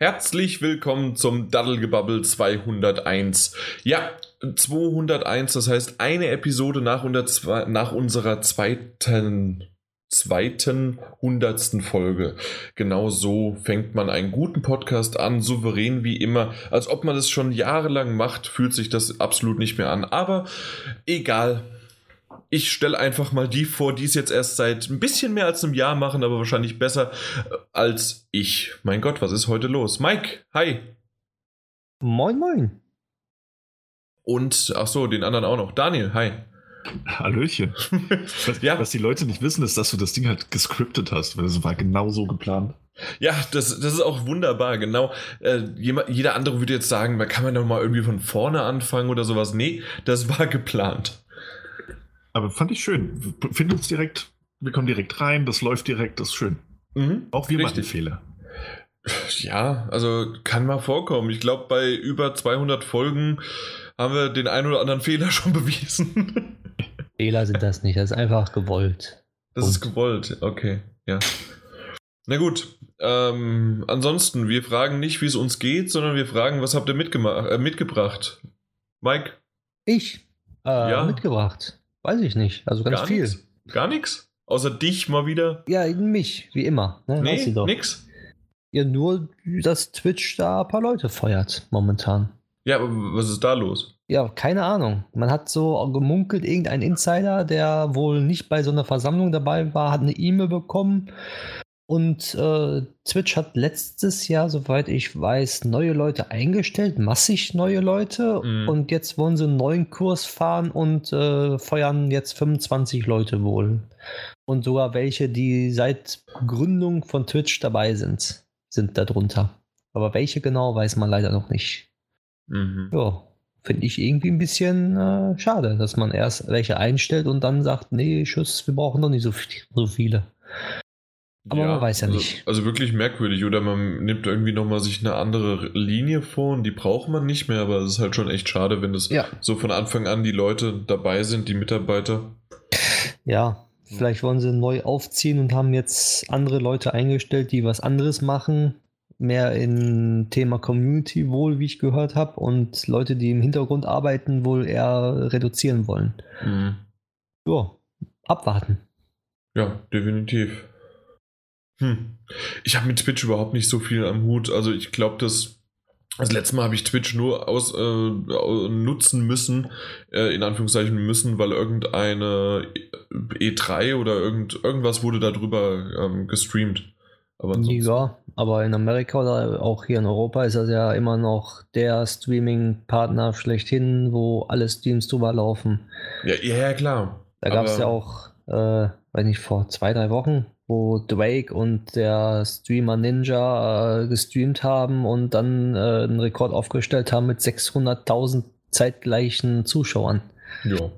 Herzlich willkommen zum Daddelgebabbel 201. Ja, 201, das heißt eine Episode nach, nach unserer zweiten zweiten hundertsten Folge. Genau so fängt man einen guten Podcast an, souverän wie immer. Als ob man das schon jahrelang macht, fühlt sich das absolut nicht mehr an. Aber egal, ich stelle einfach mal die vor, die es jetzt erst seit ein bisschen mehr als einem Jahr machen, aber wahrscheinlich besser äh, als ich. Mein Gott, was ist heute los? Mike, hi. Moin, moin. Und, ach so, den anderen auch noch. Daniel, hi. Hallöchen. Was, ja. was die Leute nicht wissen, ist, dass du das Ding halt gescriptet hast, weil das war genau so geplant. Ja, das, das ist auch wunderbar, genau. Äh, jeder andere würde jetzt sagen, kann man doch mal irgendwie von vorne anfangen oder sowas. Nee, das war geplant. Aber fand ich schön. Find uns direkt, wir kommen direkt rein, das läuft direkt, das ist schön. Mhm, Auch wir richtig. machen Fehler. Ja, also kann mal vorkommen. Ich glaube, bei über 200 Folgen haben wir den einen oder anderen Fehler schon bewiesen. Fehler sind das nicht, das ist einfach gewollt. Das Und. ist gewollt, okay, ja. Na gut, ähm, ansonsten, wir fragen nicht, wie es uns geht, sondern wir fragen, was habt ihr äh, mitgebracht? Mike? Ich? Äh, ja. Mitgebracht. Weiß ich nicht. Also ganz Gar viel. Nix? Gar nichts? Außer dich mal wieder? Ja, mich, wie immer. Ne? Nee, nix. Ja, nur, dass Twitch da ein paar Leute feuert momentan. Ja, aber was ist da los? Ja, keine Ahnung. Man hat so gemunkelt, irgendein Insider, der wohl nicht bei so einer Versammlung dabei war, hat eine E-Mail bekommen und äh, Twitch hat letztes Jahr, soweit ich weiß, neue Leute eingestellt, massig neue Leute. Mhm. Und jetzt wollen sie einen neuen Kurs fahren und äh, feuern jetzt 25 Leute wohl. Und sogar welche, die seit Gründung von Twitch dabei sind, sind darunter. Aber welche genau, weiß man leider noch nicht. Mhm. Ja, finde ich irgendwie ein bisschen äh, schade, dass man erst welche einstellt und dann sagt, nee, Schuss, wir brauchen noch nicht so, so viele. Aber ja, man weiß ja also, nicht. Also wirklich merkwürdig. Oder man nimmt irgendwie nochmal sich eine andere Linie vor und die braucht man nicht mehr. Aber es ist halt schon echt schade, wenn das ja. so von Anfang an die Leute dabei sind, die Mitarbeiter. Ja, vielleicht wollen sie neu aufziehen und haben jetzt andere Leute eingestellt, die was anderes machen. Mehr in Thema Community wohl, wie ich gehört habe. Und Leute, die im Hintergrund arbeiten, wohl eher reduzieren wollen. Mhm. Ja, abwarten. Ja, definitiv. Hm. Ich habe mit Twitch überhaupt nicht so viel am Hut. Also ich glaube, dass das letzte Mal habe ich Twitch nur aus, äh, nutzen müssen, äh, in Anführungszeichen müssen, weil irgendeine E3 oder irgend, irgendwas wurde darüber ähm, gestreamt. Aber ja, aber in Amerika oder auch hier in Europa ist das ja immer noch der Streaming-Partner schlechthin, wo alle Streams drüber laufen. Ja, ja, klar. Da gab es ja auch, äh, weiß nicht, vor zwei, drei Wochen wo Drake und der Streamer Ninja äh, gestreamt haben und dann äh, einen Rekord aufgestellt haben mit 600.000 zeitgleichen Zuschauern. Ja,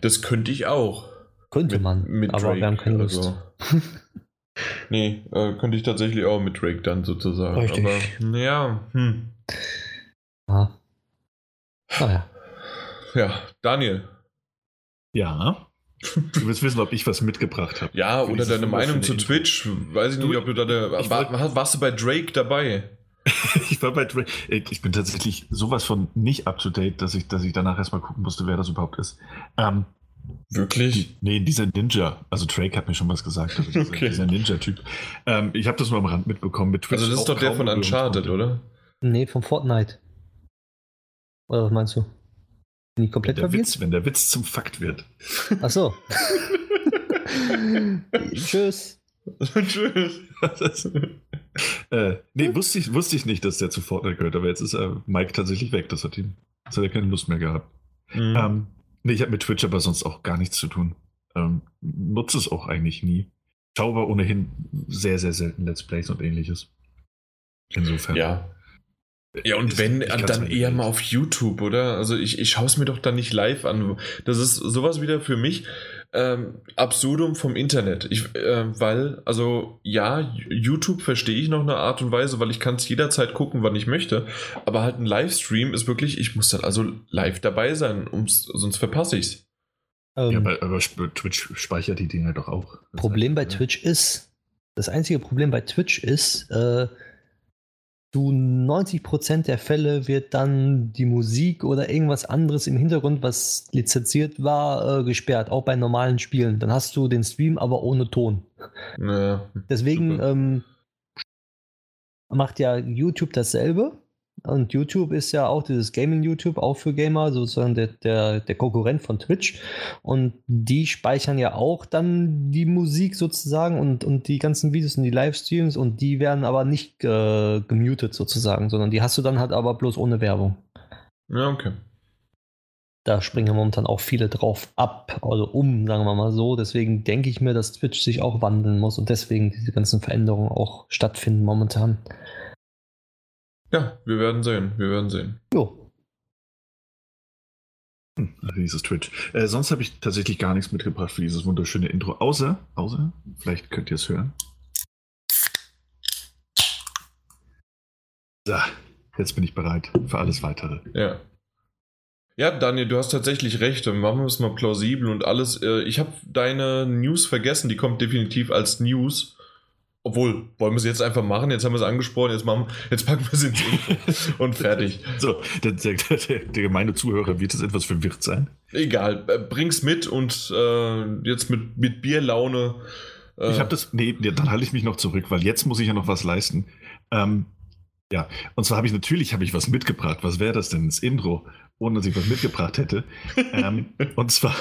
das könnte ich auch. Könnte mit, man, mit aber Drake, wir haben keine Lust. Also. nee, äh, könnte ich tatsächlich auch mit Drake dann sozusagen. Richtig. Aber, ja, hm. Ah. Ah, ja. Ja, Daniel. Ja. Du willst wissen, ob ich was mitgebracht habe. Ja, oder deine Meinung zu Twitch. Weiß ich nicht, ob du da. Der, war, warst du bei Drake dabei? ich war bei Drake. Ich bin tatsächlich sowas von nicht up to date, dass ich, dass ich danach erstmal gucken musste, wer das überhaupt ist. Ähm, Wirklich? Die, nee, dieser Ninja. Also Drake hat mir schon was gesagt. Also dieser, okay. dieser Ninja-Typ. Ähm, ich habe das nur am Rand mitbekommen. Mit Twitch also das ist doch der von Uncharted, oder? Nee, von Fortnite. Oder was meinst du? Bin ich komplett wenn der Witz, wenn der Witz zum Fakt wird. Ach so. Tschüss. Tschüss. äh, nee, wusste ich, wusste ich nicht, dass der zu Fortnite gehört, aber jetzt ist äh, Mike tatsächlich weg. Das hat ihn. Das hat er keine Lust mehr gehabt. Mhm. Ähm, nee, ich habe mit Twitch aber sonst auch gar nichts zu tun. Ähm, nutze es auch eigentlich nie. Schaue aber ohnehin sehr, sehr selten Let's Plays und ähnliches. Insofern. Ja, ja, und wenn, dann eher mal auf YouTube, oder? Also ich, ich schaue es mir doch dann nicht live an. Das ist sowas wieder für mich ähm, Absurdum vom Internet. Ich, äh, weil, also ja, YouTube verstehe ich noch eine Art und Weise, weil ich kann es jederzeit gucken, wann ich möchte. Aber halt ein Livestream ist wirklich, ich muss dann also live dabei sein, um's, sonst verpasse ich es. Ähm, ja, aber, aber, Twitch speichert die Dinge doch auch. Das Problem heißt, bei Twitch ist, das einzige Problem bei Twitch ist, äh, du 90% der Fälle wird dann die Musik oder irgendwas anderes im Hintergrund, was lizenziert war, äh, gesperrt, auch bei normalen Spielen. Dann hast du den Stream aber ohne Ton. Ja, Deswegen ähm, macht ja YouTube dasselbe. Und YouTube ist ja auch dieses Gaming-YouTube, auch für Gamer, sozusagen der, der, der Konkurrent von Twitch. Und die speichern ja auch dann die Musik sozusagen und, und die ganzen Videos und die Livestreams und die werden aber nicht äh, gemutet sozusagen, sondern die hast du dann halt aber bloß ohne Werbung. ja, okay. Da springen momentan auch viele drauf ab, also um, sagen wir mal so. Deswegen denke ich mir, dass Twitch sich auch wandeln muss und deswegen diese ganzen Veränderungen auch stattfinden momentan. Ja, wir werden sehen. Wir werden sehen. Jo. Hm, dieses Twitch. Äh, sonst habe ich tatsächlich gar nichts mitgebracht für dieses wunderschöne Intro. Außer, außer, vielleicht könnt ihr es hören. So, jetzt bin ich bereit für alles weitere. Ja. Ja, Daniel, du hast tatsächlich recht. Dann machen wir es mal plausibel und alles. Äh, Ich habe deine News vergessen. Die kommt definitiv als News. Obwohl, wollen wir sie jetzt einfach machen? Jetzt haben wir es angesprochen. Jetzt, machen, jetzt packen wir sie ins und fertig. So, der, der, der, der gemeine Zuhörer wird jetzt etwas verwirrt sein. Egal, äh, bring's mit und äh, jetzt mit, mit Bierlaune. Äh, Ich habe das, nee, nee, dann halte ich mich noch zurück, weil jetzt muss ich ja noch was leisten. Ähm, ja, und zwar habe ich natürlich habe ich was mitgebracht. Was wäre das denn? Das Intro, ohne dass ich was mitgebracht hätte. ähm, und zwar,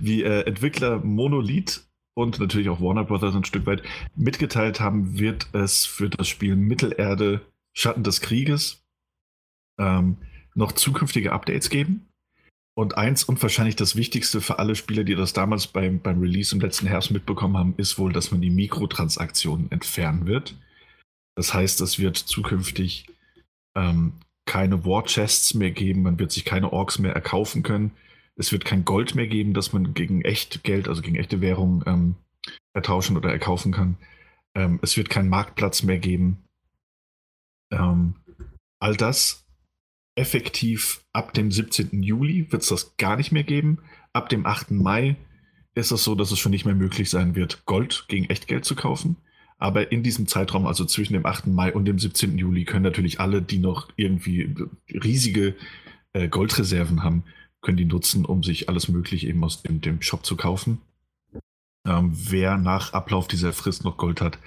wie äh, Entwickler Monolith und natürlich auch Warner Brothers ein Stück weit mitgeteilt haben, wird es für das Spiel Mittelerde Schatten des Krieges ähm, noch zukünftige Updates geben. Und eins und wahrscheinlich das Wichtigste für alle Spieler, die das damals beim, beim Release im letzten Herbst mitbekommen haben, ist wohl, dass man die Mikrotransaktionen entfernen wird. Das heißt, es wird zukünftig ähm, keine War Chests mehr geben, man wird sich keine Orks mehr erkaufen können. Es wird kein Gold mehr geben, das man gegen echt Geld, also gegen echte Währung ähm, ertauschen oder erkaufen kann. Ähm, es wird keinen Marktplatz mehr geben. Ähm, all das effektiv ab dem 17. Juli wird es das gar nicht mehr geben. Ab dem 8. Mai ist es so, dass es schon nicht mehr möglich sein wird, Gold gegen Echtgeld zu kaufen. Aber in diesem Zeitraum, also zwischen dem 8. Mai und dem 17. Juli, können natürlich alle, die noch irgendwie riesige äh, Goldreserven haben, können die nutzen, um sich alles Mögliche eben aus dem, dem Shop zu kaufen. Ähm, wer nach Ablauf dieser Frist noch Gold hat,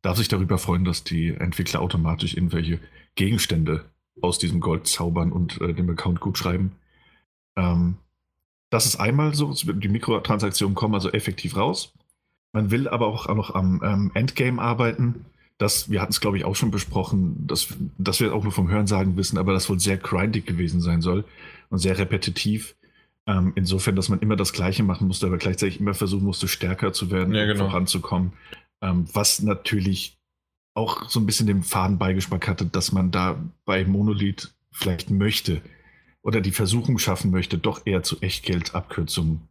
darf sich darüber freuen, dass die Entwickler automatisch irgendwelche Gegenstände aus diesem Gold zaubern und äh, dem Account gut schreiben. Ähm, das ist einmal so, die Mikrotransaktionen kommen also effektiv raus. Man will aber auch noch am ähm, Endgame arbeiten. Das, wir hatten es, glaube ich, auch schon besprochen, dass, dass wir auch nur vom Hörensagen wissen, aber das wohl sehr grindig gewesen sein soll und sehr repetitiv. Ähm, insofern, dass man immer das Gleiche machen musste, aber gleichzeitig immer versuchen musste, stärker zu werden Ja, genau. voranzukommen. Ähm, was natürlich auch so ein bisschen den Fadenbeigeschmack hatte, dass man da bei Monolith vielleicht möchte oder die Versuchung schaffen möchte, doch eher zu Echtgeldabkürzungen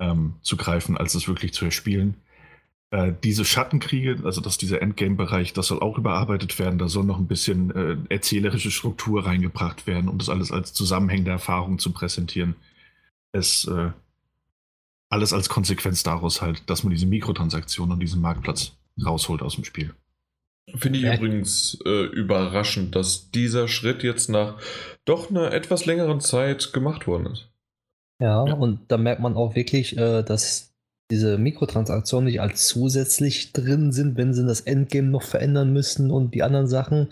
ähm, zu greifen, als es wirklich zu erspielen. Äh, diese Schattenkriege, also dass dieser Endgame-Bereich, das soll auch überarbeitet werden. Da soll noch ein bisschen äh, erzählerische Struktur reingebracht werden, um das alles als zusammenhängende Erfahrung zu präsentieren. Es äh, alles als Konsequenz daraus halt, dass man diese Mikrotransaktion und diesen Marktplatz rausholt aus dem Spiel. Finde ich übrigens äh, überraschend, dass dieser Schritt jetzt nach doch einer etwas längeren Zeit gemacht worden ist. Ja, Ja. und da merkt man auch wirklich, äh, dass diese Mikrotransaktionen nicht als zusätzlich drin sind, wenn sie das Endgame noch verändern müssen und die anderen Sachen,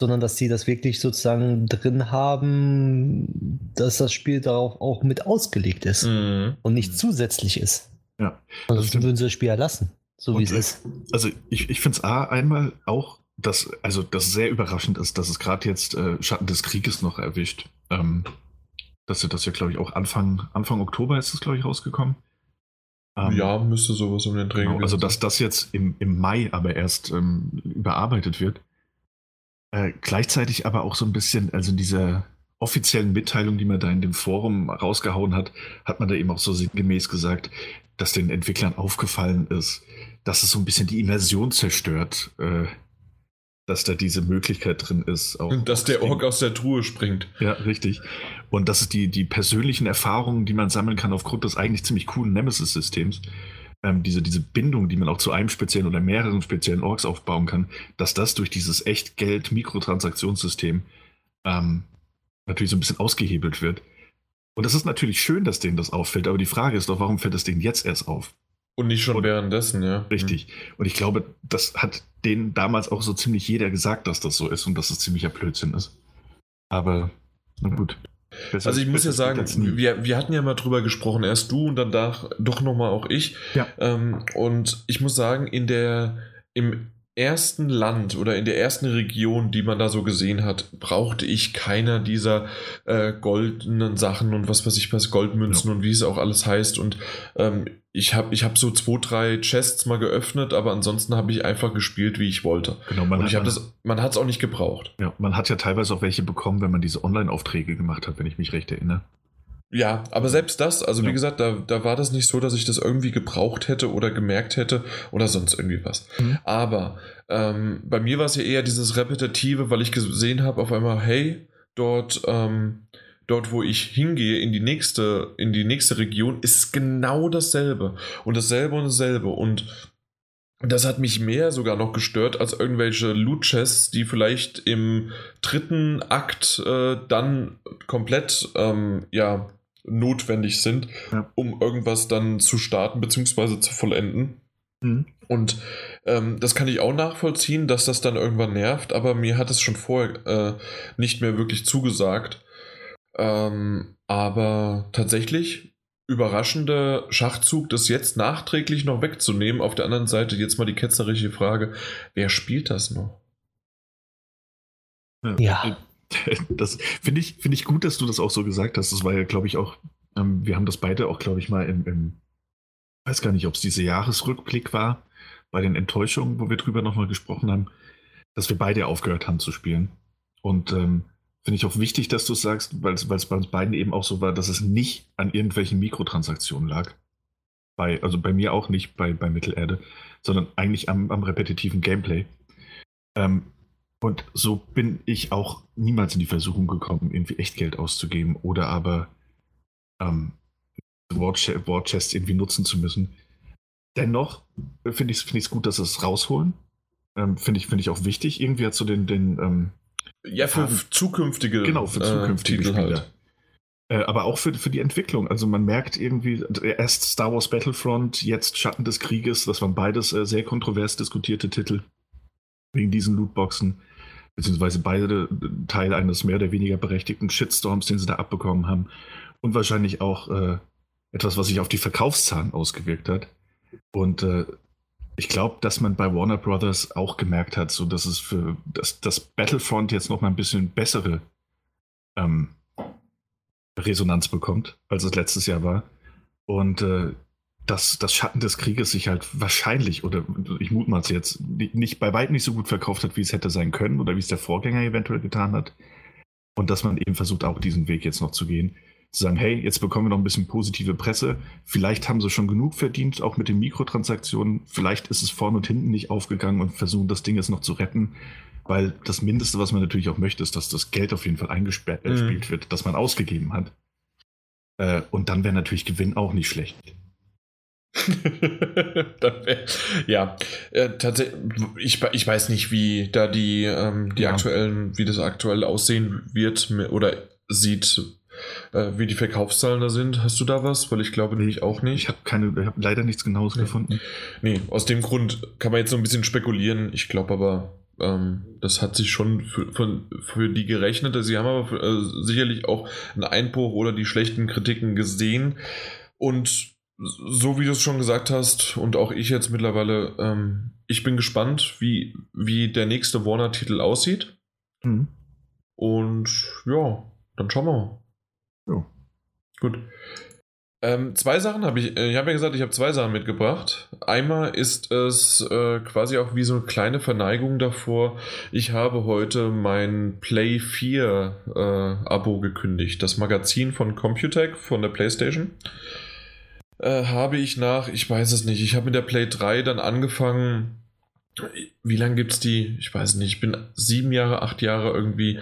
sondern dass sie das wirklich sozusagen drin haben, dass das Spiel darauf auch mit ausgelegt ist Mhm. und nicht zusätzlich ist. Ja, Ansonsten würden sie das Spiel ja lassen, so wie es ist. Also ich, ich finde es A einmal auch, dass, also das sehr überraschend ist, dass es gerade jetzt äh, Schatten des Krieges noch erwischt. Ähm, dass sie das ja, glaube ich, auch Anfang, Anfang Oktober ist es, glaube ich, rausgekommen. Ähm, ja, müsste sowas um den Dreh Genau, also dass das jetzt im, im Mai aber erst ähm, überarbeitet wird. Äh, gleichzeitig aber auch so ein bisschen, also in dieser offiziellen Mitteilung, die man da in dem Forum rausgehauen hat, hat man da eben auch so sinngemäß gesagt, dass den Entwicklern aufgefallen ist, dass es so ein bisschen die Immersion zerstört, äh, dass da diese Möglichkeit drin ist. Und dass der Ork aus der Truhe springt. ja, richtig. Und das ist die, die persönlichen Erfahrungen, die man sammeln kann aufgrund des eigentlich ziemlich coolen Nemesis-Systems, ähm, diese, diese Bindung, die man auch zu einem speziellen oder mehreren speziellen Orks aufbauen kann, dass das durch dieses Echtgeld-Mikrotransaktionssystem ähm, natürlich so ein bisschen ausgehebelt wird. Und das ist natürlich schön, dass denen das auffällt, aber die Frage ist doch, warum fällt es denen jetzt erst auf? Und nicht schon und, währenddessen, ja. Richtig. Und ich glaube, das hat denen damals auch so ziemlich jeder gesagt, dass das so ist und dass es ziemlicher Blödsinn ist. Aber, na gut. Besser, also ich muss ja sagen, wir, wir hatten ja mal drüber gesprochen, erst du und dann doch nochmal auch ich. Ja. Ähm, und ich muss sagen, in der, im ersten Land oder in der ersten Region, die man da so gesehen hat, brauchte ich keiner dieser äh, goldenen Sachen und was weiß ich was, Goldmünzen ja. und wie es auch alles heißt. Und ähm, ich habe ich hab so zwei, drei Chests mal geöffnet, aber ansonsten habe ich einfach gespielt, wie ich wollte. Genau, man und habe das, man hat es auch nicht gebraucht. Ja, man hat ja teilweise auch welche bekommen, wenn man diese Online-Aufträge gemacht hat, wenn ich mich recht erinnere. Ja, aber selbst das, also ja. wie gesagt, da, da war das nicht so, dass ich das irgendwie gebraucht hätte oder gemerkt hätte oder sonst irgendwie was. Mhm. Aber ähm, bei mir war es ja eher dieses Repetitive, weil ich gesehen habe auf einmal, hey, dort, ähm, dort, wo ich hingehe, in die nächste, in die nächste Region, ist genau dasselbe. Und dasselbe und dasselbe. Und das hat mich mehr sogar noch gestört als irgendwelche Loot-Chests, die vielleicht im dritten Akt äh, dann komplett ähm, ja, notwendig sind, ja. um irgendwas dann zu starten bzw. zu vollenden. Mhm. Und ähm, das kann ich auch nachvollziehen, dass das dann irgendwann nervt, aber mir hat es schon vorher äh, nicht mehr wirklich zugesagt. Ähm, aber tatsächlich überraschender Schachzug, das jetzt nachträglich noch wegzunehmen. Auf der anderen Seite jetzt mal die ketzerische Frage, wer spielt das noch? Ja. Das finde ich, find ich gut, dass du das auch so gesagt hast. Das war ja, glaube ich, auch, ähm, wir haben das beide auch, glaube ich, mal im, im weiß gar nicht, ob es dieser Jahresrückblick war, bei den Enttäuschungen, wo wir drüber nochmal gesprochen haben, dass wir beide aufgehört haben zu spielen. Und ähm, finde ich auch wichtig, dass du es sagst, weil es bei uns beiden eben auch so war, dass es nicht an irgendwelchen Mikrotransaktionen lag. Bei, also bei mir auch nicht bei, bei Mittelerde, sondern eigentlich am, am repetitiven Gameplay. Ähm, und so bin ich auch niemals in die Versuchung gekommen, irgendwie Echtgeld auszugeben oder aber ähm, Warchest irgendwie nutzen zu müssen. Dennoch finde ich es find gut, dass sie es rausholen. Ähm, finde ich, find ich auch wichtig. Irgendwie hat so den, den ähm, ja, für haben, zukünftige Genau, für zukünftige äh, Spieler. Halt. Äh, aber auch für, für die Entwicklung. Also man merkt irgendwie, erst Star Wars Battlefront, jetzt Schatten des Krieges, das waren beides äh, sehr kontrovers diskutierte Titel. Wegen diesen Lootboxen. Beziehungsweise beide Teil eines mehr oder weniger berechtigten Shitstorms, den sie da abbekommen haben. Und wahrscheinlich auch äh, etwas, was sich auf die Verkaufszahlen ausgewirkt hat. Und äh, ich glaube, dass man bei Warner Brothers auch gemerkt hat, so dass es für dass das Battlefront jetzt noch mal ein bisschen bessere ähm, Resonanz bekommt, als es letztes Jahr war. Und äh, dass das Schatten des Krieges sich halt wahrscheinlich, oder ich mutmaße jetzt, nicht bei weitem nicht so gut verkauft hat, wie es hätte sein können oder wie es der Vorgänger eventuell getan hat. Und dass man eben versucht, auch diesen Weg jetzt noch zu gehen zu sagen, hey, jetzt bekommen wir noch ein bisschen positive Presse. Vielleicht haben sie schon genug verdient, auch mit den Mikrotransaktionen. Vielleicht ist es vorne und hinten nicht aufgegangen und versuchen das Ding jetzt noch zu retten. Weil das Mindeste, was man natürlich auch möchte, ist, dass das Geld auf jeden Fall eingespielt mhm. wird, das man ausgegeben hat. Äh, und dann wäre natürlich Gewinn auch nicht schlecht. wär, ja, äh, tatsächlich, ich, ich weiß nicht, wie da die, ähm, die ja. aktuellen, wie das aktuell aussehen wird oder sieht äh, wie die Verkaufszahlen da sind. Hast du da was? Weil ich glaube nämlich auch nicht. Ich habe keine, ich habe leider nichts Genaues nee. gefunden. Nee, aus dem Grund kann man jetzt so ein bisschen spekulieren. Ich glaube aber, ähm, das hat sich schon für, für, für die gerechnet. Sie haben aber äh, sicherlich auch einen Einbruch oder die schlechten Kritiken gesehen. Und so wie du es schon gesagt hast und auch ich jetzt mittlerweile, ähm, ich bin gespannt, wie, wie der nächste Warner-Titel aussieht. Mhm. Und ja, dann schauen wir mal. Ja. Gut. Ähm, zwei Sachen habe ich, äh, ich habe ja gesagt, ich habe zwei Sachen mitgebracht. Einmal ist es äh, quasi auch wie so eine kleine Verneigung davor. Ich habe heute mein Play 4 äh, Abo gekündigt. Das Magazin von Computec von der PlayStation. Äh, habe ich nach, ich weiß es nicht, ich habe mit der Play 3 dann angefangen. Wie lange gibt es die? Ich weiß nicht, ich bin sieben Jahre, acht Jahre irgendwie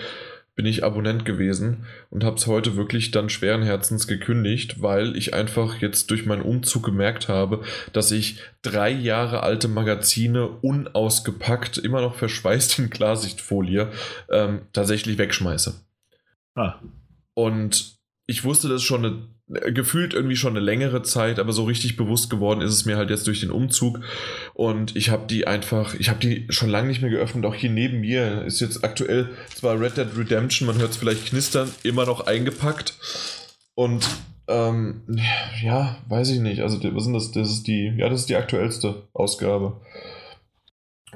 bin ich Abonnent gewesen und habe es heute wirklich dann schweren Herzens gekündigt, weil ich einfach jetzt durch meinen Umzug gemerkt habe, dass ich drei Jahre alte Magazine unausgepackt, immer noch verschweißt in Klarsichtfolie, ähm, tatsächlich wegschmeiße. Ah. Und ich wusste das schon eine gefühlt irgendwie schon eine längere Zeit, aber so richtig bewusst geworden ist es mir halt jetzt durch den Umzug. Und ich habe die einfach, ich habe die schon lange nicht mehr geöffnet. Auch hier neben mir ist jetzt aktuell zwar Red Dead Redemption, man hört es vielleicht knistern, immer noch eingepackt. Und ähm, ja, weiß ich nicht. Also, was sind das? Das ist die, ja, das ist die aktuellste Ausgabe.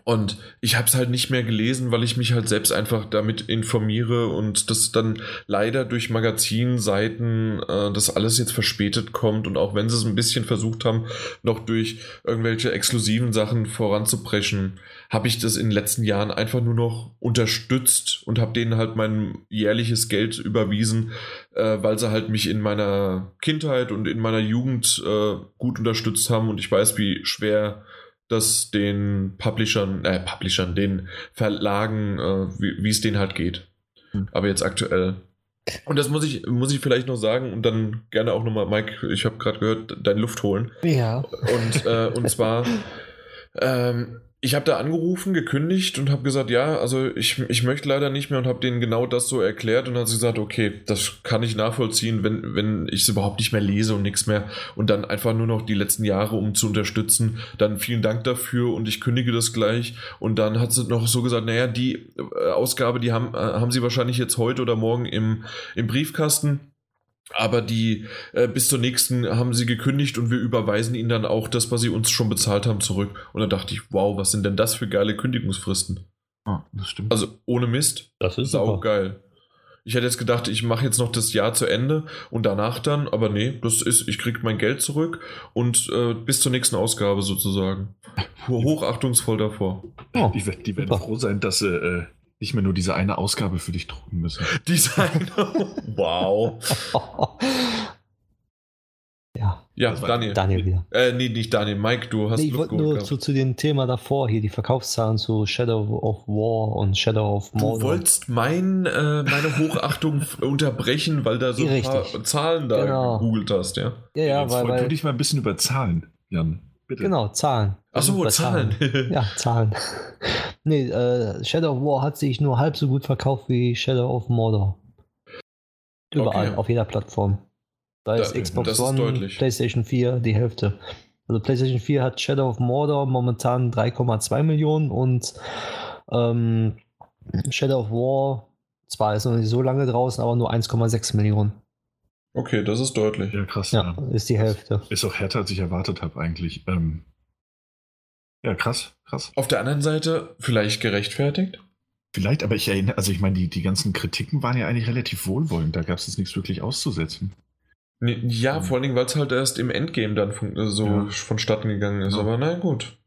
Und ich habe es halt nicht mehr gelesen, weil ich mich halt selbst einfach damit informiere und das dann leider durch Magazinseiten äh, das alles jetzt verspätet kommt und auch wenn sie es ein bisschen versucht haben, noch durch irgendwelche exklusiven Sachen voranzubrechen, habe ich das in den letzten Jahren einfach nur noch unterstützt und habe denen halt mein jährliches Geld überwiesen, äh, weil sie halt mich in meiner Kindheit und in meiner Jugend äh, gut unterstützt haben. Und ich weiß, wie schwer das den Publishern, äh, Publishern, den Verlagen, äh, wie es denen halt geht. Hm. Aber jetzt aktuell. Und das muss ich, muss ich vielleicht noch sagen und dann gerne auch nochmal, Mike, ich habe gerade gehört, deine Luft holen. Ja. Und, äh, und zwar, ähm, ich habe da angerufen, gekündigt und habe gesagt, ja, also ich, ich möchte leider nicht mehr und habe denen genau das so erklärt und dann hat sie gesagt, okay, das kann ich nachvollziehen, wenn, wenn ich es überhaupt nicht mehr lese und nichts mehr. Und dann einfach nur noch die letzten Jahre, um zu unterstützen, dann vielen Dank dafür und ich kündige das gleich. Und dann hat sie noch so gesagt, naja, die äh, Ausgabe, die haben, äh, haben sie wahrscheinlich jetzt heute oder morgen im, im Briefkasten aber die äh, bis zur nächsten haben sie gekündigt und wir überweisen ihnen dann auch das, was sie uns schon bezahlt haben, zurück. Und dann dachte ich, wow, was sind denn das für geile Kündigungsfristen? Ah, das stimmt. Also ohne Mist. Das ist auch geil. Ich hätte jetzt gedacht, ich mache jetzt noch das Jahr zu Ende und danach dann, aber nee, das ist, ich kriege mein Geld zurück und äh, bis zur nächsten Ausgabe sozusagen. Hochachtungsvoll davor. Oh, die, die werden froh sein, dass sie äh, nicht mehr nur diese eine Ausgabe für dich drucken müssen. Diese eine. wow. ja. Ja, Daniel. Daniel wieder. Äh, nee, nicht Daniel. Mike, du hast nee, Ich wollte nur zu, zu dem Thema davor, hier die Verkaufszahlen zu Shadow of War und Shadow of Mordor. Du wolltest mein, äh, meine Hochachtung unterbrechen, weil da so ein paar Zahlen da genau. gegoogelt hast, ja? Ja, ja, Jetzt weil, weil... Du dich mal ein bisschen über Zahlen, Jan. Bitte. Genau, Zahlen. Achso, Zahlen. Zahlen. ja, Zahlen. nee, äh, Shadow of War hat sich nur halb so gut verkauft wie Shadow of Mordor. Überall, okay. auf jeder Plattform. Da ist da, Xbox One, ist PlayStation 4 die Hälfte. Also PlayStation 4 hat Shadow of Mordor momentan 3,2 Millionen und ähm, Shadow of War zwar ist noch nicht so lange draußen, aber nur 1,6 Millionen. Okay, das ist deutlich. Ja, krass. Ja, ja. ist die Hälfte. Ist auch härter, als ich erwartet habe, eigentlich. Ähm, ja, krass, krass. Auf der anderen Seite vielleicht gerechtfertigt? Vielleicht, aber ich erinnere, also ich meine, die, die ganzen Kritiken waren ja eigentlich relativ wohlwollend. Da gab es jetzt nichts wirklich auszusetzen. Nee, ja, ähm. vor allen Dingen, weil es halt erst im Endgame dann von, so ja. vonstatten gegangen ist. Ja. Aber na gut.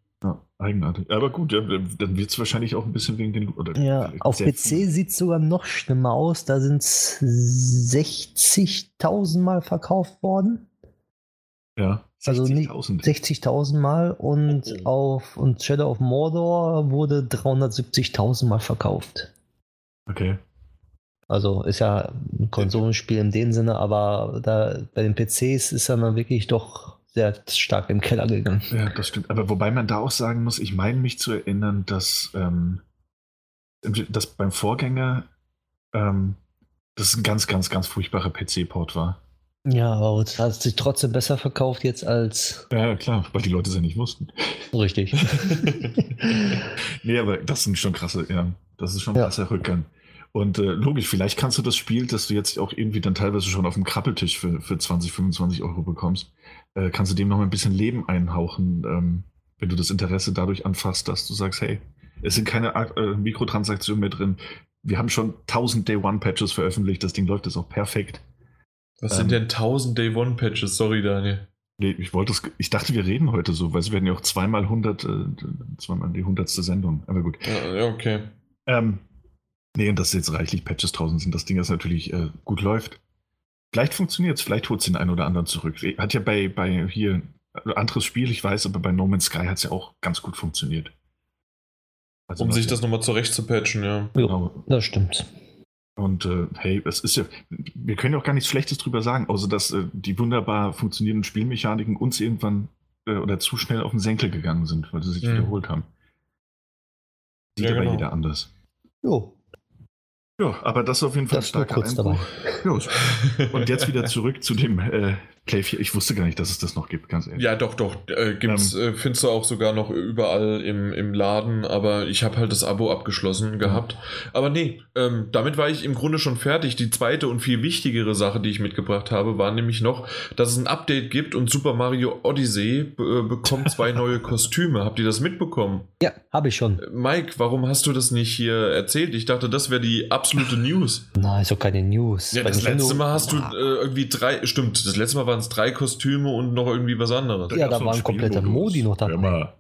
Ja, eigenartig. Aber gut, ja, dann wird es wahrscheinlich auch ein bisschen wegen den. Oder ja, auf PC sieht es sogar noch schlimmer aus. Da sind es 60.000 Mal verkauft worden. Ja. 60 also nicht 60.000 Mal und oh. auf und Shadow of Mordor wurde 370.000 Mal verkauft. Okay. Also ist ja ein Konsolenspiel in dem Sinne, aber da bei den PCs ist er dann wirklich doch sehr stark im Keller gegangen. Ja, das stimmt. Aber wobei man da auch sagen muss, ich meine mich zu erinnern, dass, ähm, dass beim Vorgänger ähm, das ein ganz, ganz, ganz furchtbarer PC-Port war. Ja, aber es hat sich trotzdem besser verkauft jetzt als. Ja, klar, weil die Leute es ja nicht wussten. Richtig. nee, aber das sind schon krasse, ja. Das ist schon ein ja. krasser Rückgang. Und äh, logisch, vielleicht kannst du das Spiel, das du jetzt auch irgendwie dann teilweise schon auf dem Krabbeltisch für, für 20, 25 Euro bekommst, äh, kannst du dem noch ein bisschen Leben einhauchen, ähm, wenn du das Interesse dadurch anfasst, dass du sagst, hey, es sind keine äh, Mikrotransaktionen mehr drin. Wir haben schon 1000 Day One Patches veröffentlicht, das Ding läuft jetzt auch perfekt. Was ähm, sind denn 1000 Day One Patches? Sorry, Daniel. Nee, ich wollte es, ich dachte, wir reden heute so, weil es werden ja auch zweimal 100, äh, zweimal die hundertste Sendung. Aber gut. Ja, okay. Ähm, nee, und dass jetzt reichlich Patches draußen sind, das Ding das natürlich äh, gut läuft. Vielleicht funktioniert es, vielleicht holt es den einen oder anderen zurück. Hat ja bei, bei hier ein anderes Spiel, ich weiß, aber bei No Man's Sky hat es ja auch ganz gut funktioniert. Also um sich das nochmal zurecht zu patchen, ja. Genau. Das stimmt. Und äh, hey, es ist ja, wir können ja auch gar nichts Schlechtes drüber sagen, außer dass äh, die wunderbar funktionierenden Spielmechaniken uns irgendwann äh, oder zu schnell auf den Senkel gegangen sind, weil sie sich Mhm. wiederholt haben. Sieht Ja, aber genau. jeder anders. Jo, Ja, aber das ist auf jeden Fall das ein starker Einbruch. Ja, und jetzt wieder zurück zu dem äh, Play 4. Ich wusste gar nicht, dass es das noch gibt, ganz ehrlich. Ja, doch, doch. Äh, gibt's, äh, findest du auch sogar noch überall im, im Laden, aber ich habe halt das Abo abgeschlossen gehabt. Aber nee, ähm, damit war ich im Grunde schon fertig. Die zweite und viel wichtigere Sache, die ich mitgebracht habe, war nämlich noch, dass es ein Update gibt und Super Mario Odyssey äh, bekommt zwei neue Kostüme. Habt ihr das mitbekommen? Ja, habe ich schon. Äh, Mike, warum hast du das nicht hier erzählt? Ich dachte, das wäre die absolute News. Na, ist doch keine News. Ja, Bei das Nintendo- letzte Mal hast du äh, irgendwie drei, stimmt, das letzte Mal waren es drei Kostüme und noch irgendwie was anderes. Ja, da noch war ein kompletter. Modi noch dabei.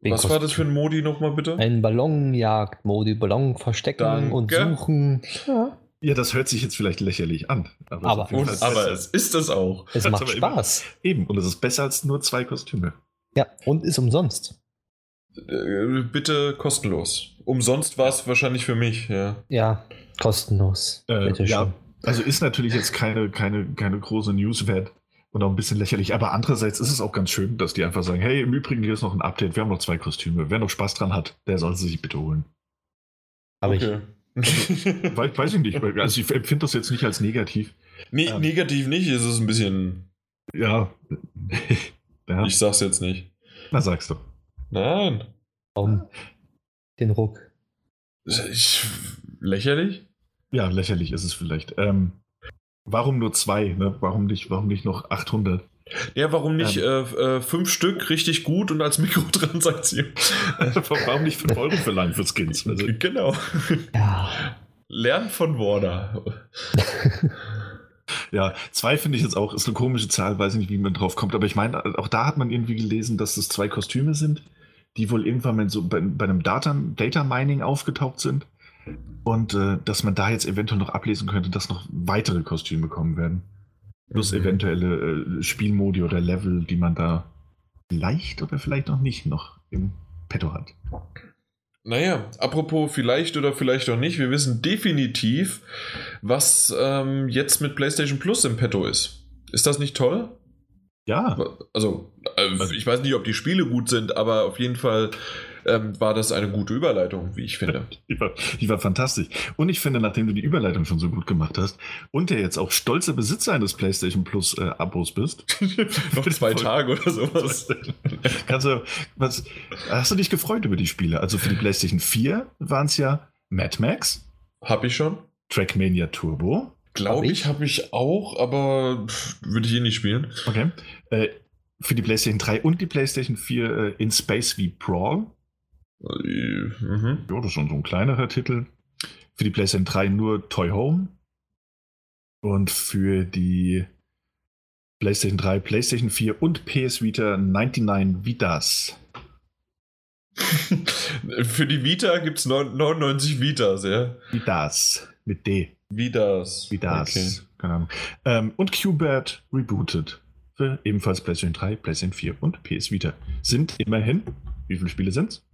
Wegen Was war das für Kostüm. ein Modi nochmal bitte? Ein Ballonjagd-Modi, Ballon verstecken Danke. und suchen. Ja, Ja, das hört sich jetzt vielleicht lächerlich an. Aber, Aber ist Und, Fall aber es ist es auch. es Das macht Spaß. Eben, und es ist besser als nur zwei Kostüme. Ja, und ist umsonst. Äh, bitte kostenlos. Umsonst war es wahrscheinlich für mich, ja. Ja, kostenlos. Äh, Bitte ja, schön. also ist natürlich jetzt keine, keine, keine große News wert und auch ein bisschen lächerlich, aber andererseits ist es auch ganz schön, dass die einfach sagen, hey, im Übrigen hier ist noch ein Update, wir haben noch zwei Kostüme. Wer noch Spaß dran hat, der soll sie sich bitte holen. Aber ich. Weiß, weiß ich nicht, also ich empfinde das jetzt nicht als negativ. nee, Ähm. negativ nicht, es ist ein bisschen. Ja. ja. Ich sag's jetzt nicht. Na, sagst du. Nein. Warum den Ruck? Ich, lächerlich? Ja, lächerlich ist es vielleicht. Ähm, warum nur zwei? Ne? Warum, nicht, warum nicht noch 800? Ja, warum nicht äh, äh, fünf Stück richtig gut und als Mikrotransaktion? warum nicht 5 Euro verlangen für Skins? Also, genau. Ja, Lernt von Warner. Ja, zwei finde ich jetzt auch, ist eine komische Zahl, weiß ich nicht, wie man drauf kommt. Aber ich meine, auch da hat man irgendwie gelesen, dass es zwei Kostüme sind, die wohl irgendwann mal so bei, bei einem Data, Data Mining aufgetaucht sind. Und äh, dass man da jetzt eventuell noch ablesen könnte, dass noch weitere Kostüme kommen werden. Plus Mhm. eventuelle äh, Spielmodi oder Level, die man da vielleicht oder vielleicht noch nicht noch im Petto hat. Naja, apropos vielleicht oder vielleicht auch nicht, wir wissen definitiv, was ähm, jetzt mit PlayStation Plus im Petto ist. Ist das nicht toll? Ja, Also, äh, ich weiß nicht, ob die Spiele gut sind, aber auf jeden Fall ähm, war das eine gute Überleitung, wie ich finde. Die war, die war fantastisch. Und ich finde, nachdem du die Überleitung schon so gut gemacht hast und der jetzt auch stolzer Besitzer eines PlayStation Plus äh, Abos bist, Noch zwei Tage oder sowas. kannst du, was, hast du dich gefreut über die Spiele? Also für die PlayStation 4 waren es ja Mad Max, Hab ich schon. Trackmania Turbo, Glaube ich, habe ich auch, aber würde ich eh nicht spielen. okay, äh, für die PlayStation 3 und die PlayStation 4 äh, In Space wie Brawl. Mhm. Ja, das ist schon so ein kleinerer Titel. Für die PlayStation 3 nur Toy Home. Und für die PlayStation 3, PlayStation 4 und PS Vita 99 Vitas. Für die Vita gibt es 99 Vitas, ja. Vitas. Mit D. Vitas. Vitas. Okay. Keine Ahnung. Ähm, und Qbert Rebooted. Für ebenfalls PlayStation 3, PlayStation 4 und PS Vita. Sind immerhin, wie viele Spiele sind's?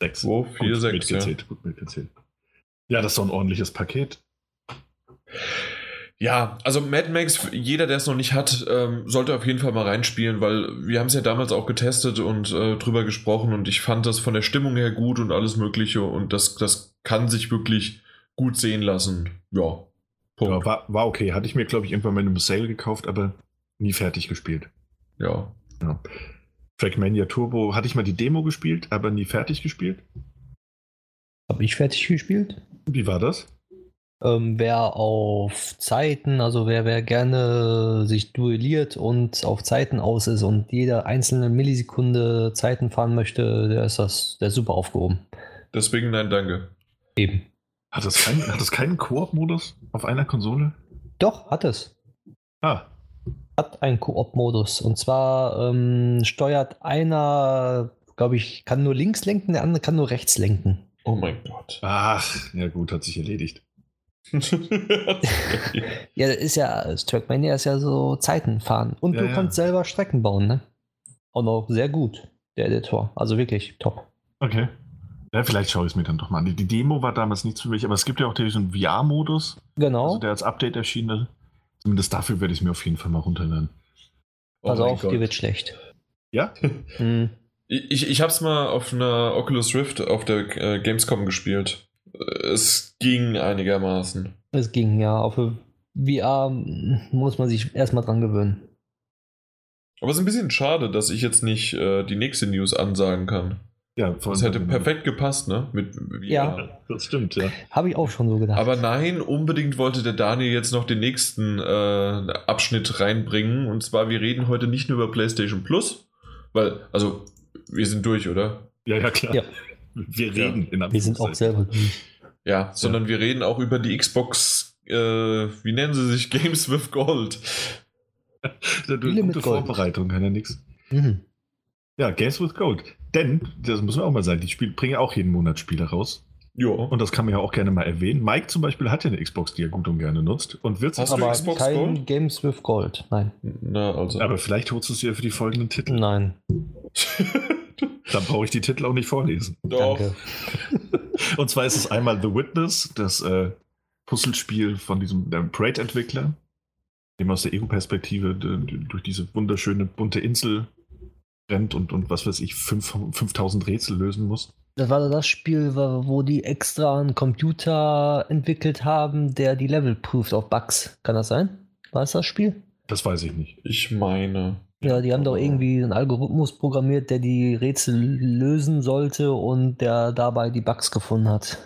Sechs. Zwei, vier, Gut sechs, ja. mitgezählt, gut mitgezählt. Ja, das ist doch ein ordentliches Paket. Ja, also Mad Max, jeder, der es noch nicht hat, ähm, sollte auf jeden Fall mal reinspielen, weil wir haben es ja damals auch getestet und äh, drüber gesprochen und ich fand das von der Stimmung her gut und alles Mögliche und das, das kann sich wirklich gut sehen lassen. Ja, Punkt. Ja, war, war okay. Hatte ich mir, glaube ich, irgendwann mal in einem Sale gekauft, aber nie fertig gespielt. Ja. Trackmania Turbo hatte ich mal die Demo gespielt, aber nie fertig gespielt. habe ich fertig gespielt. Wie war das? Ähm, wer auf Zeiten, also wer, wer gerne sich duelliert und auf Zeiten aus ist und jede einzelne Millisekunde Zeiten fahren möchte, der ist das, der ist super aufgehoben. Deswegen nein, danke. Eben. Hat das, kein, hat das keinen Koop-Modus auf einer Konsole? Doch, hat es. Ah, Hat einen Koop-Modus. Und zwar ähm, steuert einer, glaube ich, kann nur links lenken, der andere kann nur rechts lenken. Oh mein Gott. ach, ja gut, hat sich erledigt. Ja, das ist ja, das Trackmania ist ja so Zeiten fahren. Und Ja, du ja. kannst selber Strecken bauen, ne? Und auch sehr gut, der Editor. Also wirklich top. Okay. Ja, vielleicht schaue ich es mir dann doch mal an. Die Demo war damals nichts für mich, aber es gibt ja auch diesen VR-Modus, Genau. also der als Update erschienen ist. Zumindest dafür werde ich es mir auf jeden Fall mal runterladen. Oh Pass auf, Gott. dir wird schlecht. Ja? Hm. Ich, ich habe es mal auf einer Oculus Rift auf der äh, Gamescom gespielt. Es ging einigermaßen. Es ging ja. Auf VR muss man sich erstmal dran gewöhnen. Aber es ist ein bisschen schade, dass ich jetzt nicht äh, die nächste News ansagen kann. Ja, Das hätte perfekt gepasst, ne? Mit VR. Ja. Das stimmt, ja. Habe ich auch schon so gedacht. Aber nein, unbedingt wollte der Daniel jetzt noch den nächsten äh, Abschnitt reinbringen. Und zwar, wir reden heute nicht nur über PlayStation Plus, weil, also, wir sind durch, oder? Ja, ja, klar. Ja. Wir reden in wir sind auch selber durch. Ja, sondern wir reden auch über die Xbox, äh, wie nennen sie sich? Games with Gold. Eine Spiele mit gute Gold. Vorbereitung, kann ja nichts. Mhm. Ja, Games with Gold. Denn, das muss man auch mal sagen, die Spiel, bringen auch jeden Monat Spiele raus. Ja. Und das kann man ja auch gerne mal erwähnen. Mike zum Beispiel hat ja eine Xbox, die er gut und gerne nutzt. Und wird du Aber Xbox kein Gold? Games with Gold. Nein. Na, also. aber vielleicht holst du es dir für die folgenden Titel. Nein. Dann brauche ich die Titel auch nicht vorlesen. Doch. Danke. Und zwar ist es einmal The Witness, das äh, Puzzlespiel von diesem Parade-Entwickler, dem aus der Ego-Perspektive durch diese wunderschöne bunte Insel rennt und, und was weiß ich, fünf- 5000 Rätsel lösen muss. Das war das Spiel, wo die extra einen Computer entwickelt haben, der die Level prüft auf Bugs. Kann das sein? War es das Spiel? Das weiß ich nicht. Ich meine. Ja, die haben doch irgendwie einen Algorithmus programmiert, der die Rätsel lösen sollte und der dabei die Bugs gefunden hat.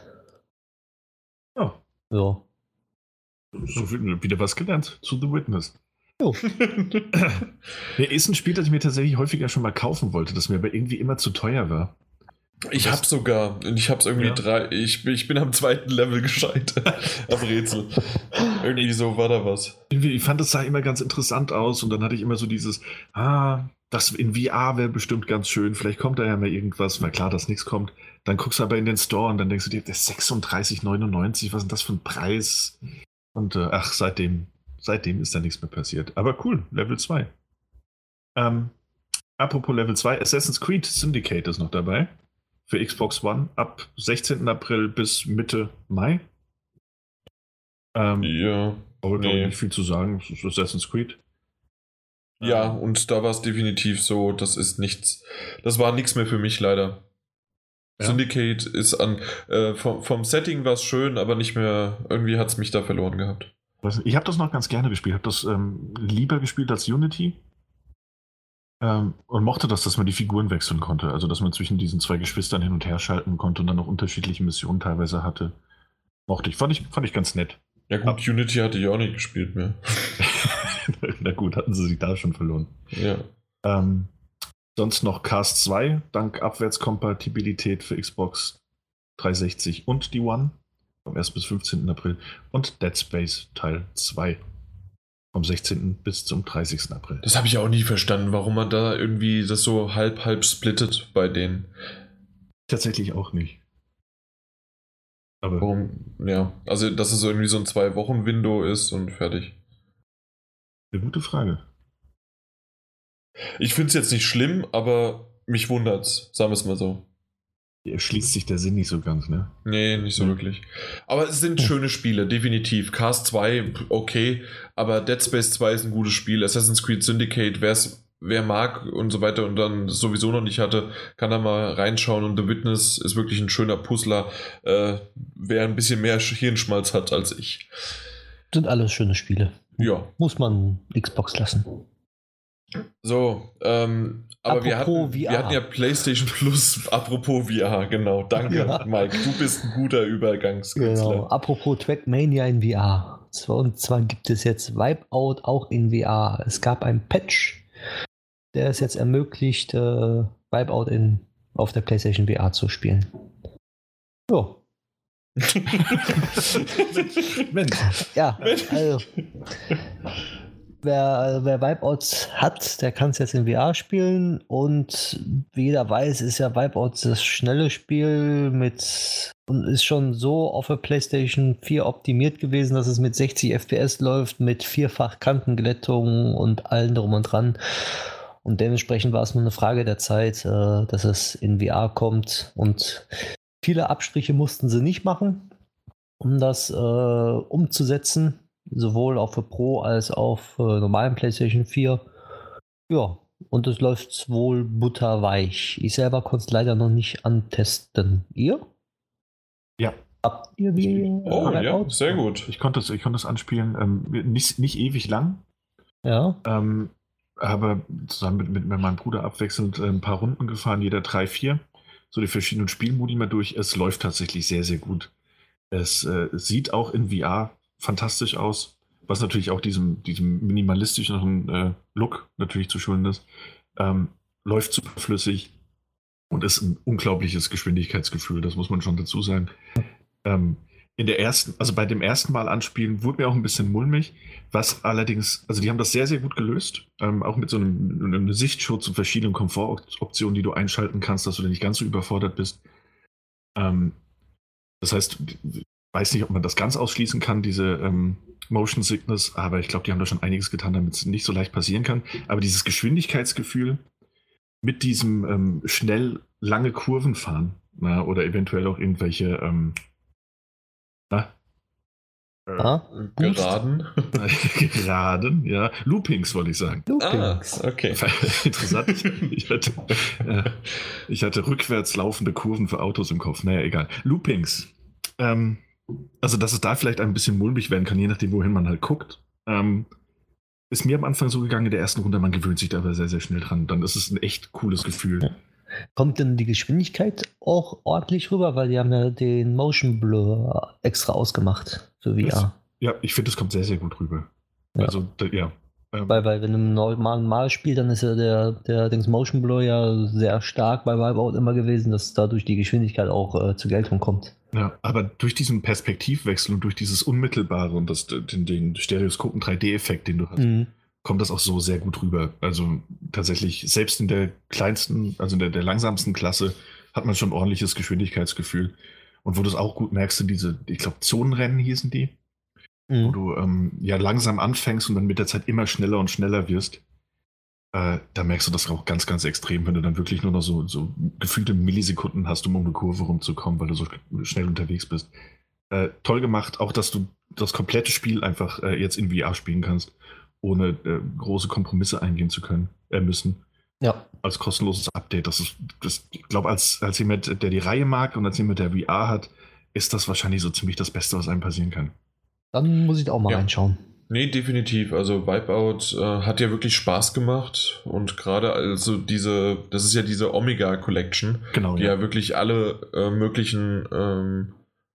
Ja, So. so viel- wieder was gelernt zu The Witness. Nee, ist ein Spiel, das ich mir tatsächlich häufiger schon mal kaufen wollte, das mir aber irgendwie immer zu teuer war. Ich hab's sogar. Und ich hab's irgendwie Ja. drei. Ich, bin- ich bin am zweiten Level gescheitert. am Rätsel. irgendwie so war da was. Irgendwie, ich fand, es sah immer ganz interessant aus und dann hatte ich immer so dieses, ah, das in VR wäre bestimmt ganz schön, vielleicht kommt da ja mal irgendwas, weil klar, dass nichts kommt. Dann guckst du aber in den Store und dann denkst du dir, das ist 36,99, was ist denn das für ein Preis? Und äh, ach, seitdem, seitdem ist da nichts mehr passiert. Aber cool, Level 2. Ähm, apropos Level 2, Assassin's Creed Syndicate ist noch dabei. Für Xbox One ab 16. April bis Mitte Mai. Ähm, Ja. aber Nee. nicht viel zu sagen. Es ist Assassin's Creed. Ja, Ähm, und da war es definitiv so, das ist nichts. Das war nichts mehr für mich leider. Ja. Syndicate ist an. Äh, vom, vom Setting war es schön, aber nicht mehr. Irgendwie hat es mich da verloren gehabt. Ich habe das noch ganz gerne gespielt. Ich habe das ähm, lieber gespielt als Unity. Ähm, und mochte das, dass man die Figuren wechseln konnte. Also, dass man zwischen diesen zwei Geschwistern hin und her schalten konnte und dann noch unterschiedliche Missionen teilweise hatte. Mochte ich. Fand ich, fand ich ganz nett. Ja, gut, Unity hatte ich auch nicht gespielt mehr. Na gut, hatten sie sich da schon verloren. Ja. Ähm, sonst noch Cast 2, dank Abwärtskompatibilität für Xbox 360 und die One vom 1. bis 15. April und Dead Space Teil 2 vom 16. bis zum 30. April. Das habe ich auch nie verstanden, warum man da irgendwie das so halb, halb splittet bei denen. Tatsächlich auch nicht. Aber Warum, ja. Also, dass es irgendwie so ein Zwei-Wochen-Window ist und fertig. eine gute Frage. Ich finde es jetzt nicht schlimm, aber mich wundert's, sagen wir es mal so. Erschließt sich der Sinn nicht so ganz, ne? Nee, nicht so Hm. wirklich. Aber es sind schöne Spiele, definitiv. Cast 2, okay, aber Dead Space 2 ist ein gutes Spiel. Assassin's Creed Syndicate, wer's, wer mag und so weiter und dann sowieso noch nicht hatte, kann da mal reinschauen. Und The Witness ist wirklich ein schöner Puzzler, äh, wer ein bisschen mehr Hirnschmalz hat als ich. Sind alles schöne Spiele. Ja, Muss man Xbox lassen. So, ähm, aber wir hatten, wir hatten ja PlayStation Plus, apropos VR, genau. Danke, Ja. Mike. Du bist ein guter Übergangskünstler. Genau. Apropos Trackmania in VR. So, Und zwar gibt es jetzt Wipeout auch in VR. Es gab ein Patch, der es jetzt ermöglicht, äh, Wipeout in, auf der PlayStation VR zu spielen. Ja, Mensch, ja Mensch. also. Wer, wer Wipeouts hat, der kann es jetzt in VR spielen. Und wie jeder weiß, ist ja Wipeout das schnelle Spiel mit und ist schon so auf der PlayStation 4 optimiert gewesen, dass es mit 60 FPS läuft, mit vierfach Kantenglättung und allem drum und dran. Und dementsprechend war es nur eine Frage der Zeit, äh, dass es in VR kommt. Und Viele Abstriche mussten sie nicht machen, um das äh, umzusetzen, sowohl auf für Pro als auch für normalen PlayStation 4. Ja, und es läuft wohl butterweich. Ich selber konnte es leider noch nicht antesten. Ihr? Ja. Habt ihr die? Oh ja, sehr gut. Ich konnte es ich konnte es anspielen, ähm, nicht, nicht ewig lang, Ja. ähm, aber zusammen mit, mit meinem Bruder abwechselnd äh, ein paar Runden gefahren, jeder drei, vier. So die verschiedenen Spielmodi mal durch. Es läuft tatsächlich sehr, sehr gut. Es äh, sieht auch in VR fantastisch aus, was natürlich auch diesem, diesem minimalistischen äh, Look natürlich zu schulden ist. Ähm, läuft super flüssig und ist ein unglaubliches Geschwindigkeitsgefühl, das muss man schon dazu sagen. Ähm, in der ersten, also bei dem ersten Mal anspielen, wurde mir auch ein bisschen mulmig, was allerdings, also die haben das sehr, sehr gut gelöst, ähm, auch mit so einem, einem Sichtschutz und verschiedenen Komfortoptionen, die du einschalten kannst, dass du nicht ganz so überfordert bist. Ähm, das heißt, weiß nicht, ob man das ganz ausschließen kann, diese ähm, Motion Sickness, aber ich glaube, die haben da schon einiges getan, damit es nicht so leicht passieren kann. Aber dieses Geschwindigkeitsgefühl mit diesem ähm, schnell lange Kurven fahren na, oder eventuell auch irgendwelche ähm, na, Ah, Boost. Geraden. geraden, ja, Loopings wollte ich sagen. Ah, Loopings. okay. Interessant. Ich, ich, hatte, äh, ich hatte rückwärts laufende Kurven für Autos im Kopf. Naja, egal. Loopings. Ähm, also, dass es da vielleicht ein bisschen mulmig werden kann, je nachdem, wohin man halt guckt. Ähm, ist mir am Anfang so gegangen in der ersten Runde, man gewöhnt sich da aber sehr, sehr schnell dran. Dann ist es ein echt cooles Gefühl. Kommt denn die Geschwindigkeit auch ordentlich rüber, weil die haben ja den Motion Blur extra ausgemacht für VR. Ja, ich finde, es kommt sehr, sehr gut rüber. Ja. Also, da, ja. Ähm, Weil, weil wenn du im normalen Mal spielst, dann ist ja der, der Dings Motion Blur ja sehr stark bei Wipeout immer gewesen, dass dadurch die Geschwindigkeit auch äh, zur Geltung kommt. Ja, aber durch diesen Perspektivwechsel und durch dieses Unmittelbare und das, den, den Stereoskopen 3D-Effekt, den du hast, Mhm. kommt das auch so sehr gut rüber. Also tatsächlich, selbst in der kleinsten, also in der, der langsamsten Klasse, hat man schon ein ordentliches Geschwindigkeitsgefühl. Und wo du es auch gut merkst, sind diese, ich glaube, Zonenrennen hießen die, wo Mhm. du ähm, ja langsam anfängst und dann mit der Zeit immer schneller und schneller wirst. Äh, da merkst du das auch ganz, ganz extrem, wenn du dann wirklich nur noch so, so gefühlte Millisekunden hast, um um eine Kurve rumzukommen, weil du so schnell unterwegs bist. Äh, toll gemacht, auch dass du das komplette Spiel einfach äh, jetzt in VR spielen kannst, ohne äh, große Kompromisse eingehen zu können, äh, müssen. Ja. Als kostenloses Update. Das ist, das, ich glaube, als, als jemand, der die Reihe mag und als jemand, der VR hat, ist das wahrscheinlich so ziemlich das Beste, was einem passieren kann. Dann muss ich da auch mal Ja. reinschauen. Nee, definitiv. Also Wipeout äh, hat ja wirklich Spaß gemacht und gerade also diese, das ist ja diese Omega Collection, Genau, die ja wirklich alle äh, möglichen ähm,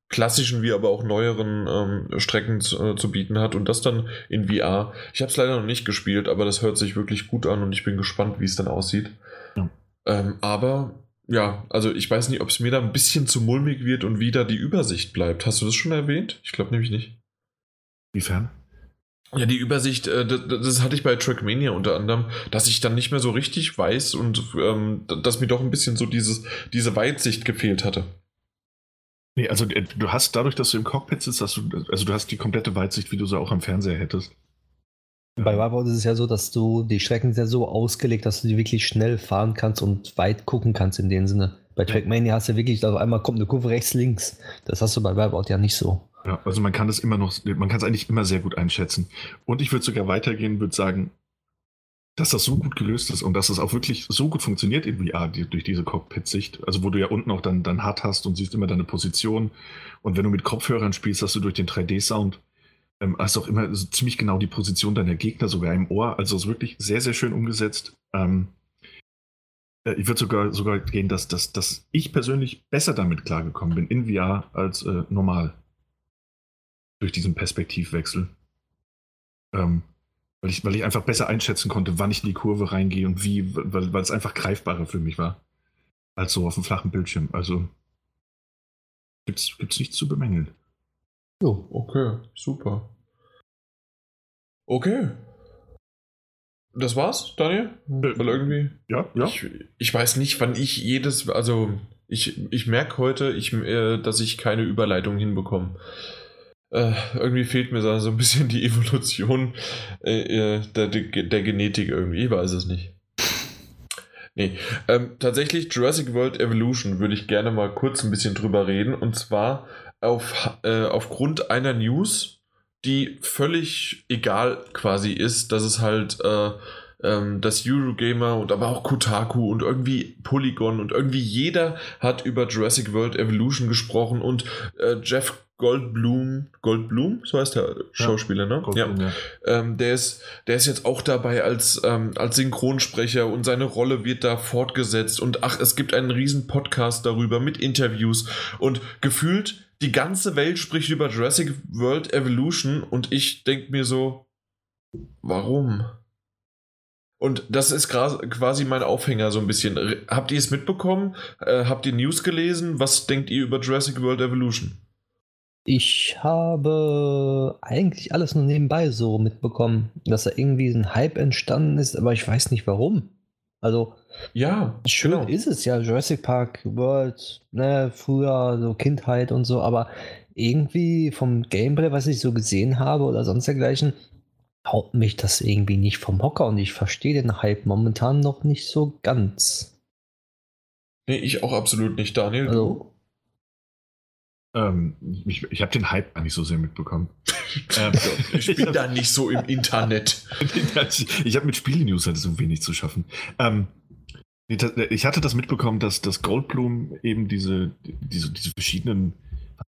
klassischen wie aber auch neueren ähm, Strecken zu, äh, zu bieten hat und das dann in VR. Ich habe es leider noch nicht gespielt, aber das hört sich wirklich gut an und ich bin gespannt, wie es dann aussieht. Ja. Ähm, aber ja, also ich weiß nicht, ob es mir da ein bisschen zu mulmig wird und wieder die Übersicht bleibt. Hast du das schon erwähnt? Ich glaube nämlich nicht. Inwiefern? Ja, die Übersicht, äh, das, das hatte ich bei Trackmania unter anderem, dass ich dann nicht mehr so richtig weiß und ähm, dass mir doch ein bisschen so dieses, diese Weitsicht gefehlt hatte. Nee, also äh, du hast dadurch, dass du im Cockpit sitzt, dass du, also du hast die komplette Weitsicht, wie du sie auch am Fernseher hättest. Bei Wipeout ist es ja so, dass du die Strecken sehr so ausgelegt, dass du die wirklich schnell fahren kannst und weit gucken kannst in dem Sinne. Bei Trackmania hast du wirklich, also einmal kommt eine Kurve rechts, links. Das hast du bei Wipeout ja nicht so. Ja, also man kann es immer noch, man kann es eigentlich immer sehr gut einschätzen. Und ich würde sogar weitergehen, würde sagen, dass das so gut gelöst ist und dass es auch wirklich so gut funktioniert in VR die, durch diese Cockpit-Sicht. Also wo du ja unten auch dann, dann hart hast und siehst immer deine Position. Und wenn du mit Kopfhörern spielst, hast du durch den 3D-Sound ähm, hast auch immer so ziemlich genau die Position deiner Gegner sogar im Ohr. Also es ist wirklich sehr, sehr schön umgesetzt. Ähm, äh, ich würde sogar, sogar gehen, dass, dass, dass ich persönlich besser damit klargekommen bin in VR als äh, normal. Durch diesen Perspektivwechsel. Ähm, weil, ich, weil ich einfach besser einschätzen konnte, wann ich in die Kurve reingehe und wie, weil, weil es einfach greifbarer für mich war. Als so auf dem flachen Bildschirm. Also gibt's, gibt's nichts zu bemängeln. Jo. Okay, super. Okay. Das war's, Daniel? Äh, Weil irgendwie. Ja, ja. Ich, ich weiß nicht, wann ich jedes. Also, ich, ich merke heute, ich, äh, dass ich keine Überleitung hinbekomme. Äh, irgendwie fehlt mir so ein bisschen die Evolution äh, äh, der, der, der Genetik irgendwie. Ich weiß es nicht. Nee, ähm, tatsächlich Jurassic World Evolution würde ich gerne mal kurz ein bisschen drüber reden. Und zwar auf, äh, aufgrund einer News, die völlig egal quasi ist, dass es halt äh, ähm, das Eurogamer und aber auch Kotaku und irgendwie Polygon und irgendwie jeder hat über Jurassic World Evolution gesprochen und äh, Jeff Goldblum, Goldblum, so heißt der Schauspieler, ja, ne? Goldblum, ja. ja. Ähm, der, ist, der ist jetzt auch dabei als, ähm, als Synchronsprecher und seine Rolle wird da fortgesetzt und ach, es gibt einen riesen Podcast darüber mit Interviews und gefühlt die ganze Welt spricht über Jurassic World Evolution und ich denke mir so, warum? Und das ist quasi mein Aufhänger so ein bisschen. Habt ihr es mitbekommen? Äh, habt ihr News gelesen? Was denkt ihr über Jurassic World Evolution? Ich habe eigentlich alles nur nebenbei so mitbekommen, dass da irgendwie ein Hype entstanden ist, aber ich weiß nicht warum. Also, ja, schön genau. ist es ja, Jurassic Park World, ne, früher so Kindheit und so, aber irgendwie vom Gameplay, was ich so gesehen habe oder sonst dergleichen, haut mich das irgendwie nicht vom Hocker und ich verstehe den Hype momentan noch nicht so ganz. Nee, ich auch absolut nicht, Daniel. Also, ähm, ich, ich habe den Hype gar nicht so sehr mitbekommen. ähm, ich bin da nicht so im Internet. ich habe mit Spiele-News halt so wenig zu schaffen. Ähm, ich hatte das mitbekommen, dass das Goldblum eben diese, diese, diese verschiedenen,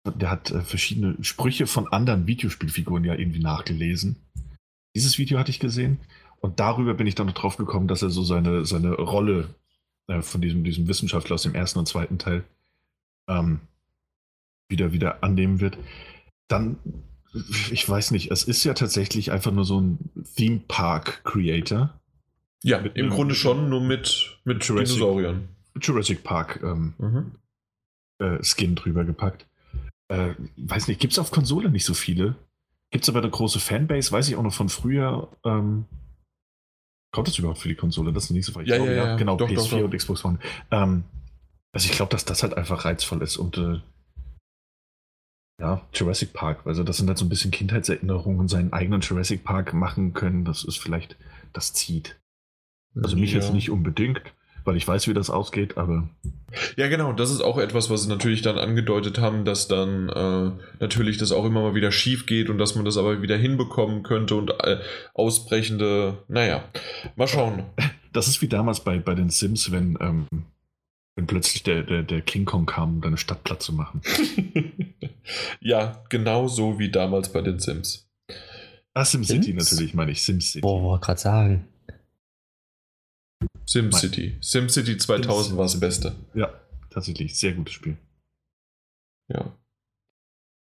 der hat äh, verschiedene Sprüche von anderen Videospielfiguren ja irgendwie nachgelesen. Dieses Video hatte ich gesehen und darüber bin ich dann noch drauf gekommen, dass er so seine, seine Rolle äh, von diesem, diesem Wissenschaftler aus dem ersten und zweiten Teil ähm, wieder, wieder annehmen wird. Dann, ich weiß nicht, es ist ja tatsächlich einfach nur so ein Theme Park Creator. Ja, mit, im Grunde schon, nur mit, mit Jurassic, Dinosauriern. Jurassic Park ähm, mhm. äh, Skin drüber gepackt. Äh, weiß nicht, gibt es auf Konsole nicht so viele. Gibt es aber eine große Fanbase, weiß ich auch noch von früher. Ähm, kommt das überhaupt für die Konsole? Das ist nicht so weit. Ja, ja, ja, genau, doch, PS4 doch, doch. und Xbox One. Ähm, also ich glaube, dass das halt einfach reizvoll ist und äh, ja, Jurassic Park. Also das sind halt so ein bisschen Kindheitserinnerungen und seinen eigenen Jurassic Park machen können. Das ist vielleicht, das zieht. Also mich ja. jetzt nicht unbedingt, weil ich weiß, wie das ausgeht, aber. Ja, genau, das ist auch etwas, was sie natürlich dann angedeutet haben, dass dann äh, natürlich das auch immer mal wieder schief geht und dass man das aber wieder hinbekommen könnte und äh, ausbrechende, naja, mal schauen. Das ist wie damals bei, bei den Sims, wenn, ähm, wenn plötzlich der, der, der King Kong kam, um deine Stadt platt zu machen. ja, genau so wie damals bei den Sims. Ah, SimCity natürlich, meine ich, SimCity. Boah, wollte gerade sagen. SimCity. SimCity 2000 war das Beste. Ja, tatsächlich. Sehr gutes Spiel. Ja.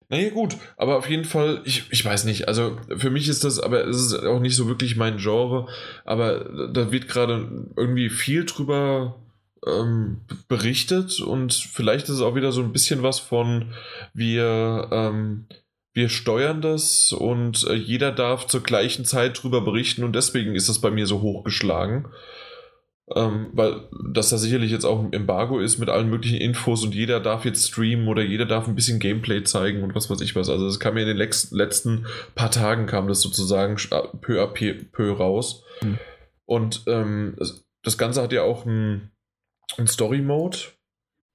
Naja, gut, aber auf jeden Fall, ich, ich weiß nicht, also für mich ist das, aber es ist auch nicht so wirklich mein Genre, aber da wird gerade irgendwie viel drüber ähm, berichtet und vielleicht ist es auch wieder so ein bisschen was von, wir, ähm, wir steuern das und äh, jeder darf zur gleichen Zeit drüber berichten und deswegen ist das bei mir so hochgeschlagen. Ähm, weil das da sicherlich jetzt auch ein Embargo ist mit allen möglichen Infos und jeder darf jetzt streamen oder jeder darf ein bisschen Gameplay zeigen und was weiß ich was. Also es kam ja in den letzten paar Tagen kam das sozusagen peu à peu raus. Mhm. Und ähm, das Ganze hat ja auch ein, ein Story-Mode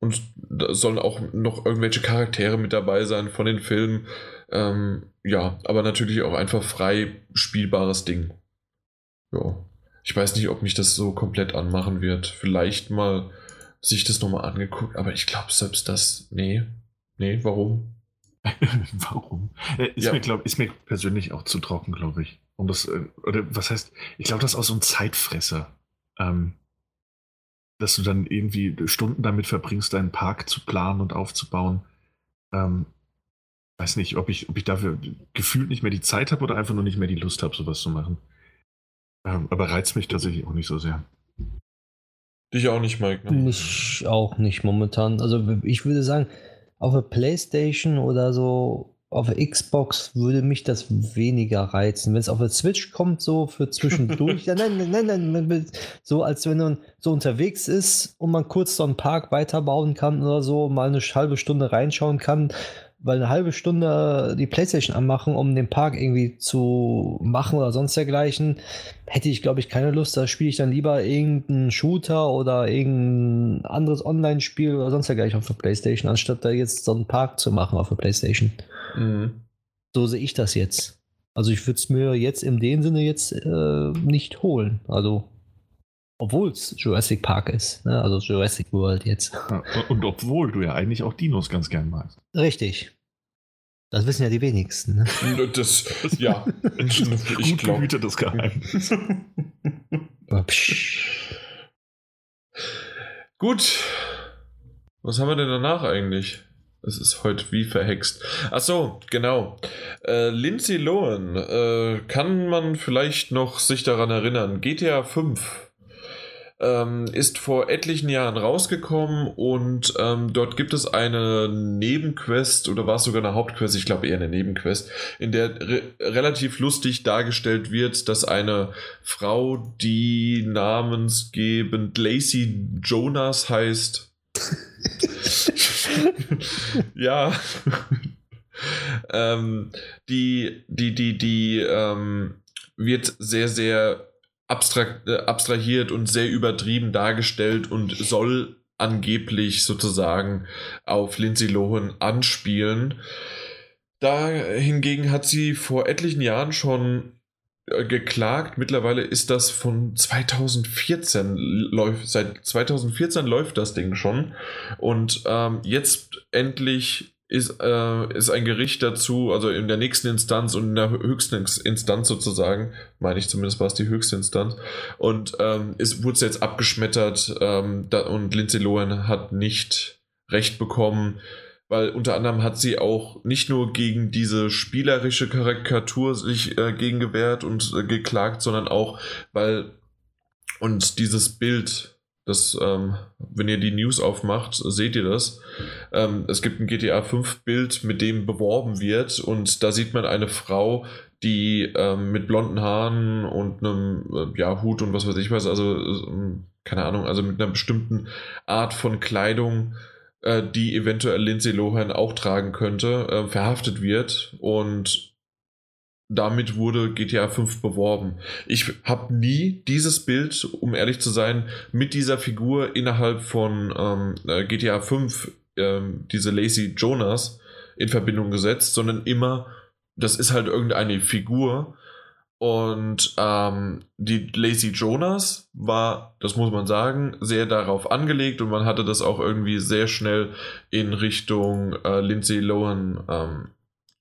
und da sollen auch noch irgendwelche Charaktere mit dabei sein von den Filmen. Ähm, ja, aber natürlich auch einfach frei spielbares Ding. Ja. Ich weiß nicht, ob mich das so komplett anmachen wird. Vielleicht mal sich das nochmal angeguckt, aber ich glaube selbst das, nee. Nee, warum? warum? Äh, ist, ja. mir, glaub, ist mir persönlich auch zu trocken, glaube ich. Um das, äh, oder was heißt, ich glaube, das ist auch so ein Zeitfresser. Ähm, dass du dann irgendwie Stunden damit verbringst, deinen Park zu planen und aufzubauen. Ähm, weiß nicht, ob ich, ob ich dafür gefühlt nicht mehr die Zeit habe oder einfach nur nicht mehr die Lust habe, sowas zu machen. Ähm, aber reizt mich tatsächlich auch nicht so sehr. Dich auch nicht, Mike? Ne? Mich auch nicht momentan. Also ich würde sagen, auf der Playstation oder so auf Xbox würde mich das weniger reizen. Wenn es auf der Switch kommt, so für zwischendurch, ja, nein, nein, nein, nein, so als wenn man so unterwegs ist und man kurz so einen Park weiterbauen kann oder so, mal eine halbe Stunde reinschauen kann, weil eine halbe Stunde die Playstation anmachen, um den Park irgendwie zu machen oder sonst dergleichen, hätte ich, glaube ich, keine Lust. Da spiele ich dann lieber irgendeinen Shooter oder irgendein anderes Online-Spiel oder sonst dergleichen auf der Playstation, anstatt da jetzt so einen Park zu machen auf der Playstation. Mhm. So sehe ich das jetzt. Also ich würde es mir jetzt in dem Sinne jetzt äh, nicht holen. Also obwohl es Jurassic Park ist, ne? also Jurassic World jetzt. und obwohl du ja eigentlich auch Dinos ganz gern magst. Richtig. Das wissen ja die wenigsten. Ne? Das, ja. ich glaube. das Geheimnis. Gut. Was haben wir denn danach eigentlich? Es ist heute wie verhext. Ach so, genau. Äh, Lindsay Lohan, äh, kann man vielleicht noch sich daran erinnern? GTA 5 ähm, ist vor etlichen Jahren rausgekommen und ähm, dort gibt es eine Nebenquest oder war es sogar eine Hauptquest, ich glaube eher eine Nebenquest, in der re relativ lustig dargestellt wird, dass eine Frau, die namensgebend Lacey Jonas heißt, ja, ähm, die, die, die, die ähm, wird sehr, sehr abstrakt, äh, abstrahiert und sehr übertrieben dargestellt und soll angeblich sozusagen auf Lindsay Lohan anspielen. Da hingegen hat sie vor etlichen Jahren schon geklagt. Mittlerweile ist das von 2014 läuft seit 2014 läuft das Ding schon. Und ähm, jetzt endlich ist, äh, ist ein Gericht dazu, also in der nächsten Instanz und in der höchsten Instanz sozusagen, meine ich zumindest war es die höchste Instanz, und ähm, es wurde jetzt abgeschmettert ähm, da, und Lindsay Lohan hat nicht recht bekommen, weil unter anderem hat sie auch nicht nur gegen diese spielerische Karikatur sich äh, gegen gewehrt und äh, geklagt, sondern auch, weil und dieses Bild das, ähm, wenn ihr die News aufmacht, seht ihr das. Ähm, es gibt ein GTA 5 Bild, mit dem beworben wird und da sieht man eine Frau, die ähm, mit blonden Haaren und einem äh, ja, Hut und was weiß ich was, also äh, keine Ahnung, also mit einer bestimmten Art von Kleidung, äh, die eventuell Lindsay Lohan auch tragen könnte, äh, verhaftet wird und damit wurde GTA 5 beworben. Ich habe nie dieses Bild, um ehrlich zu sein, mit dieser Figur innerhalb von ähm, äh, GTA 5, ähm, diese Lacey Jonas, in Verbindung gesetzt, sondern immer, das ist halt irgendeine Figur. Und ähm, die Lacey Jonas war, das muss man sagen, sehr darauf angelegt und man hatte das auch irgendwie sehr schnell in Richtung äh, Lindsay Lohan ähm,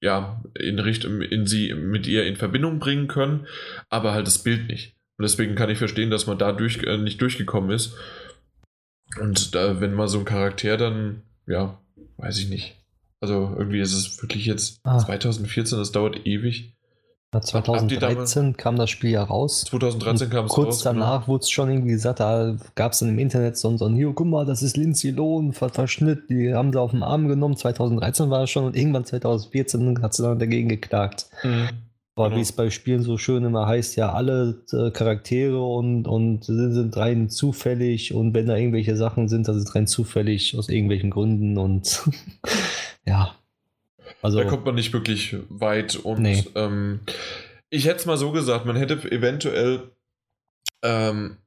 ja, in Richtung, in sie mit ihr in Verbindung bringen können, aber halt das Bild nicht. Und deswegen kann ich verstehen, dass man da durch, äh, nicht durchgekommen ist. Und da, wenn mal so ein Charakter dann, ja, weiß ich nicht. Also irgendwie ist es wirklich jetzt ah. 2014, das dauert ewig. 2013 kam das Spiel ja raus. 2013 kam es raus. Kurz danach genau. wurde es schon irgendwie gesagt, da gab es im Internet so, ein, hier, guck mal, das ist Lindsay Lohan, Verschnitt, die haben sie auf den Arm genommen. 2013 war es schon und irgendwann 2014 hat sie dann dagegen geklagt. Mhm. Aber genau. wie es bei Spielen so schön immer heißt, ja, alle äh, Charaktere und, und sind, sind rein zufällig und wenn da irgendwelche Sachen sind, das ist rein zufällig aus irgendwelchen Gründen und ja. Also, da kommt man nicht wirklich weit und nee. ähm, ich hätte es mal so gesagt, man hätte eventuell ähm,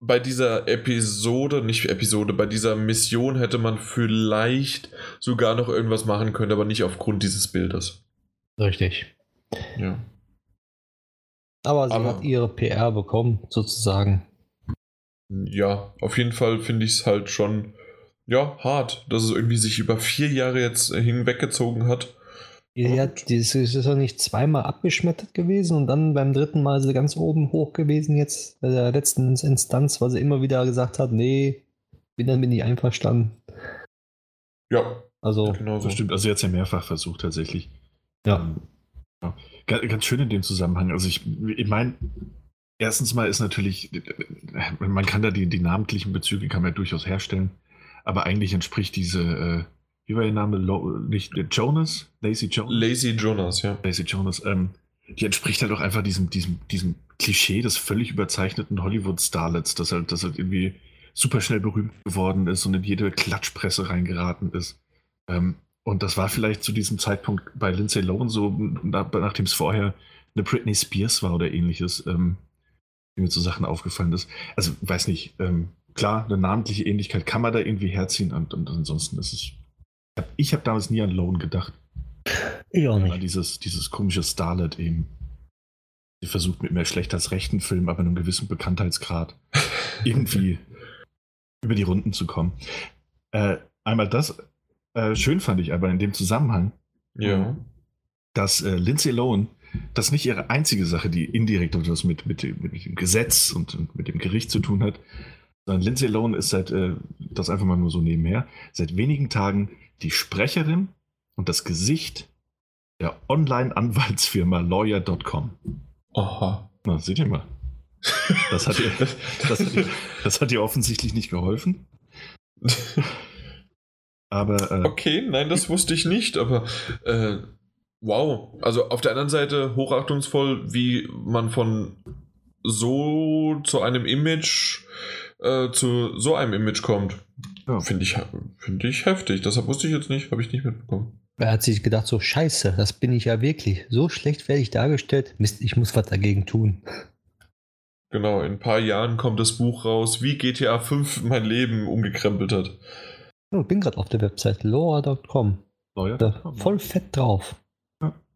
bei dieser Episode, nicht Episode, bei dieser Mission hätte man vielleicht sogar noch irgendwas machen können, aber nicht aufgrund dieses Bildes. Richtig. Ja. Aber sie aber, hat ihre PR bekommen, sozusagen. Ja, auf jeden Fall finde ich es halt schon ja, hart, dass es irgendwie sich über vier Jahre jetzt hinweggezogen hat. Ja, die ist, doch nicht zweimal abgeschmettert gewesen und dann beim dritten Mal ist sie ganz oben hoch gewesen, jetzt bei der letzten Instanz, weil sie immer wieder gesagt hat, nee, bin dann bin ich einverstanden. Ja, also genau so. Das stimmt, also sie hat es ja mehrfach versucht tatsächlich. Ja. Ähm, ja. Ganz, ganz schön in dem Zusammenhang. Also ich, ich meine, erstens mal ist natürlich, man kann da die, die namentlichen Bezüge kann man ja durchaus herstellen. Aber eigentlich entspricht diese, äh, wie war ihr Name? Lo nicht Jonas? Lazy Jonas? Lazy Jonas, ja. Lazy Jonas. Ähm, die entspricht halt auch einfach diesem, diesem, diesem Klischee des völlig überzeichneten Hollywood-Starlets, das halt, das halt irgendwie super schnell berühmt geworden ist und in jede Klatschpresse reingeraten ist. Ähm, und das war vielleicht zu diesem Zeitpunkt bei Lindsay Lohan so, nachdem es vorher eine Britney Spears war oder ähnliches, ähm, wie mir zu Sachen aufgefallen ist. Also, weiß nicht, ähm, klar, eine namentliche Ähnlichkeit kann man da irgendwie herziehen und, und ansonsten ist es. Ich habe damals nie an Lohan gedacht. Ich auch nicht. Dieses, dieses komische Starlet eben. Sie versucht mit mehr schlecht als rechten Film, aber einem gewissen Bekanntheitsgrad irgendwie über die Runden zu kommen. Äh, einmal das, äh, schön fand ich aber in dem Zusammenhang, Ja. dass äh, Lindsay Lohan, das nicht ihre einzige Sache, die indirekt etwas mit, mit, dem, mit dem Gesetz und, und mit dem Gericht zu tun hat, Lindsay Lohan ist seit, äh, das einfach mal nur so nebenher, seit wenigen Tagen die Sprecherin und das Gesicht der Online-Anwaltsfirma Lawyer.com. Aha. Na, seht ihr mal. Das hat ihr, das hat ihr, das hat ihr offensichtlich nicht geholfen. Aber äh, Okay, nein, das wusste ich nicht, aber äh, wow. Also auf der anderen Seite hochachtungsvoll, wie man von so zu einem Image äh, zu so einem Image kommt. Ja. Finde ich, finde ich heftig. Deshalb wusste ich jetzt nicht, habe ich nicht mitbekommen. Er hat sich gedacht, so scheiße, das bin ich ja wirklich. So schlecht werde ich dargestellt. Mist, ich muss was dagegen tun. Genau, in ein paar Jahren kommt das Buch raus, wie GTA 5 mein Leben umgekrempelt hat. Oh, Ich bin gerade auf der Website. Da Voll fett drauf.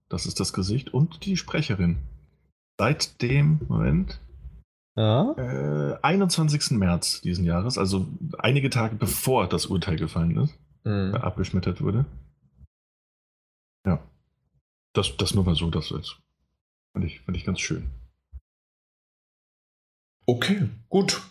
Das ist das Gesicht und die Sprecherin. Seit dem, Moment, Ja. äh, 21. März diesen Jahres, also einige Tage bevor das Urteil gefallen ist, Mhm. äh, abgeschmettert wurde. Ja. Das, das nur mal so, das jetzt. Fand ich, fand ich ganz schön. Okay, gut.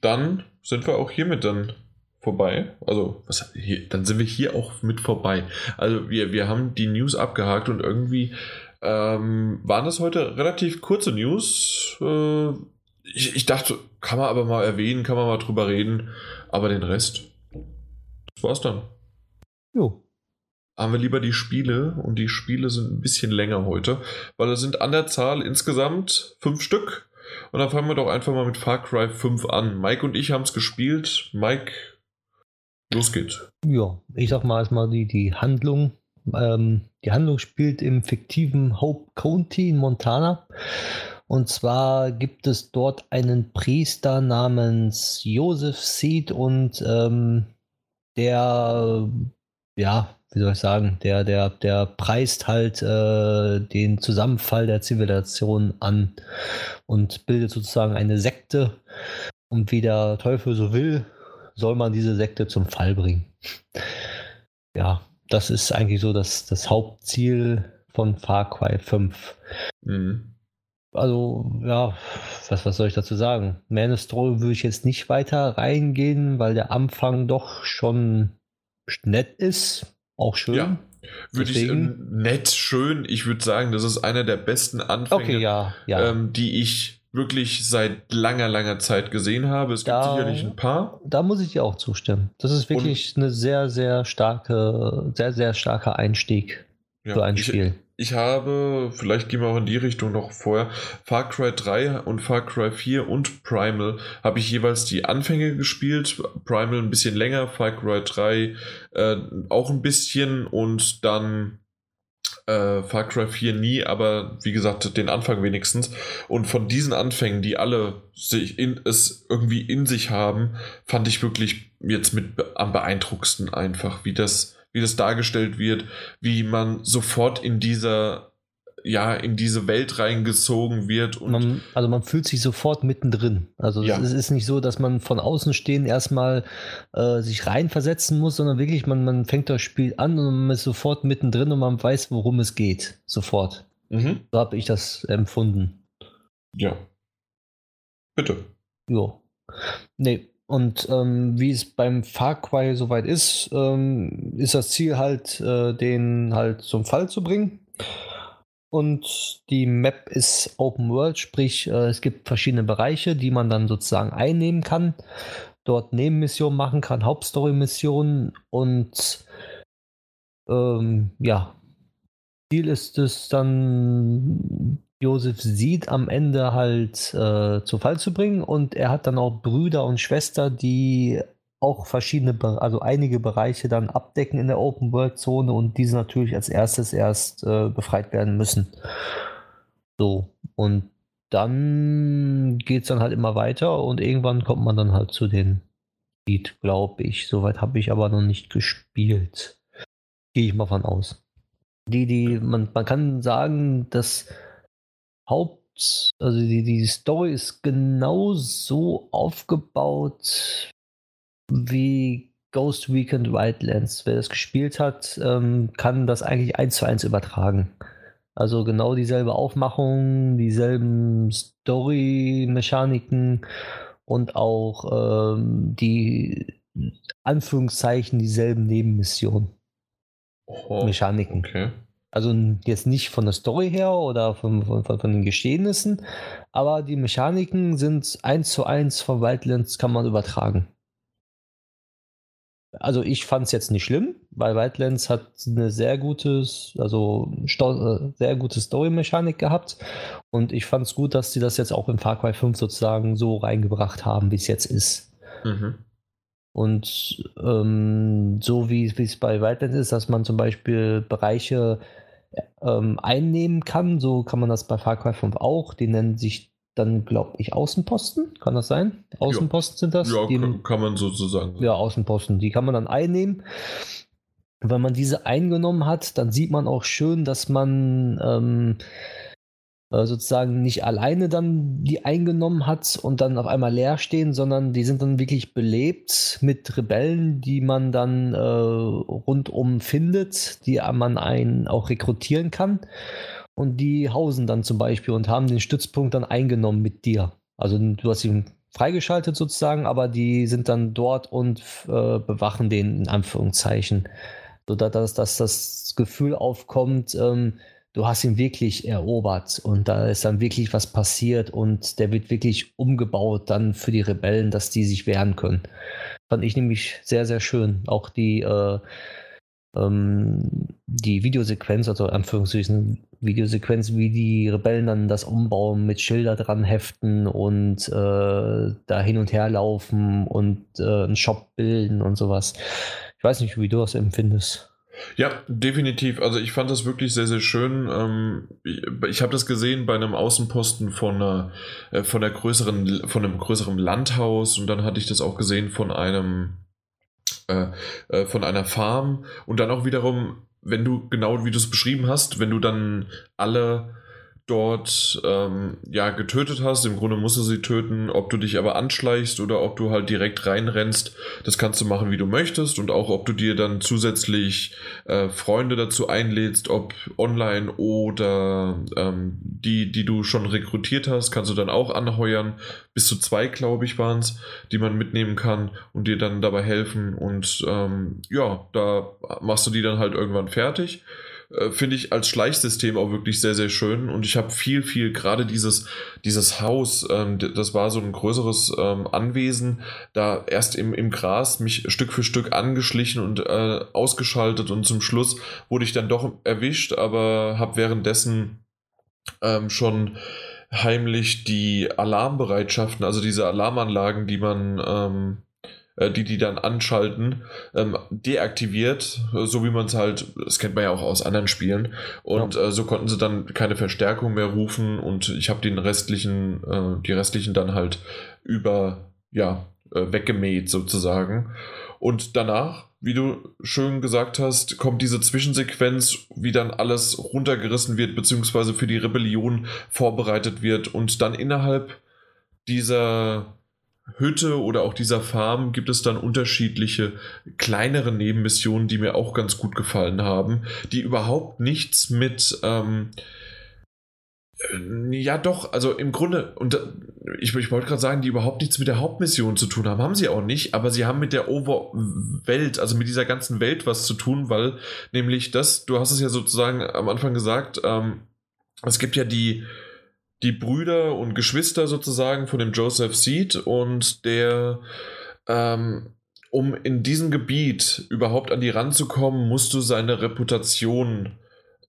Dann sind wir auch hiermit dann vorbei. Also, was, hier, dann sind wir hier auch mit vorbei. Also, wir, wir haben die News abgehakt und irgendwie ähm, waren das heute relativ kurze News. Äh, ich, ich dachte, kann man aber mal erwähnen, kann man mal drüber reden. Aber den Rest, das war's dann. Jo. Haben wir lieber die Spiele und die Spiele sind ein bisschen länger heute, weil es sind an der Zahl insgesamt fünf Stück. Und dann fangen wir doch einfach mal mit Far Cry 5 an. Mike und ich haben es gespielt. Mike, los geht's. Ja, ich sag mal erstmal die, die Handlung. Ähm, die Handlung spielt im fiktiven Hope County in Montana. Und zwar gibt es dort einen Priester namens Joseph Seed und ähm, der, ja, wie soll ich sagen, der, der, der preist halt äh, den Zusammenfall der Zivilisation an und bildet sozusagen eine Sekte. Und wie der Teufel so will, soll man diese Sekte zum Fall bringen. Ja, das ist eigentlich so das, das Hauptziel von Far Cry 5. Mhm. Also, ja, was, was soll ich dazu sagen? In die Story würde ich jetzt nicht weiter reingehen, weil der Anfang doch schon nett ist. Auch schön. Ja, Würde ich äh, nett, schön. Ich würde sagen, das ist einer der besten Anfänge, Okay, ja, ja. ähm, die ich wirklich seit langer, langer Zeit gesehen habe. Es gibt Da- sicherlich ein paar. da muss ich dir auch zustimmen. Das ist wirklich eine sehr, sehr starke, sehr, sehr starker Einstieg Ja, für ein ich, Spiel. Ich habe, vielleicht gehen wir auch in die Richtung noch vorher, Far Cry 3 und Far Cry 4 und Primal habe ich jeweils die Anfänge gespielt. Primal ein bisschen länger, Far Cry 3 äh, auch ein bisschen und dann äh, Far Cry 4 nie, aber wie gesagt, den Anfang wenigstens. Und von diesen Anfängen, die alle sich in, es irgendwie in sich haben, fand ich wirklich jetzt mit am beeindruckendsten einfach, wie das, wie das dargestellt wird, wie man sofort in dieser, ja, in diese Welt reingezogen wird und Man, also man fühlt sich sofort mittendrin. Also Ja. es ist nicht so, dass man von außen stehen erstmal äh, sich reinversetzen muss, sondern wirklich, man, man fängt das Spiel an und man ist sofort mittendrin und man weiß, worum es geht. Sofort. mhm, So habe ich das empfunden. ja. Bitte. Jo. Nee. Und ähm, wie es beim Far Cry soweit ist, ähm, ist das Ziel halt, äh, den halt zum Fall zu bringen. Und die Map ist Open World, sprich, äh, es gibt verschiedene Bereiche, die man dann sozusagen einnehmen kann. Dort Nebenmissionen machen kann, Hauptstory-Missionen und ähm, ja, Ziel ist es dann, Josef sieht am Ende halt äh, zu Fall zu bringen und er hat dann auch Brüder und Schwester, die auch verschiedene, also einige Bereiche dann abdecken in der Open World Zone und diese natürlich als erstes erst äh, befreit werden müssen. So, und dann geht es dann halt immer weiter und irgendwann kommt man dann halt zu den Lied, glaube ich. Soweit habe ich aber noch nicht gespielt. Gehe ich mal von aus. Die, die, man, man kann sagen, dass Haupt, also die, die Story ist genau so aufgebaut wie Ghost Weekend Wildlands. Wer das gespielt hat, ähm, kann das eigentlich eins zu eins übertragen. Also genau dieselbe Aufmachung, dieselben Story-Mechaniken und auch ähm, die Anführungszeichen dieselben Nebenmissionen. Oh, Mechaniken. Okay. Also jetzt nicht von der Story her oder von, von, von, den Geschehnissen, aber die Mechaniken sind eins zu eins von Wildlands kann man übertragen. Also ich fand es jetzt nicht schlimm, weil Wildlands hat eine sehr gutes, also äh, sehr gute Story-Mechanik gehabt und ich fand es gut, dass sie das jetzt auch in Far Cry 5 sozusagen so reingebracht haben, wie es jetzt ist. Mhm. Und ähm, so wie es bei Wildlands ist, dass man zum Beispiel Bereiche ähm, einnehmen kann, so kann man das bei Far Cry 5 auch. Die nennen sich dann, glaube ich, Außenposten. Kann das sein? Außenposten ja. sind das? Ja, die, kann man sozusagen. Ja, Außenposten. Die kann man dann einnehmen. Wenn man diese eingenommen hat, dann sieht man auch schön, dass man ähm, äh, sozusagen nicht alleine dann die eingenommen hat und dann auf einmal leer stehen, sondern die sind dann wirklich belebt mit Rebellen, die man dann äh, rundum findet, die man einen auch rekrutieren kann. Und die hausen dann zum Beispiel und haben den Stützpunkt dann eingenommen mit dir. Also du hast ihn freigeschaltet sozusagen, aber die sind dann dort und äh, bewachen den in Anführungszeichen. Sodass dass das Gefühl aufkommt, ähm, du hast ihn wirklich erobert und da ist dann wirklich was passiert und der wird wirklich umgebaut dann für die Rebellen, dass die sich wehren können. Fand ich nämlich sehr, sehr schön. Auch die, äh, ähm, die Videosequenz, also Anführungszeichen Videosequenz, wie die Rebellen dann das umbauen, mit Schilder dran heften und äh, da hin und her laufen und äh, einen Shop bilden und sowas. Ich weiß nicht, wie du das empfindest. Ja, definitiv. Also ich fand das wirklich sehr, sehr schön. Ähm, ich, habe das gesehen bei einem Außenposten von einer, äh, von der größeren, von einem größeren Landhaus und dann hatte ich das auch gesehen von einem äh, äh, von einer Farm und dann auch wiederum, wenn du genau wie du es beschrieben hast, wenn du dann alle dort ähm, ja getötet hast. Im Grunde musst du sie töten. Ob du dich aber anschleichst oder ob du halt direkt reinrennst, das kannst du machen, wie du möchtest. Und auch ob du dir dann zusätzlich äh, Freunde dazu einlädst, ob online oder ähm, die, die du schon rekrutiert hast, kannst du dann auch anheuern. Bis zu zwei, glaube ich, waren es, die man mitnehmen kann und dir dann dabei helfen. Und ähm, ja, da machst du die dann halt irgendwann fertig. Äh, finde ich als Schleichsystem auch wirklich sehr, sehr schön. Und ich habe viel, viel, gerade dieses, dieses Haus, ähm, das war so ein größeres ähm, Anwesen, da erst im, im Gras mich Stück für Stück angeschlichen und äh, ausgeschaltet und zum Schluss wurde ich dann doch erwischt, aber habe währenddessen ähm, schon heimlich die Alarmbereitschaften, also diese Alarmanlagen, die man ähm, äh, die die dann anschalten, ähm, deaktiviert, so wie man es halt, das kennt man ja auch aus anderen Spielen. Und ja. äh, so konnten sie dann keine Verstärkung mehr rufen und ich habe den restlichen, äh, die restlichen dann halt über, ja, äh, weggemäht sozusagen. Und danach, wie du schön gesagt hast, kommt diese Zwischensequenz, wie dann alles runtergerissen wird, beziehungsweise für die Rebellion vorbereitet wird und dann innerhalb dieser Hütte oder auch dieser Farm gibt es dann unterschiedliche kleinere Nebenmissionen, die mir auch ganz gut gefallen haben, die überhaupt nichts mit ähm, äh, ja, doch, also im Grunde, und ich, ich wollte gerade sagen, die überhaupt nichts mit der Hauptmission zu tun haben, haben sie auch nicht, aber sie haben mit der Overwelt, also mit dieser ganzen Welt was zu tun, weil nämlich das, du hast es ja sozusagen am Anfang gesagt, ähm, es gibt ja die, die Brüder und Geschwister sozusagen von dem Joseph Seed und der, ähm, um in diesem Gebiet überhaupt an die ranzukommen, musst du seine Reputation,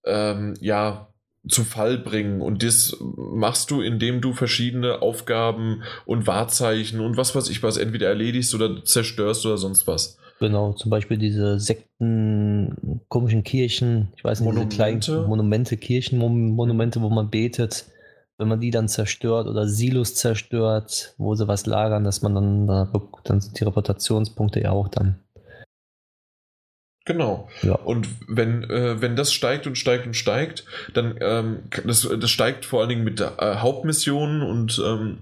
ähm, ja, zu Fall bringen. Und das machst du, indem du verschiedene Aufgaben und Wahrzeichen und was weiß ich was entweder erledigst oder zerstörst oder sonst was. Genau, zum Beispiel diese Sekten, komischen Kirchen, ich weiß nicht, Monumente. diese kleinen Monumente, Kirchenmonumente, wo man betet. Wenn man die dann zerstört oder Silos zerstört, wo sie was lagern, dass man dann, dann sind die Reputationspunkte ja auch dann. Genau. Ja. Und wenn, äh, wenn das steigt und steigt und steigt, dann ähm, das, das steigt vor allen Dingen mit der, äh, Hauptmissionen und ähm,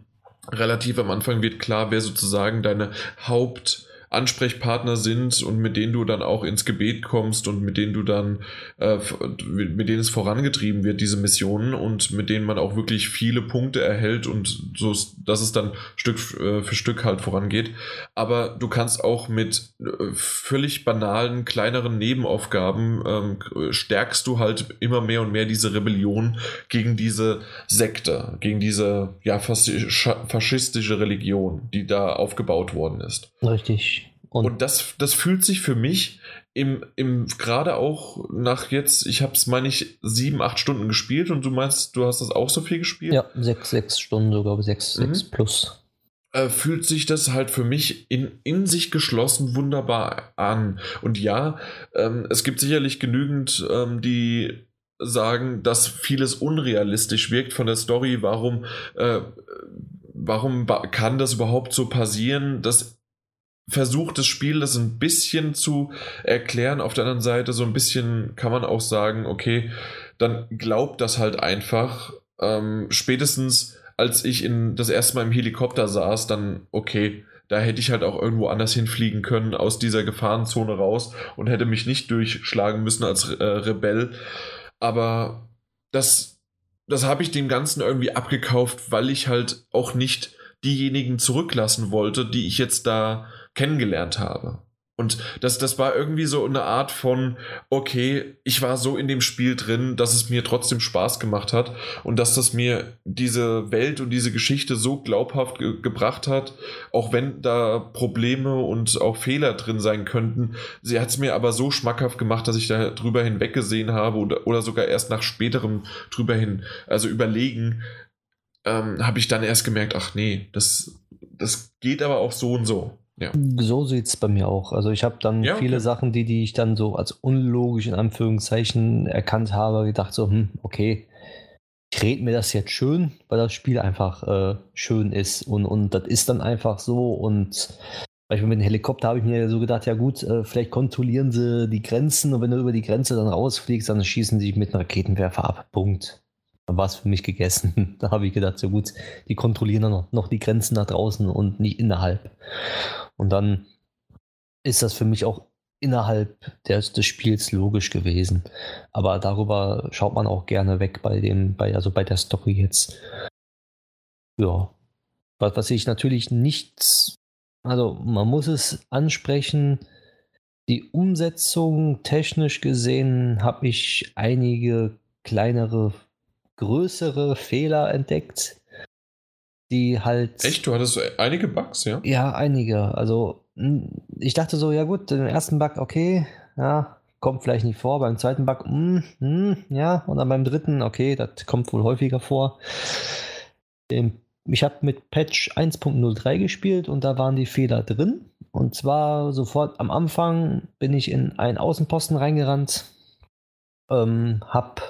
relativ am Anfang wird klar, wer sozusagen deine Haupt Ansprechpartner sind und mit denen du dann auch ins Gebet kommst und mit denen du dann, äh, mit denen es vorangetrieben wird, diese Missionen und mit denen man auch wirklich viele Punkte erhält und so, dass es dann Stück äh, für Stück halt vorangeht. Aber du kannst auch mit äh, völlig banalen, kleineren Nebenaufgaben ähm, stärkst du halt immer mehr und mehr diese Rebellion gegen diese Sekte, gegen diese ja faschistische Religion, die da aufgebaut worden ist. Richtig. Und, und, das, das fühlt sich für mich im, im gerade auch nach jetzt, ich habe es, meine ich, sieben, acht Stunden gespielt und du meinst, du hast das auch so viel gespielt? Ja, sechs, sechs Stunden sogar, sechs, mhm. sechs plus. Äh, fühlt sich das halt für mich in, in sich geschlossen wunderbar an. Und ja, ähm, es gibt sicherlich genügend, ähm, die sagen, dass vieles unrealistisch wirkt von der Story. Warum, äh, warum kann das überhaupt so passieren? dass versucht das Spiel das ein bisschen zu erklären. Auf der anderen Seite so ein bisschen kann man auch sagen, okay, dann glaubt das halt einfach. Ähm, spätestens als ich in das erste Mal im Helikopter saß, dann okay, da hätte ich halt auch irgendwo anders hinfliegen können aus dieser Gefahrenzone raus und hätte mich nicht durchschlagen müssen als äh, Rebell. Aber das, das habe ich dem Ganzen irgendwie abgekauft, weil ich halt auch nicht diejenigen zurücklassen wollte, die ich jetzt da kennengelernt habe. Und das, das war irgendwie so eine Art von, okay, ich war so in dem Spiel drin, dass es mir trotzdem Spaß gemacht hat und dass das mir diese Welt und diese Geschichte so glaubhaft ge gebracht hat, auch wenn da Probleme und auch Fehler drin sein könnten. Sie hat es mir aber so schmackhaft gemacht, dass ich da drüber hinweggesehen habe oder, oder sogar erst nach späterem drüber hin, also überlegen, ähm, habe ich dann erst gemerkt, ach nee, das, das geht aber auch so und so. Ja. So sieht es bei mir auch. Also ich habe dann ja, viele okay. Sachen, die, die ich dann so als unlogisch in Anführungszeichen erkannt habe, gedacht so, hm, okay, ich rede mir das jetzt schön, weil das Spiel einfach äh, schön ist und, und das ist dann einfach so und Beispiel mit dem Helikopter habe ich mir so gedacht, ja gut, äh, vielleicht kontrollieren sie die Grenzen und wenn du über die Grenze dann rausfliegst, dann schießen sie mit einem Raketenwerfer ab. Punkt. War es für mich gegessen. da habe ich gedacht, so gut, die kontrollieren dann noch, noch die Grenzen nach draußen und nicht innerhalb. Und dann ist das für mich auch innerhalb des, des Spiels logisch gewesen. Aber darüber schaut man auch gerne weg bei dem, bei, also bei der Story jetzt. Ja. Was, was ich natürlich nicht, also man muss es ansprechen, die Umsetzung technisch gesehen habe ich einige kleinere, größere Fehler entdeckt die halt. Echt? Du hattest einige Bugs, ja? Ja, einige. Also, ich dachte so, ja gut, den ersten Bug, okay, ja, kommt vielleicht nicht vor. Beim zweiten Bug, mm, mm, ja, und dann beim dritten, okay, das kommt wohl häufiger vor. Ich habe mit Patch 1.03 gespielt und da waren die Fehler drin. Und zwar sofort am Anfang bin ich in einen Außenposten reingerannt, ähm, habe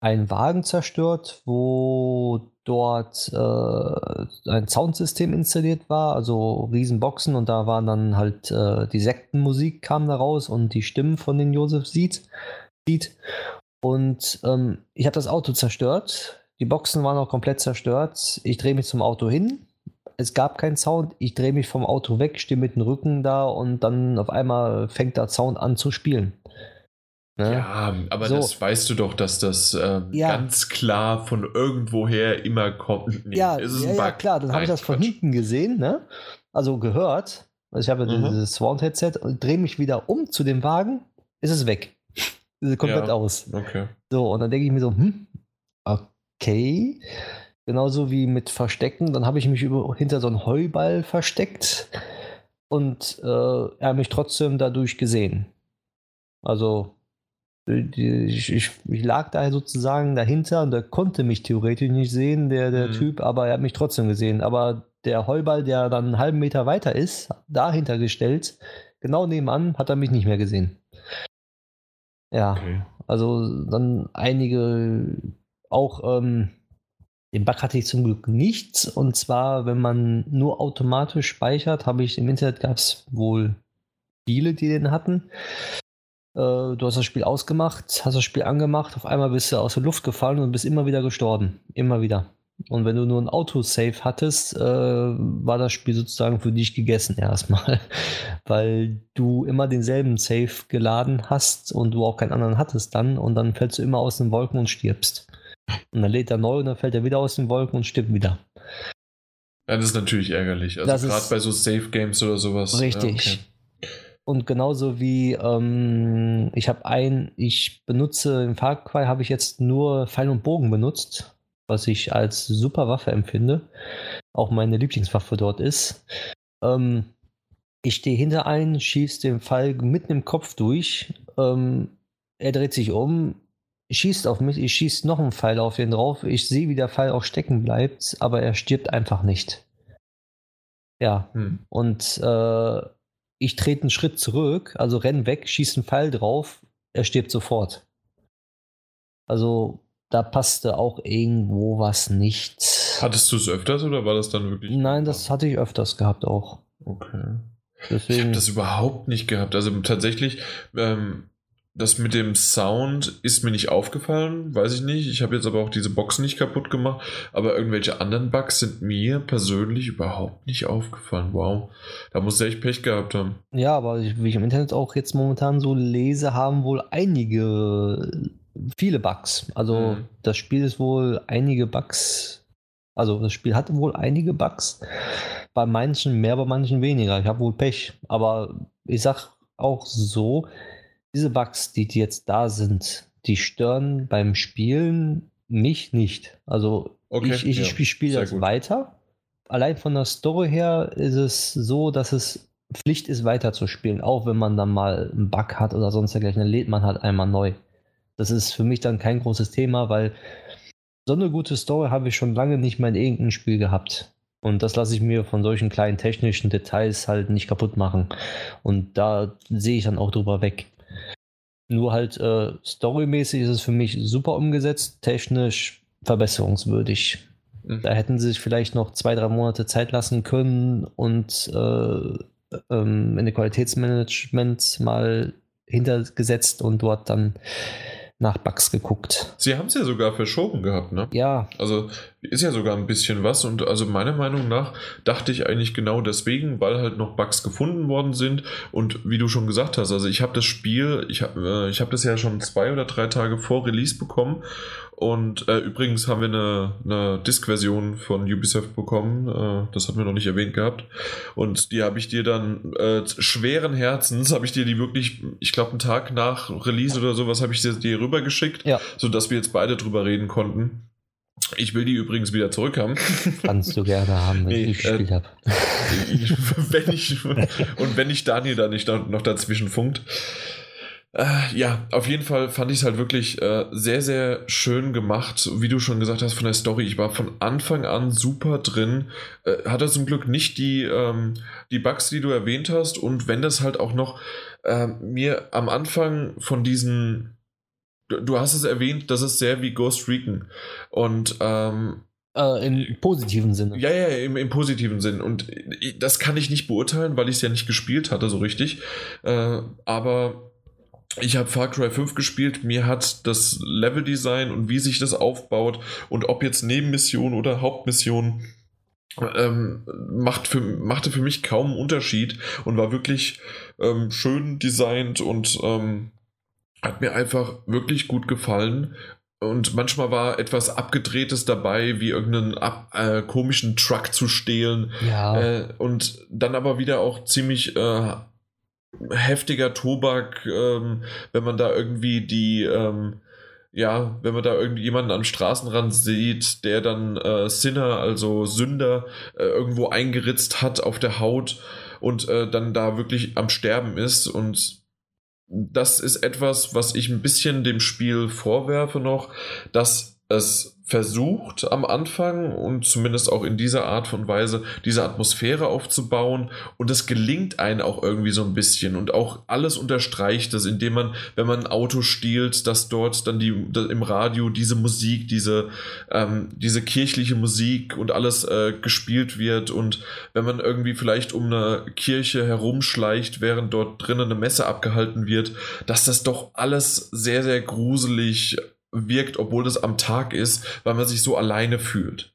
einen Wagen zerstört, wo dort äh, ein Soundsystem installiert war, also Riesenboxen und da waren dann halt äh, die Sektenmusik kam da raus und die Stimmen von den Josef sieht. sieht. Und ähm, ich habe das Auto zerstört. Die Boxen waren auch komplett zerstört. Ich drehe mich zum Auto hin. Es gab keinen Sound. Ich drehe mich vom Auto weg, stehe mit dem Rücken da und dann auf einmal fängt der Sound an zu spielen. Ne? Ja, aber so. das weißt du doch, dass das äh, ja. ganz klar von irgendwoher immer kommt. Nee, ja, ja, ja, klar, dann habe ich das von hinten gesehen, ne? also gehört. Also ich habe mhm. dieses Swan-Headset und drehe mich wieder um zu dem Wagen, ist es weg. ist komplett ja. aus. Okay. So, und dann denke ich mir so, hm, okay. Genauso wie mit Verstecken. Dann habe ich mich über, hinter so einem Heuball versteckt und äh, er hat mich trotzdem dadurch gesehen. Also ich, ich, ich, lag da sozusagen dahinter und der konnte mich theoretisch nicht sehen, der, der mhm. Typ, aber er hat mich trotzdem gesehen. Aber der Heuball, der dann einen halben Meter weiter ist, dahinter gestellt, genau nebenan, hat er mich nicht mehr gesehen. Ja, okay. also dann einige auch, ähm, den Bug hatte ich zum Glück nichts. Und zwar, wenn man nur automatisch speichert, habe ich im Internet gab es wohl viele, die den hatten. Äh, du hast das Spiel ausgemacht, hast das Spiel angemacht, auf einmal bist du aus der Luft gefallen und bist immer wieder gestorben. Immer wieder. Und wenn du nur ein Autosave hattest, äh, war das Spiel sozusagen für dich gegessen erstmal. Weil du immer denselben Save geladen hast und du auch keinen anderen hattest dann und dann fällst du immer aus den Wolken und stirbst. Und dann lädt er neu und dann fällt er wieder aus den Wolken und stirbt wieder. Ja, das ist natürlich ärgerlich. Also gerade bei so Safe Games oder sowas. Richtig. Ja, okay. Und genauso wie ähm, ich habe ein, ich benutze im Far Cry habe ich jetzt nur Pfeil und Bogen benutzt, was ich als super Waffe empfinde. Auch meine Lieblingswaffe dort ist. Ähm, ich stehe hinter einen, schieße den Pfeil mitten im Kopf durch. Ähm, er dreht sich um, schießt auf mich, ich schieße noch einen Pfeil auf ihn drauf. Ich sehe, wie der Pfeil auch stecken bleibt, aber er stirbt einfach nicht. Ja. Hm. Und äh, ich trete einen Schritt zurück, also renn weg, schieße einen Pfeil drauf, er stirbt sofort. Also da passte auch irgendwo was nicht. Hattest du es öfters oder war das dann wirklich? Nein, das hatte ich öfters gehabt auch. Okay. Deswegen. Ich habe das überhaupt nicht gehabt. Also tatsächlich, ähm, das mit dem Sound ist mir nicht aufgefallen, weiß ich nicht. Ich habe jetzt aber auch diese Box nicht kaputt gemacht. Aber irgendwelche anderen Bugs sind mir persönlich überhaupt nicht aufgefallen. Wow, da muss er echt Pech gehabt haben. Ja, aber wie ich im Internet auch jetzt momentan so lese, haben wohl einige, viele Bugs. Also mhm. das Spiel ist wohl einige Bugs. Also das Spiel hatte wohl einige Bugs. Bei manchen mehr, bei manchen weniger. Ich habe wohl Pech. Aber ich sag auch so, diese Bugs, die jetzt da sind, die stören beim Spielen mich nicht. Also okay, ich, ich ja, spiele spiel das gut. weiter. Allein von der Story her ist es so, dass es Pflicht ist, weiter zu spielen, auch wenn man dann mal einen Bug hat oder sonst dergleichen, dann lädt man halt einmal neu. Das ist für mich dann kein großes Thema, weil so eine gute Story habe ich schon lange nicht mehr in irgendeinem Spiel gehabt. Und das lasse ich mir von solchen kleinen technischen Details halt nicht kaputt machen. Und da sehe ich dann auch drüber weg. Nur halt äh, storymäßig ist es für mich super umgesetzt, technisch verbesserungswürdig. Mhm. Da hätten sie sich vielleicht noch zwei, drei Monate Zeit lassen können und äh, ähm, in der Qualitätsmanagement mal hintergesetzt und dort dann nach Bugs geguckt. Sie haben es ja sogar verschoben gehabt, ne? Ja. Also ist ja sogar ein bisschen was und also meiner Meinung nach dachte ich eigentlich genau deswegen, weil halt noch Bugs gefunden worden sind und wie du schon gesagt hast, also ich habe das Spiel, ich habe äh, ich habe das ja schon zwei oder drei Tage vor Release bekommen und äh, übrigens haben wir eine, eine Disk-Version von Ubisoft bekommen. Äh, das hatten wir noch nicht erwähnt gehabt. Und die habe ich dir dann äh, schweren Herzens, habe ich dir die wirklich, ich glaube, einen Tag nach Release oder sowas, habe ich dir, dir rübergeschickt, ja. sodass wir jetzt beide drüber reden konnten. Ich will die übrigens wieder zurückhaben. Kannst du gerne haben, wenn nee, ich gespielt äh, habe. wenn ich, und wenn ich Daniel da nicht noch dazwischen funkt. Äh, ja, auf jeden Fall fand ich es halt wirklich äh, sehr, sehr schön gemacht. Wie du schon gesagt hast von der Story, ich war von Anfang an super drin. Äh, hatte zum Glück nicht die, ähm, die Bugs, die du erwähnt hast. Und wenn das halt auch noch äh, mir am Anfang von diesen, du, du, hast es erwähnt, das ist sehr wie Ghost Recon. Und ähm, äh, Im positiven Sinne. Ja, ja, im, im positiven Sinn. Und das kann ich nicht beurteilen, weil ich es ja nicht gespielt hatte, so richtig. Äh, aber ich habe Far Cry 5 gespielt, mir hat das Leveldesign und wie sich das aufbaut und ob jetzt Nebenmission oder Hauptmission ähm, macht für, machte für mich kaum einen Unterschied und war wirklich ähm, schön designt und ähm, hat mir einfach wirklich gut gefallen. Und manchmal war etwas Abgedrehtes dabei, wie irgendeinen ab, äh, komischen Truck zu stehlen. Ja. Äh, und dann aber wieder auch ziemlich äh, heftiger Tobak, ähm, wenn man da irgendwie die, ähm, ja, wenn man da irgendwie jemanden am Straßenrand sieht, der dann äh, Sinner, also Sünder, äh, irgendwo eingeritzt hat auf der Haut und äh, dann da wirklich am Sterben ist. Und das ist etwas, was ich ein bisschen dem Spiel vorwerfe noch, dass es versucht am Anfang und zumindest auch in dieser Art und Weise diese Atmosphäre aufzubauen. Und es gelingt einem auch irgendwie so ein bisschen. Und auch alles unterstreicht es, indem man, wenn man ein Auto stiehlt, dass dort dann die im Radio diese Musik, diese, ähm, diese kirchliche Musik und alles äh, gespielt wird. Und wenn man irgendwie vielleicht um eine Kirche herumschleicht, während dort drinnen eine Messe abgehalten wird, dass das doch alles sehr, sehr gruselig wirkt, obwohl das am Tag ist, weil man sich so alleine fühlt.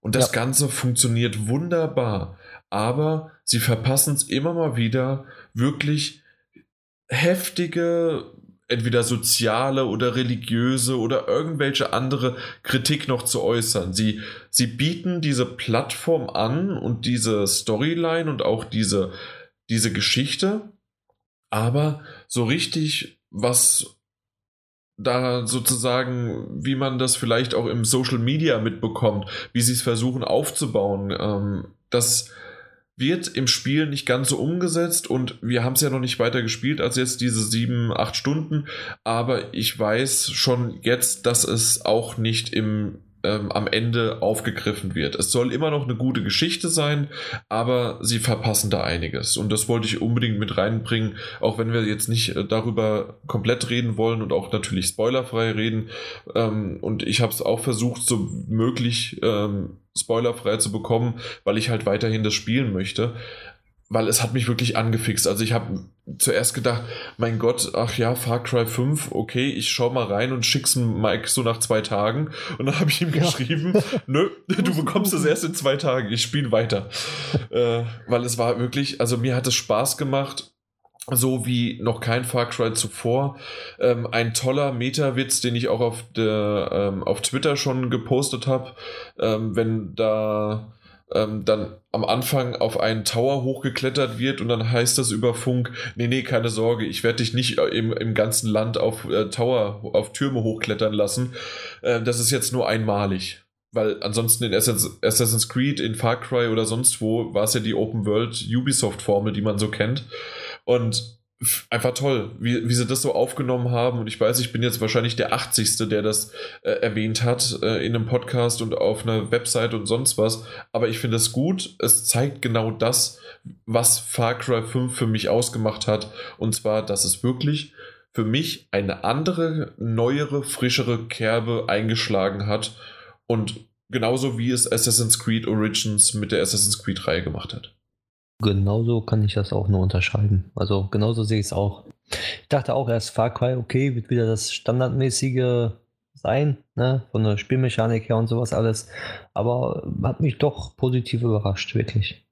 Und das ja. Ganze funktioniert wunderbar, aber sie verpassen es immer mal wieder, wirklich heftige, entweder soziale oder religiöse oder irgendwelche andere Kritik noch zu äußern. Sie, sie bieten diese Plattform an und diese Storyline und auch diese, diese Geschichte, aber so richtig was da sozusagen, wie man das vielleicht auch im Social Media mitbekommt, wie sie es versuchen aufzubauen. Ähm, das wird im Spiel nicht ganz so umgesetzt und wir haben es ja noch nicht weiter gespielt als jetzt diese sieben, acht Stunden, aber ich weiß schon jetzt, dass es auch nicht im ähm, am Ende aufgegriffen wird. Es soll immer noch eine gute Geschichte sein, aber sie verpassen da einiges. Und das wollte ich unbedingt mit reinbringen, auch wenn wir jetzt nicht äh, darüber komplett reden wollen und auch natürlich spoilerfrei reden. Ähm, und ich habe es auch versucht, so möglich ähm, spoilerfrei zu bekommen, weil ich halt weiterhin das spielen möchte weil es hat mich wirklich angefixt. Also ich habe zuerst gedacht, mein Gott, ach ja, Far Cry 5, okay, ich schau mal rein und schick's Mike so nach zwei Tagen. Und dann habe ich ihm ja. geschrieben, nö, du bekommst es erst in zwei Tagen, ich spiele weiter. äh, weil es war wirklich, also mir hat es Spaß gemacht, so wie noch kein Far Cry zuvor. Ähm, ein toller Meta-Witz, den ich auch auf, der, ähm, auf Twitter schon gepostet habe, ähm, wenn da ähm, dann am Anfang auf einen Tower hochgeklettert wird und dann heißt das über Funk, nee, nee, keine Sorge, ich werde dich nicht im, im ganzen Land auf äh, Tower, auf Türme hochklettern lassen. Äh, das ist jetzt nur einmalig. Weil ansonsten in Assassin's Creed, in Far Cry oder sonst wo war es ja die Open World Ubisoft-Formel, die man so kennt. Und einfach toll, wie, wie sie das so aufgenommen haben. Und ich weiß, ich bin jetzt wahrscheinlich der 80. der das äh, erwähnt hat äh, in einem Podcast und auf einer Website und sonst was. Aber ich finde es gut. Es zeigt genau das, was Far Cry 5 für mich ausgemacht hat. Und zwar, dass es wirklich für mich eine andere, neuere, frischere Kerbe eingeschlagen hat. Und genauso wie es Assassin's Creed Origins mit der Assassin's Creed Reihe gemacht hat. Genauso kann ich das auch nur unterschreiben. Also genauso sehe ich es auch. Ich dachte auch erst Far Cry, okay, wird wieder das standardmäßige sein, ne, von der Spielmechanik her und sowas alles. Aber hat mich doch positiv überrascht, wirklich.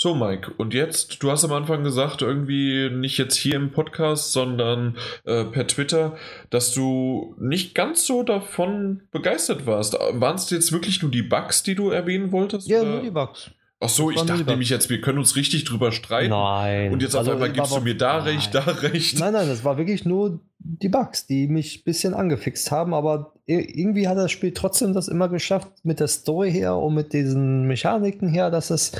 So, Mike, und jetzt, du hast am Anfang gesagt, irgendwie nicht jetzt hier im Podcast, sondern äh, per Twitter, dass du nicht ganz so davon begeistert warst. Waren es jetzt wirklich nur die Bugs, die du erwähnen wolltest? Ja, oder? nur die Bugs. Ach so, ich dachte nämlich jetzt, wir können uns richtig drüber streiten. Nein. Und jetzt auf also, einmal gibst du mir da nein. recht, da recht. Nein, nein, das war wirklich nur die Bugs, die mich ein bisschen angefixt haben, aber irgendwie hat das Spiel trotzdem das immer geschafft, mit der Story her und mit diesen Mechaniken her, dass es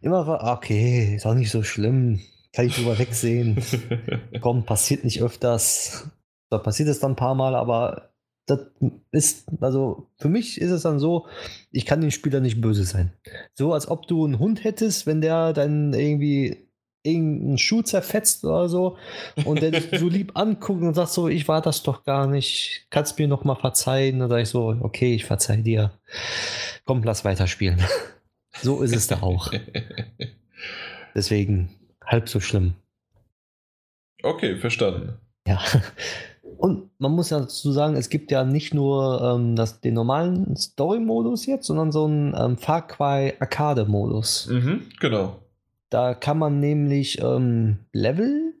immer war, okay, ist auch nicht so schlimm, kann ich drüber wegsehen. Komm, passiert nicht öfters. Da passiert es dann ein paar Mal, aber das ist, also für mich ist es dann so, ich kann dem Spieler nicht böse sein. So als ob du einen Hund hättest, wenn der dann irgendwie irgendeinen Schuh zerfetzt oder so und der dich so lieb anguckt und sagt so, ich war das doch gar nicht, kannst mir noch mal verzeihen. Dann sage ich so, okay, ich verzeih dir. Komm, lass weiterspielen. so ist es da auch. Deswegen halb so schlimm. Okay, verstanden. Ja. Und man muss ja dazu sagen, es gibt ja nicht nur ähm, das, den normalen Story-Modus jetzt, sondern so einen ähm, Far Cry Arcade-Modus. Mhm, genau. Da kann man nämlich ähm, Level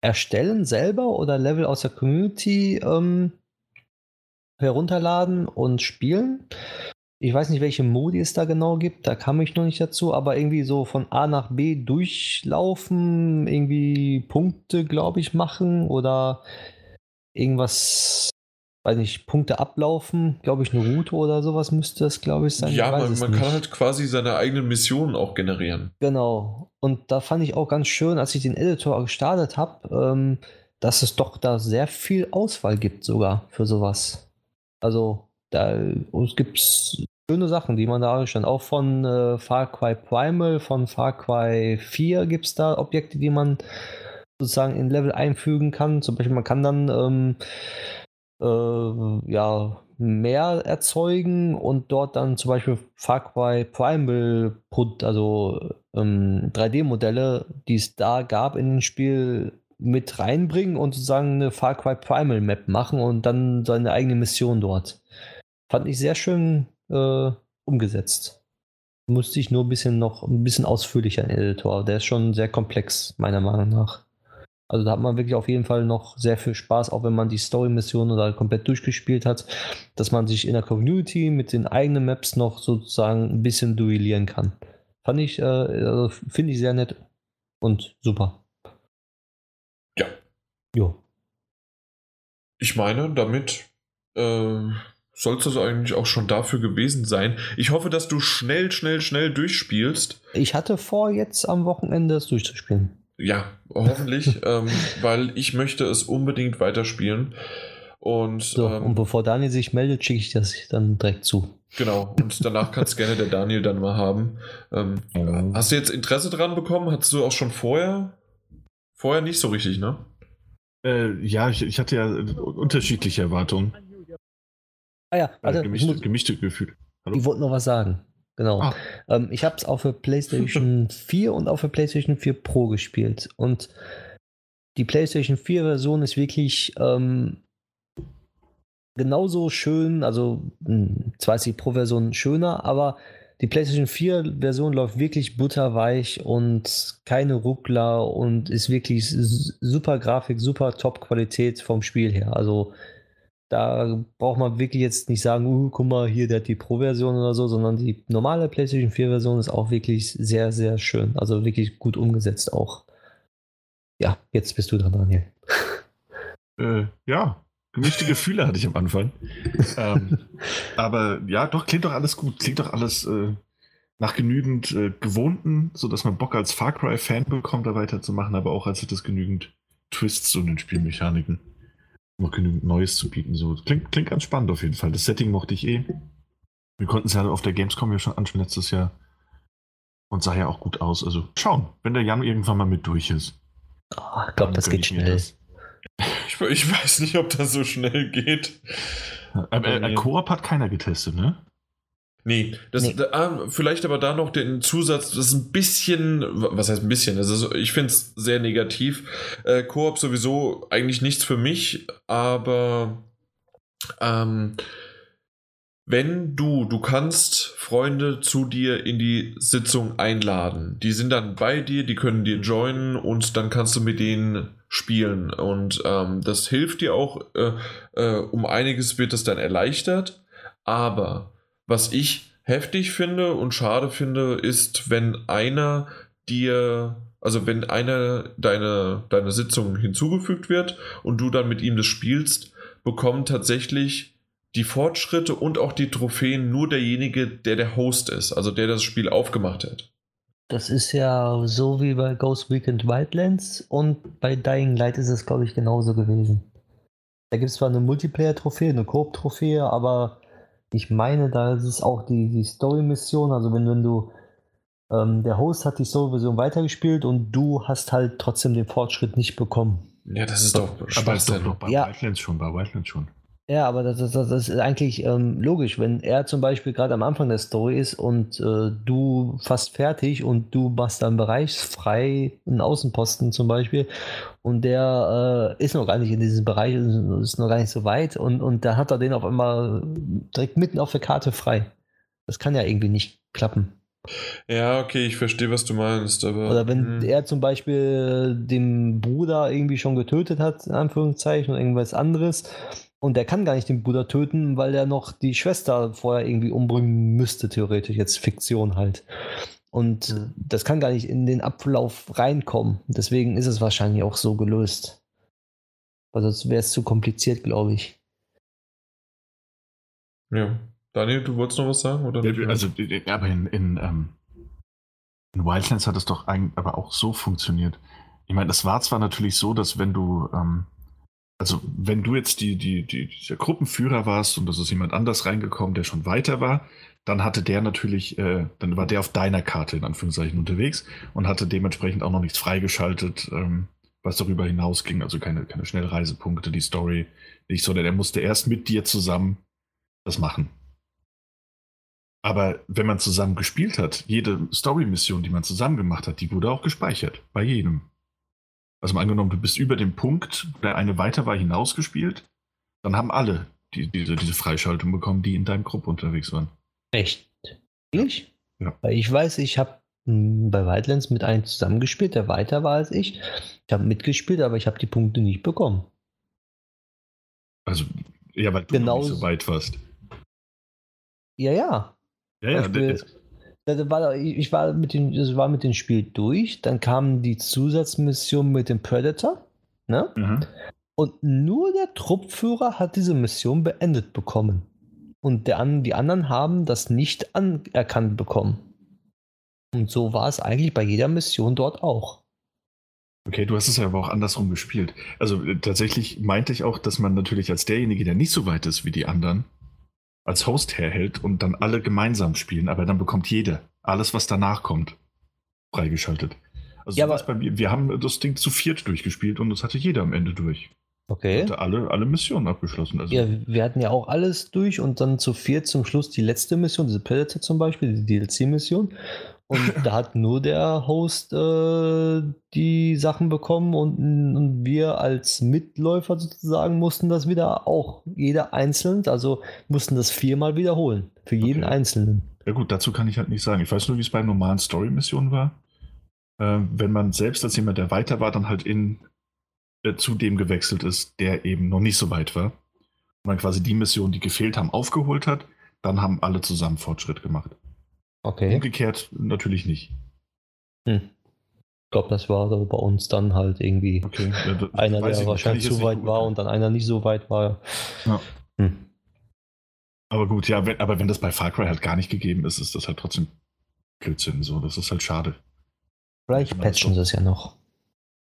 erstellen selber oder Level aus der Community ähm, herunterladen und spielen. Ich weiß nicht, welche Modi es da genau gibt, da kam ich noch nicht dazu, aber irgendwie so von A nach B durchlaufen, irgendwie Punkte, glaube ich, machen oder irgendwas weiß nicht, Punkte ablaufen, glaube ich, eine Route oder sowas müsste es, glaube ich, sein. Ja, ich man, man kann halt quasi seine eigenen Missionen auch generieren. Genau. Und da fand ich auch ganz schön, als ich den Editor gestartet habe, ähm, dass es doch da sehr viel Auswahl gibt sogar für sowas. Also da gibt es schöne Sachen, die man da schon auch von äh, Far Cry Primal, von Far Cry 4 gibt es da Objekte, die man sozusagen in Level einfügen kann. Zum Beispiel, man kann dann ähm, äh, ja, mehr erzeugen und dort dann zum Beispiel Far Cry Primal, also ähm, 3D-Modelle, die es da gab in dem Spiel, mit reinbringen und sozusagen eine Far Cry Primal Map machen und dann seine eigene Mission dort. Fand ich sehr schön äh, umgesetzt. Musste ich nur ein bisschen noch ein bisschen ausführlicher in Editor. Der ist schon sehr komplex, meiner Meinung nach. Also da hat man wirklich auf jeden Fall noch sehr viel Spaß, auch wenn man die Story-Mission oder komplett durchgespielt hat, dass man sich in der Community mit den eigenen Maps noch sozusagen ein bisschen duellieren kann. Fand ich, äh, also finde ich sehr nett und super. Ja. Jo. Ich meine, damit äh, soll es das eigentlich auch schon dafür gewesen sein. Ich hoffe, dass du schnell, schnell, schnell durchspielst. Ich hatte vor, jetzt am Wochenende es durchzuspielen. Ja, hoffentlich, ähm, weil ich möchte es unbedingt weiterspielen. Und, so, ähm, und bevor Daniel sich meldet, schicke ich das dann direkt zu. Genau, und danach kann es gerne der Daniel dann mal haben. Ähm, Ja. Hast du jetzt Interesse dran bekommen? Hattest du auch schon vorher? Vorher nicht so richtig, ne? Äh, ja, ich, ich hatte ja äh, unterschiedliche Erwartungen. Ah ja, Äh, also ich, gemischte, muss, gemischte Gefühle. Hallo? ich wollte noch was sagen. Genau. Ah. Ähm, ich habe es auf der PlayStation 4 und auf der PlayStation 4 Pro gespielt. Und die PlayStation 4 Version ist wirklich ähm, genauso schön. Also, mh, zwar ist die Pro Version schöner, aber die PlayStation 4 Version läuft wirklich butterweich und keine Ruckler und ist wirklich super Grafik, super Top-Qualität vom Spiel her. Also, da braucht man wirklich jetzt nicht sagen, uh, guck mal, hier, der hat die Pro-Version oder so, sondern die normale PlayStation 4-Version ist auch wirklich sehr, sehr schön. Also wirklich gut umgesetzt auch. Ja, jetzt bist du dran, Daniel. Äh, ja, gemischte Gefühle hatte ich am Anfang. ähm, aber ja, doch, klingt doch alles gut. Klingt doch alles äh, nach genügend äh, Gewohnten, sodass man Bock als Far Cry-Fan bekommt, da weiterzumachen, aber auch als hätte es genügend Twists und den Spielmechaniken. Noch genügend Neues zu bieten. So. Klingt, klingt ganz spannend auf jeden Fall. Das Setting mochte ich eh. Wir konnten es ja auf der Gamescom ja schon anschauen letztes Jahr. Und sah ja auch gut aus. Also schauen, wenn der Jan irgendwann mal mit durch ist. Ah, ich glaube, das geht ich schnell. das. Ich, ich weiß nicht, ob das so schnell geht. Äh, äh, äh, Koop hat keiner getestet, ne? Nee, das, Nee. Ah, vielleicht aber da noch den Zusatz, das ist ein bisschen, was heißt ein bisschen, das ist, ich finde es sehr negativ. Äh, Koop sowieso eigentlich nichts für mich, aber ähm, wenn du, du kannst Freunde zu dir in die Sitzung einladen. Die sind dann bei dir, die können dir joinen und dann kannst du mit denen spielen. Und ähm, das hilft dir auch, äh, äh, um einiges wird es dann erleichtert. Aber was ich heftig finde und schade finde, ist, wenn einer dir, also wenn einer deine, deine Sitzung hinzugefügt wird und du dann mit ihm das spielst, bekommen tatsächlich die Fortschritte und auch die Trophäen nur derjenige, der der Host ist, also der das Spiel aufgemacht hat. Das ist ja so wie bei Ghost Weekend Wildlands und bei Dying Light ist es, glaube ich, genauso gewesen. Da gibt es zwar eine Multiplayer-Trophäe, eine Koop-Trophäe, aber ich meine, da ist es auch die, die Story-Mission. Also, wenn, wenn du, ähm, der Host hat die Story-Version weitergespielt und du hast halt trotzdem den Fortschritt nicht bekommen. Ja, das ist doch Aber ist doch, bei Ja. Wildlands schon, bei Wildlands schon. Ja, aber das, das, das ist eigentlich ähm, logisch, wenn er zum Beispiel gerade am Anfang der Story ist und äh, du fast fertig und du machst dann bereichsfrei einen Außenposten zum Beispiel und der äh, ist noch gar nicht in diesem Bereich, ist noch gar nicht so weit und, und da hat er den auf einmal direkt mitten auf der Karte frei. Das kann ja irgendwie nicht klappen. Ja, okay, ich verstehe, was du meinst, aber. Oder wenn hm. er zum Beispiel den Bruder irgendwie schon getötet hat, in Anführungszeichen, oder irgendwas anderes, und der kann gar nicht den Bruder töten, weil er noch die Schwester vorher irgendwie umbringen müsste, theoretisch, jetzt Fiktion halt. Und Mhm. das kann gar nicht in den Ablauf reinkommen. Deswegen ist es wahrscheinlich auch so gelöst. Also sonst wäre es zu kompliziert, glaube ich. Ja. Daniel, du wolltest noch was sagen? Oder ja, also, aber in, in, ähm, in Wildlands hat es doch eigentlich aber auch so funktioniert. Ich meine, das war zwar natürlich so, dass wenn du, ähm, also wenn du jetzt die, die, die, der Gruppenführer warst und das ist jemand anders reingekommen, der schon weiter war, dann hatte der natürlich, äh, dann war der auf deiner Karte in Anführungszeichen unterwegs und hatte dementsprechend auch noch nichts freigeschaltet, ähm, was darüber hinausging, also keine, keine Schnellreisepunkte, die Story nicht, sondern er musste erst mit dir zusammen das machen. Aber wenn man zusammen gespielt hat, jede Story-Mission, die man zusammen gemacht hat, die wurde auch gespeichert. Bei jedem. Also mal angenommen, du bist über dem Punkt, der eine weiter war, hinausgespielt, dann haben alle die, diese, diese Freischaltung bekommen, die in deinem Gruppe unterwegs waren. Echt? Ich? Ja. Weil ich weiß, ich habe hm, bei Wildlands mit einem zusammengespielt, der weiter war als ich. Ich habe mitgespielt, aber ich habe die Punkte nicht bekommen. Also, ja, weil du Genau nicht so weit warst. Ja, ja. Ja, ja, Da war, ich war mit, dem, also war mit dem Spiel durch, dann kam die Zusatzmission mit dem Predator. Ne? mhm. Und nur der Truppführer hat diese Mission beendet bekommen. Und der, die anderen haben das nicht anerkannt bekommen. Und so war es eigentlich bei jeder Mission dort auch. Okay, du hast es ja aber auch andersrum gespielt. Also äh, tatsächlich meinte ich auch, dass man natürlich als derjenige, der nicht so weit ist wie die anderen, als Host herhält und dann alle gemeinsam spielen, aber dann bekommt jeder alles, was danach kommt, freigeschaltet. Also Ja, aber- bei mir. wir haben das Ding zu viert durchgespielt und das hatte jeder am Ende durch. Okay. Hatte alle, alle Missionen abgeschlossen. Also, Ja, wir hatten ja auch alles durch und dann zu viert zum Schluss die letzte Mission, diese Predator zum Beispiel, die DLC-Mission. Und da hat nur der Host äh, die Sachen bekommen und, und wir als Mitläufer sozusagen mussten das wieder auch jeder einzeln, also mussten das viermal wiederholen. Für jeden Okay. Einzelnen. Ja gut, dazu kann ich halt nicht sagen. Ich weiß nur, wie es bei normalen Story-Missionen war. Äh, wenn man selbst als jemand, der weiter war, dann halt in äh, zu dem gewechselt ist, der eben noch nicht so weit war. Und man quasi die Missionen, die gefehlt haben, aufgeholt hat, dann haben alle zusammen Fortschritt gemacht. Okay. Umgekehrt natürlich nicht. Hm. Ich glaube, das war so bei uns dann halt irgendwie Okay. Ja, einer, der wahrscheinlich zu weit war und dann einer nicht so weit war. Ja. Hm. Aber gut, ja, wenn, aber wenn das bei Far Cry halt gar nicht gegeben ist, ist das halt trotzdem Blödsinn. So, das ist halt schade. Vielleicht patchen sie es ja noch.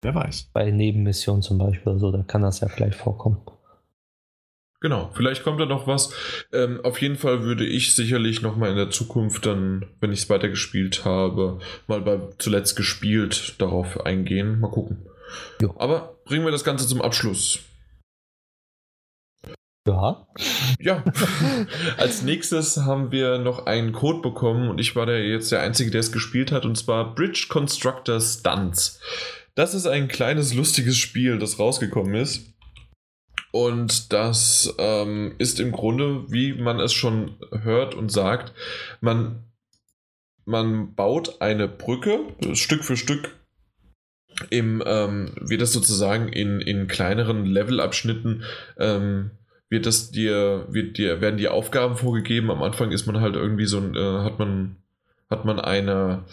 Wer weiß. Bei Nebenmissionen zum Beispiel oder so, da kann das ja vielleicht vorkommen. Genau, vielleicht kommt da noch was. Ähm, auf jeden Fall würde ich sicherlich noch mal in der Zukunft dann, wenn ich es weitergespielt habe, mal bei zuletzt gespielt darauf eingehen. Mal gucken. Jo. Aber bringen wir das Ganze zum Abschluss. Ja. Ja, als nächstes haben wir noch einen Code bekommen und ich war der jetzt der Einzige, der es gespielt hat und zwar Bridge Constructor Stunts. Das ist ein kleines, lustiges Spiel, das rausgekommen ist. Und das ähm, ist im Grunde, wie man es schon hört und sagt, man, man baut eine Brücke Stück für Stück im, ähm, wird das sozusagen in, in kleineren Levelabschnitten ähm, wird das dir, wird dir, werden die Aufgaben vorgegeben. Am Anfang ist man halt irgendwie so ein, äh, hat man, hat man eine,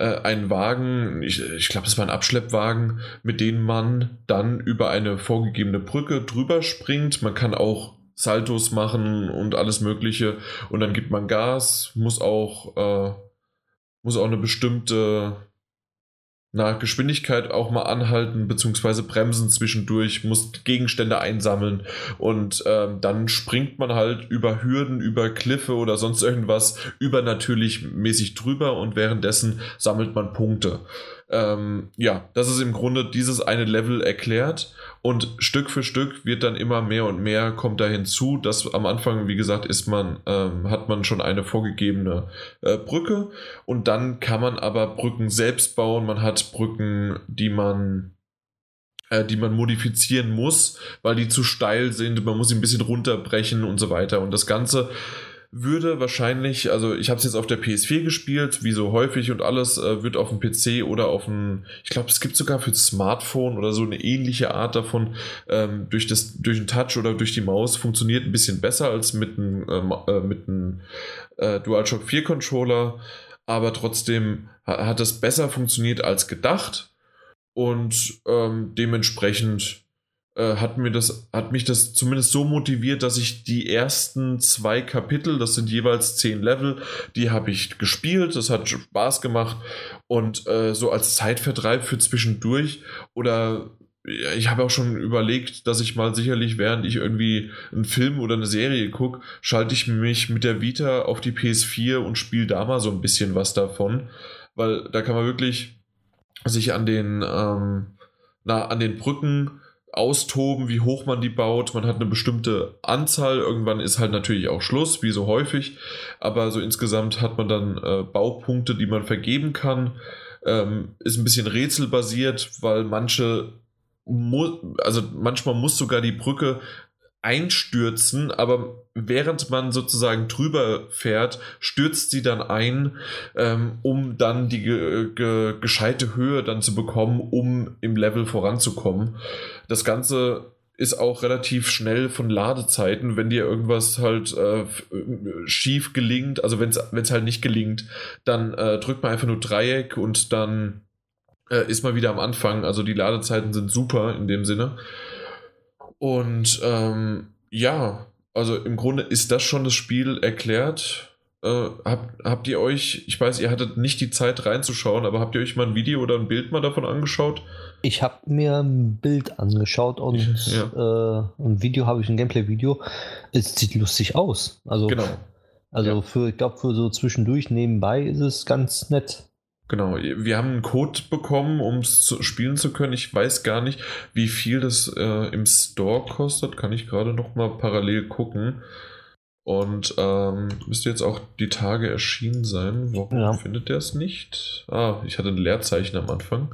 äh, einen Wagen, ich, ich glaube, es war ein Abschleppwagen, mit dem man dann über eine vorgegebene Brücke drüber springt. Man kann auch Saltos machen und alles Mögliche. Und dann gibt man Gas, muss auch, äh, muss auch eine bestimmte na, Geschwindigkeit auch mal anhalten, beziehungsweise bremsen zwischendurch, muss Gegenstände einsammeln und ähm, dann springt man halt über Hürden, über Kliffe oder sonst irgendwas übernatürlich mäßig drüber und währenddessen sammelt man Punkte. Ähm, ja, das ist im Grunde dieses eine Level erklärt und Stück für Stück wird dann immer mehr und mehr kommt da hinzu, dass am Anfang, wie gesagt, ist man, ähm, hat man schon eine vorgegebene äh, Brücke und dann kann man aber Brücken selbst bauen. Man hat Brücken, die man äh, die man modifizieren muss, weil die zu steil sind. Man muss sie ein bisschen runterbrechen und so weiter. Und das Ganze würde wahrscheinlich, also ich habe es jetzt auf der PS4 gespielt, wie so häufig und alles, äh, wird auf dem PC oder auf dem, ich glaube, es gibt sogar für Smartphone oder so eine ähnliche Art davon, ähm, durch, das, durch den Touch oder durch die Maus funktioniert ein bisschen besser als mit einem, ähm, äh, mit äh, DualShock 4 Controller, aber trotzdem ha hat es besser funktioniert als gedacht und ähm, dementsprechend äh, hat mir das, hat mich das zumindest so motiviert, dass ich die ersten zwei Kapitel, das sind jeweils zehn Level, die habe ich gespielt, das hat Spaß gemacht. Und äh, so als Zeitvertreib für zwischendurch oder ich habe auch schon überlegt, dass ich mal sicherlich, während ich irgendwie einen Film oder eine Serie gucke, schalte ich mich mit der Vita auf die PS4 und spiele da mal so ein bisschen was davon, weil da kann man wirklich sich an den, ähm, na, an den Brücken austoben, wie hoch man die baut. Man hat eine bestimmte Anzahl. Irgendwann ist halt natürlich auch Schluss, wie so häufig. Aber so insgesamt hat man dann äh, Baupunkte, die man vergeben kann. Ähm, ist ein bisschen rätselbasiert, weil manche, also manchmal muss sogar die Brücke einstürzen, aber während man sozusagen drüber fährt, stürzt sie dann ein, ähm, um dann die ge ge gescheite Höhe dann zu bekommen, um im Level voranzukommen. Das Ganze ist auch relativ schnell von Ladezeiten, wenn dir irgendwas halt äh, schief gelingt, also wenn es halt nicht gelingt, dann äh, drückt man einfach nur Dreieck und dann äh, ist man wieder am Anfang. Also die Ladezeiten sind super in dem Sinne. Und ähm, ja, also im Grunde ist das schon das Spiel erklärt. Äh, habt, habt ihr euch, ich weiß, ihr hattet nicht die Zeit reinzuschauen, aber habt ihr euch mal ein Video oder ein Bild mal davon angeschaut? Ich habe mir ein Bild angeschaut und ja. äh, ein Video habe ich, ein Gameplay-Video. Es sieht lustig aus. Also, genau. Also ja. für, ich glaube, für so zwischendurch nebenbei ist es ganz nett. Genau, wir haben einen Code bekommen, um es spielen zu können. Ich weiß gar nicht, wie viel das äh, im Store kostet. Kann ich gerade noch mal parallel gucken. Und ähm, müsste jetzt auch die Tage erschienen sein. Warum ja. findet der es nicht? Ah, ich hatte ein Leerzeichen am Anfang.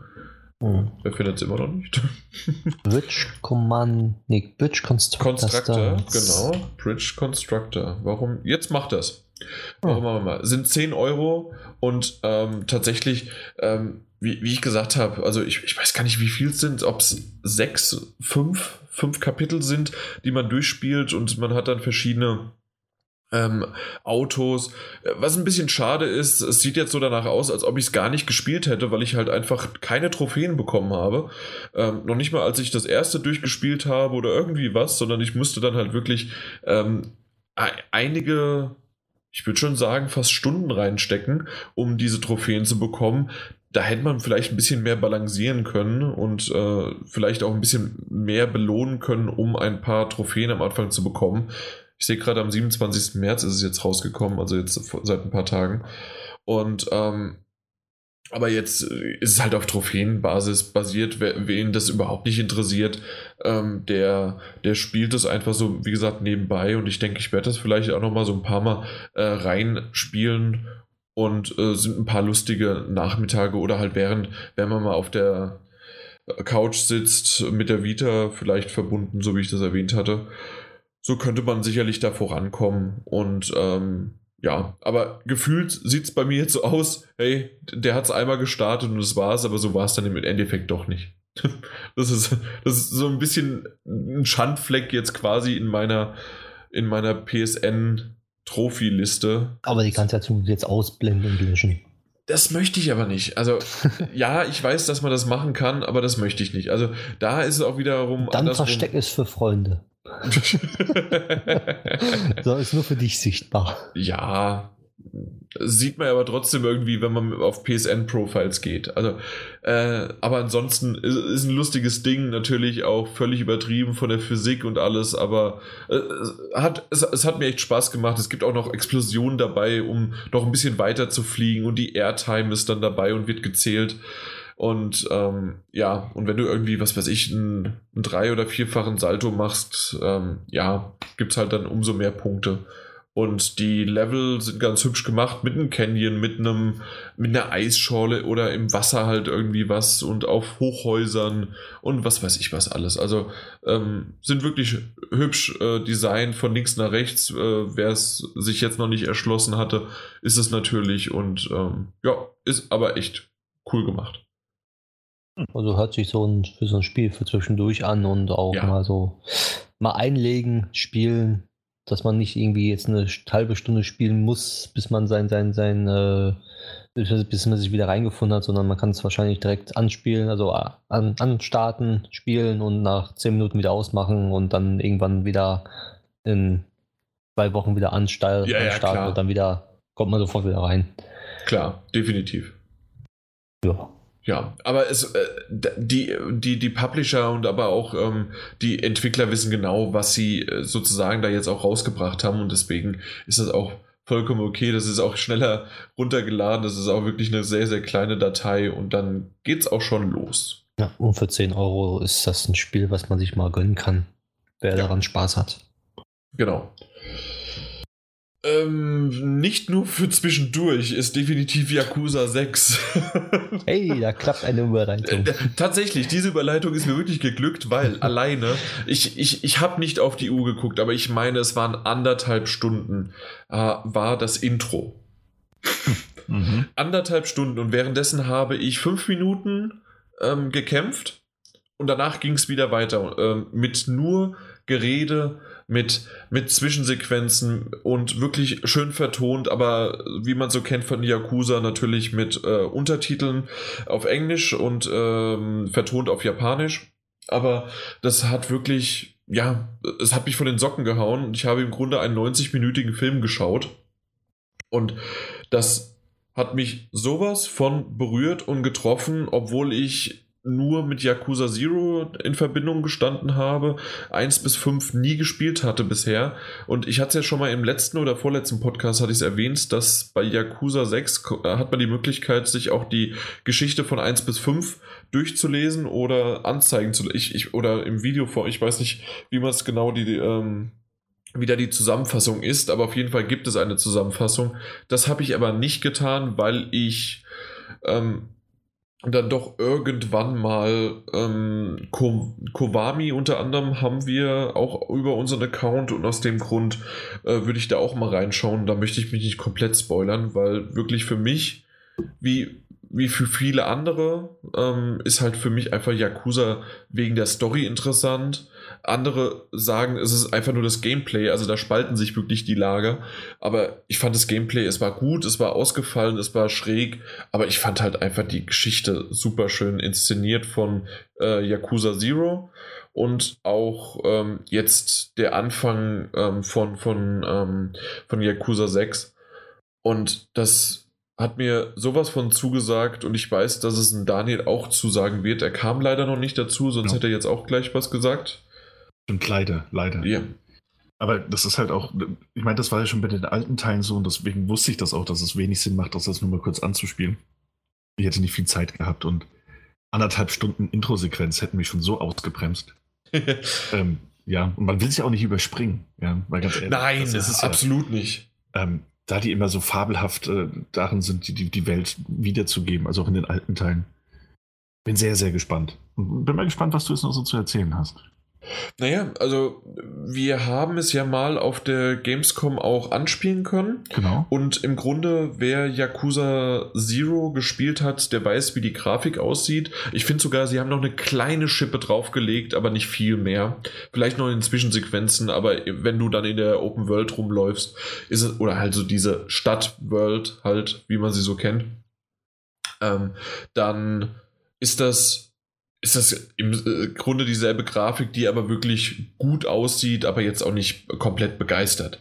Hm. Wer findet es immer noch nicht? Bridge Command, nee, Bridge Constructor. Constructor, genau. Bridge Constructor. Warum? Jetzt macht das. Warum oh. mal? Sind 10 Euro und ähm, tatsächlich, ähm, wie, wie, ich gesagt habe, also ich, ich weiß gar nicht, wie viel es sind, ob es sechs, fünf, fünf Kapitel sind, die man durchspielt und man hat dann verschiedene ähm, Autos. Was ein bisschen schade ist, es sieht jetzt so danach aus, als ob ich es gar nicht gespielt hätte, weil ich halt einfach keine Trophäen bekommen habe. Ähm, noch nicht mal, als ich das erste durchgespielt habe oder irgendwie was, sondern ich musste dann halt wirklich ähm, einige ich würde schon sagen, fast Stunden reinstecken, um diese Trophäen zu bekommen. Da hätte man vielleicht ein bisschen mehr balancieren können und äh, vielleicht auch ein bisschen mehr belohnen können, um ein paar Trophäen am Anfang zu bekommen. Ich sehe gerade am 27. März ist es jetzt rausgekommen, also jetzt seit ein paar Tagen. Und ähm, aber jetzt äh, ist es halt auf Trophäenbasis basiert. Wen das überhaupt nicht interessiert, ähm, der, der spielt das einfach so, wie gesagt, nebenbei. Und ich denke, ich werde das vielleicht auch nochmal so ein paar Mal äh, reinspielen. Und äh, sind ein paar lustige Nachmittage oder halt während, wenn man mal auf der Couch sitzt, mit der Vita vielleicht verbunden, so wie ich das erwähnt hatte. So könnte man sicherlich da vorankommen. Und ähm, ja, aber gefühlt sieht es bei mir jetzt so aus, hey, der hat es einmal gestartet und das war's, aber so war es dann im Endeffekt doch nicht. Das ist, das ist so ein bisschen ein Schandfleck jetzt quasi in meiner, in meiner PSN-Trophy-Liste. Aber die kannst du ja jetzt ausblenden und löschen. Das möchte ich aber nicht. Also, ja, ich weiß, dass man das machen kann, aber das möchte ich nicht. Also, da ist es auch wiederum. Dann versteck es für Freunde. so ist nur für dich sichtbar. Ja, sieht man aber trotzdem irgendwie, wenn man auf PSN-Profiles geht. Also, äh, aber ansonsten ist, ist, ein lustiges Ding, natürlich auch völlig übertrieben von der Physik und alles, aber äh, hat, es, es, hat mir echt Spaß gemacht. Es gibt auch noch Explosionen dabei, um noch ein bisschen weiter zu fliegen und die Airtime ist dann dabei und wird gezählt. Und ähm, ja, und wenn du irgendwie, was weiß ich, einen, einen drei- oder vierfachen Salto machst, ähm, ja, gibt es halt dann umso mehr Punkte. Und die Level sind ganz hübsch gemacht mit einem Canyon, mit einem, mit einer Eisschorle oder im Wasser halt irgendwie was und auf Hochhäusern und was weiß ich was alles. Also ähm, sind wirklich hübsch äh, designt von links nach rechts. Äh, Wer es sich jetzt noch nicht erschlossen hatte, ist es natürlich und ähm, ja, ist aber echt cool gemacht. Also hört sich so ein, für so ein Spiel für zwischendurch an und auch ja. mal so mal einlegen, spielen. dass man nicht irgendwie jetzt eine halbe Stunde spielen muss, bis man sein, sein, sein, äh, bis man sich wieder reingefunden hat, sondern man kann es wahrscheinlich direkt anspielen, also äh, an, anstarten, spielen und nach zehn Minuten wieder ausmachen und dann irgendwann wieder in zwei Wochen wieder anstarten Ja, ja, und dann wieder kommt man sofort wieder rein. Klar, definitiv. Ja. Ja, aber es, äh, die, die, die Publisher und aber auch ähm, die Entwickler wissen genau, was sie äh, sozusagen da jetzt auch rausgebracht haben und deswegen ist das auch vollkommen okay. Das ist auch schneller runtergeladen. Das ist auch wirklich eine sehr, sehr kleine Datei und dann geht's auch schon los. ja. Und für 10 Euro ist das ein Spiel, was man sich mal gönnen kann, wer Ja. daran Spaß hat. Genau. Ähm, nicht nur für zwischendurch ist definitiv Yakuza 6. Hey, da klappt eine Überleitung. Äh, Tatsächlich, diese Überleitung ist mir wirklich geglückt, weil alleine, ich, ich, ich habe nicht auf die Uhr geguckt, aber ich meine, es waren anderthalb Stunden, äh, war das Intro. Mhm. Anderthalb Stunden und währenddessen habe ich fünf Minuten ähm, gekämpft und danach ging es wieder weiter ähm, mit nur Gerede, mit, mit Zwischensequenzen und wirklich schön vertont, aber wie man so kennt von Yakuza natürlich mit äh, Untertiteln auf Englisch und ähm, vertont auf Japanisch. Aber das hat wirklich, ja, es hat mich von den Socken gehauen und ich habe im Grunde einen 90-minütigen Film geschaut. Und das hat mich sowas von berührt und getroffen, obwohl ich nur mit Yakuza Zero in Verbindung gestanden habe, 1 bis 5 nie gespielt hatte bisher. Und ich hatte es ja schon mal im letzten oder vorletzten Podcast hatte ich es erwähnt, dass bei Yakuza 6 ko- äh, hat man die Möglichkeit, sich auch die Geschichte von 1 bis 5 durchzulesen oder anzeigen zu ich, ich oder im Video vor, ich weiß nicht, wie man es genau die, die ähm, wie da die Zusammenfassung ist, aber auf jeden Fall gibt es eine Zusammenfassung. Das habe ich aber nicht getan, weil ich ähm, dann doch irgendwann mal ähm, Ko Kowami unter anderem haben wir auch über unseren Account und aus dem Grund äh, würde ich da auch mal reinschauen. Da möchte ich mich nicht komplett spoilern, weil wirklich für mich, wie, wie für viele andere, ähm, ist halt für mich einfach Yakuza wegen der Story interessant. Andere sagen, es ist einfach nur das Gameplay, also da spalten sich wirklich die Lager. Aber ich fand das Gameplay, es war gut, es war ausgefallen, es war schräg, aber ich fand halt einfach die Geschichte super schön inszeniert von äh, Yakuza Zero und auch ähm, jetzt der Anfang ähm, von, von, ähm, von Yakuza 6. Und das hat mir sowas von zugesagt und ich weiß, dass es ein Daniel auch zusagen wird. Er kam leider noch nicht dazu, sonst Ja. hätte er jetzt auch gleich was gesagt. Stimmt, leider, leider. Ja, Aber das ist halt auch, ich meine, das war ja schon bei den alten Teilen so und deswegen wusste ich das auch, dass es wenig Sinn macht, das jetzt nur mal kurz anzuspielen. Ich hätte nicht viel Zeit gehabt und anderthalb Stunden Intro-Sequenz hätten mich schon so ausgebremst. Ähm, ja, und man will ja auch nicht überspringen, ja, weil ganz ehrlich. Nein, das ist absolut nicht. Ja, ähm, da die immer so fabelhaft äh, darin sind, die, die, die Welt wiederzugeben, also auch in den alten Teilen. Bin sehr, sehr gespannt. Bin mal gespannt, was du jetzt noch so zu erzählen hast. Naja, also wir haben es ja mal auf der Gamescom auch anspielen können. Genau. Und im Grunde, wer Yakuza Zero gespielt hat, der weiß, wie die Grafik aussieht. Ich finde sogar, sie haben noch eine kleine Schippe draufgelegt, aber nicht viel mehr. Vielleicht noch in Zwischensequenzen, aber wenn du dann in der Open World rumläufst, ist es, oder halt so diese Stadt-World halt, wie man sie so kennt, ähm, dann ist das ist das im äh, Grunde dieselbe Grafik, die aber wirklich gut aussieht, aber jetzt auch nicht komplett begeistert.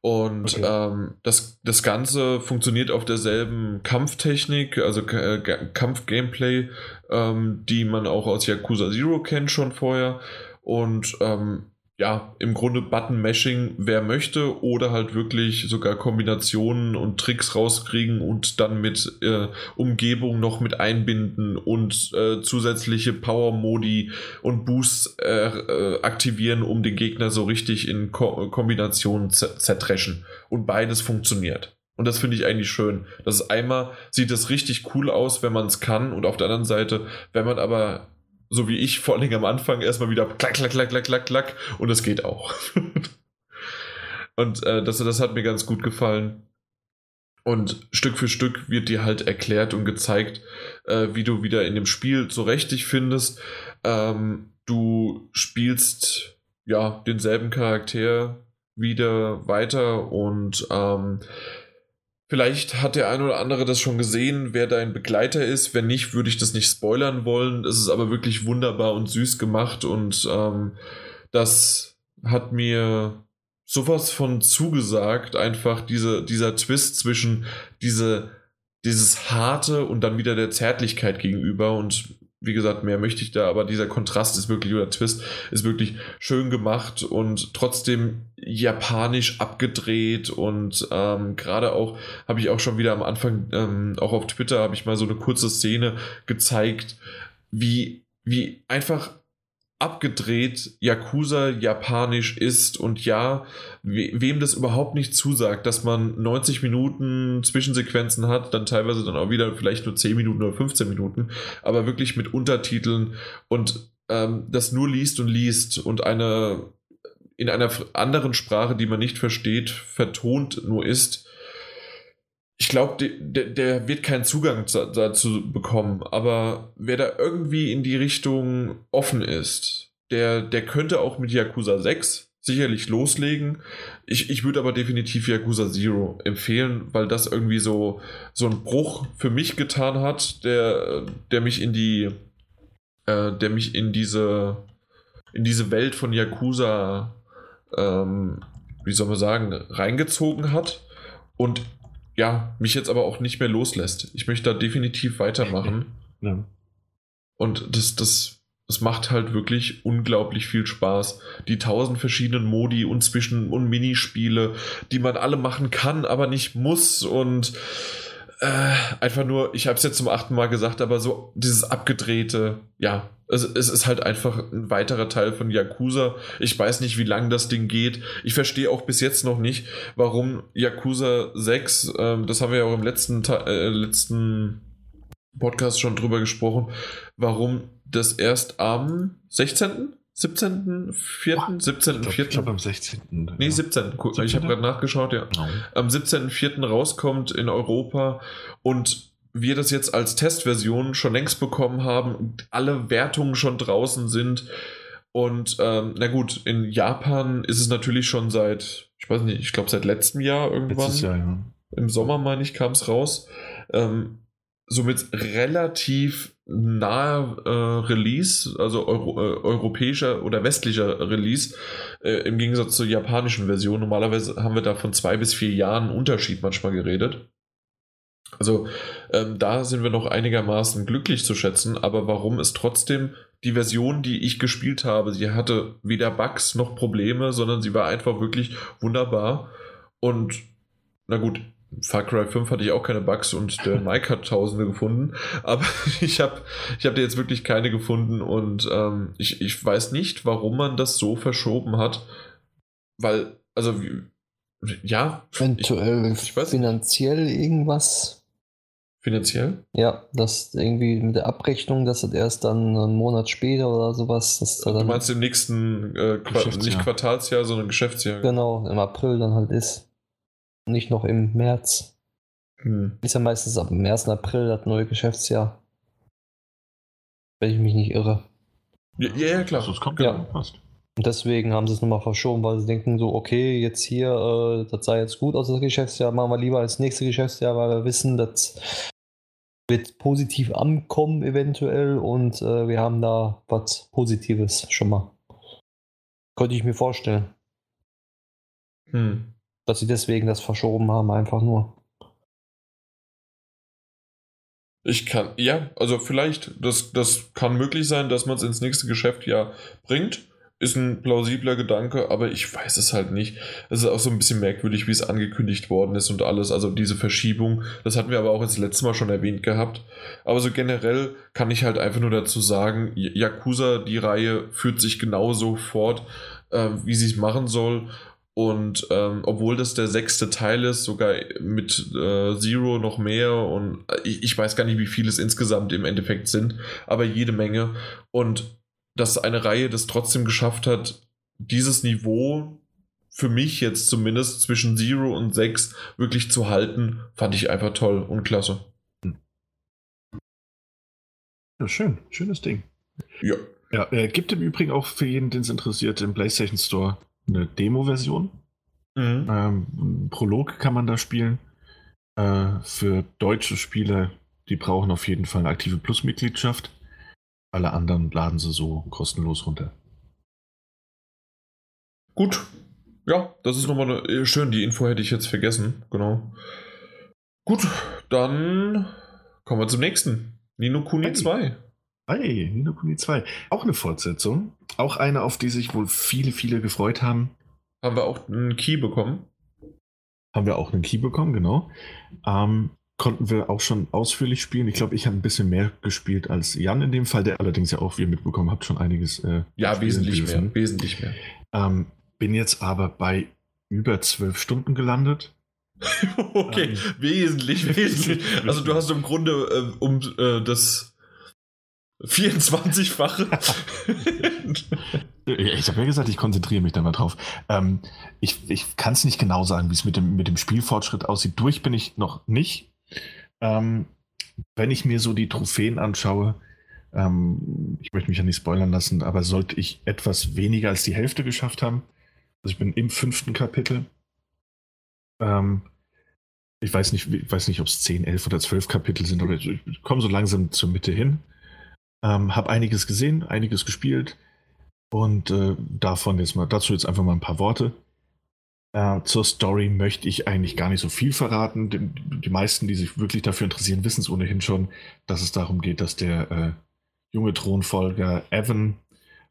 Und Okay. ähm, das, das Ganze funktioniert auf derselben Kampftechnik, also äh, Kampf-Gameplay, ähm, die man auch aus Yakuza Zero kennt schon vorher. Und ähm, ja, im Grunde Button-Mashing, wer möchte, oder halt wirklich sogar Kombinationen und Tricks rauskriegen und dann mit äh, Umgebung noch mit einbinden und äh, zusätzliche Power-Modi und Boosts äh, äh, aktivieren, um den Gegner so richtig in Ko Kombinationen zer- zertreschen. Und beides funktioniert. Und das finde ich eigentlich schön. Das ist einmal sieht das richtig cool aus, wenn man es kann, und auf der anderen Seite, wenn man aber so wie ich vor allem am Anfang erstmal wieder klack, klack, klack, klack, klack, klack und das geht auch. und äh, das, das hat mir ganz gut gefallen. Und Stück für Stück wird dir halt erklärt und gezeigt, äh, wie du wieder in dem Spiel zurecht dich findest. Ähm, du spielst ja denselben Charakter wieder weiter und ähm, Vielleicht hat der ein oder andere das schon gesehen, wer dein Begleiter ist. Wenn nicht, würde ich das nicht spoilern wollen. Es ist aber wirklich wunderbar und süß gemacht und ähm, das hat mir sowas von zugesagt. Einfach diese, dieser Twist zwischen diese, dieses Harte und dann wieder der Zärtlichkeit gegenüber und wie gesagt, mehr möchte ich da, aber dieser Kontrast ist wirklich, oder Twist ist wirklich schön gemacht und trotzdem japanisch abgedreht und ähm, gerade auch, habe ich auch schon wieder am Anfang, ähm, auch auf Twitter, habe ich mal so eine kurze Szene gezeigt, wie, wie einfach abgedreht Yakuza japanisch ist und ja, we wem das überhaupt nicht zusagt, dass man 90 Minuten Zwischensequenzen hat, dann teilweise dann auch wieder vielleicht nur 10 Minuten oder 15 Minuten, aber wirklich mit Untertiteln und ähm, das nur liest und liest und eine in einer anderen Sprache, die man nicht versteht, vertont nur ist, ich glaube, der, der, wird keinen Zugang dazu bekommen, aber wer da irgendwie in die Richtung offen ist, der, der könnte auch mit Yakuza 6 sicherlich loslegen. Ich, ich würde aber definitiv Yakuza Zero empfehlen, weil das irgendwie so, so einen Bruch für mich getan hat, der, der mich in die, äh, der mich in diese, in diese Welt von Yakuza, ähm, wie soll man sagen, reingezogen hat. Und ja, mich jetzt aber auch nicht mehr loslässt. Ich möchte da definitiv weitermachen. Ja. Und das, das, das macht halt wirklich unglaublich viel Spaß. Die tausend verschiedenen Modi und Zwischen- und Minispiele, die man alle machen kann, aber nicht muss. Und äh, einfach nur, ich habe es jetzt zum achten Mal gesagt, aber so dieses abgedrehte, ja, es, es, ist halt einfach ein weiterer Teil von Yakuza. Ich weiß nicht, wie lange das Ding geht. Ich verstehe auch bis jetzt noch nicht, warum Yakuza 6, ähm, das haben wir ja auch im letzten, äh, letzten Podcast schon drüber gesprochen, warum das erst am 16. 17. 4. 17. 4. Ich glaube am 16. Nee, 17. 17. Ich habe gerade nachgeschaut, ja. Oh. Am 17. 4. rauskommt in Europa und wir das jetzt als Testversion schon längst bekommen haben alle Wertungen schon draußen sind. Und ähm, na gut, in Japan ist es natürlich schon seit, ich weiß nicht, ich glaube seit letztem Jahr irgendwann. Letztes Jahr, ja. Im Sommer, meine ich, kam es raus. Ähm, somit relativ nahe äh, Release, also Euro, äh, europäischer oder westlicher Release, äh, im Gegensatz zur japanischen Version. Normalerweise haben wir da von zwei bis vier Jahren Unterschied manchmal geredet. Also ähm, da sind wir noch einigermaßen glücklich zu schätzen, aber warum ist trotzdem die Version, die ich gespielt habe, sie hatte weder Bugs noch Probleme, sondern sie war einfach wirklich wunderbar. Und na gut, Far Cry 5 hatte ich auch keine Bugs und der Mike hat tausende gefunden, aber ich habe ich hab jetzt wirklich keine gefunden und ähm, ich, ich weiß nicht, warum man das so verschoben hat, weil, also, ja. Eventuell ich, ich weiß, finanziell irgendwas. Finanziell? Ja, das irgendwie mit der Abrechnung, dass das erst dann einen Monat später oder sowas. Das du meinst im nächsten, äh, Quart nicht Quartalsjahr, sondern Geschäftsjahr? Genau, im April dann halt ist nicht noch im März. Hm. Ist ja meistens ab dem 1. April das neue Geschäftsjahr. Wenn ich mich nicht irre. Ja, ja klar. Das kommt ja. Passt. Und deswegen haben sie es nochmal verschoben, weil sie denken so, okay, jetzt hier, äh, das sei jetzt gut aus das Geschäftsjahr, machen wir lieber als nächste Geschäftsjahr, weil wir wissen, das wird positiv ankommen eventuell und äh, wir haben da was Positives schon mal. Könnte ich mir vorstellen. Hm dass sie deswegen das verschoben haben, einfach nur. Ich kann, ja, also vielleicht, das, das kann möglich sein, dass man es ins nächste Geschäft ja bringt. Ist ein plausibler Gedanke, aber ich weiß es halt nicht. Es ist auch so ein bisschen merkwürdig, wie es angekündigt worden ist und alles. Also diese Verschiebung, das hatten wir aber auch das letzte Mal schon erwähnt gehabt. Aber so generell kann ich halt einfach nur dazu sagen, Yakuza, die Reihe führt sich genauso fort, äh, wie sie es machen soll. Und ähm, obwohl das der sechste Teil ist, sogar mit äh, Zero noch mehr und äh, ich, ich, weiß gar nicht, wie viele es insgesamt im Endeffekt sind, aber jede Menge. Und dass eine Reihe das trotzdem geschafft hat, dieses Niveau für mich jetzt zumindest zwischen Zero und 6 wirklich zu halten, fand ich einfach toll und klasse. Ja, schön. Schönes Ding. Ja. Ja, äh, gibt im Übrigen auch für jeden, den es interessiert, im PlayStation Store eine Demo-Version. Mhm. Ähm, Prolog kann man da spielen. Äh, für deutsche Spieler, die brauchen auf jeden Fall eine aktive Plus-Mitgliedschaft. Alle anderen laden sie so kostenlos runter. Gut. Ja, das ist nochmal eine, äh, schön. Die Info hätte ich jetzt vergessen. Genau. Gut, dann kommen wir zum nächsten. Nino Kuni hey. 2. Hey, Nino Kuni 2. Auch eine Fortsetzung. Auch eine, auf die sich wohl viele, viele gefreut haben. Haben wir auch einen Key bekommen? Haben wir auch einen Key bekommen, genau. Ähm, konnten wir auch schon ausführlich spielen. Ich glaube, ich habe ein bisschen mehr gespielt als Jan in dem Fall, der allerdings ja auch, wie ihr mitbekommen habt, schon einiges. Äh, ja, wesentlich dürfen. mehr. Wesentlich mehr. Ähm, bin jetzt aber bei über zwölf Stunden gelandet. okay, ähm, wesentlich, wesentlich. Also du hast im Grunde äh, um äh, das 24-fache. ich habe ja gesagt, ich konzentriere mich da mal drauf. Ähm, ich ich kann es nicht genau sagen, wie es mit dem, mit dem Spielfortschritt aussieht. Durch bin ich noch nicht. Ähm, wenn ich mir so die Trophäen anschaue, ähm, ich möchte mich ja nicht spoilern lassen, aber sollte ich etwas weniger als die Hälfte geschafft haben, also ich bin im fünften Kapitel, ähm, ich weiß nicht, ich weiß nicht, ob es 10, 11 oder 12 Kapitel sind, aber ich komme so langsam zur Mitte hin. Ähm, habe einiges gesehen, einiges gespielt und äh, davon jetzt mal, dazu jetzt einfach mal ein paar Worte. Äh, zur Story möchte ich eigentlich gar nicht so viel verraten. Die, die meisten, die sich wirklich dafür interessieren, wissen es ohnehin schon, dass es darum geht, dass der äh, junge Thronfolger Evan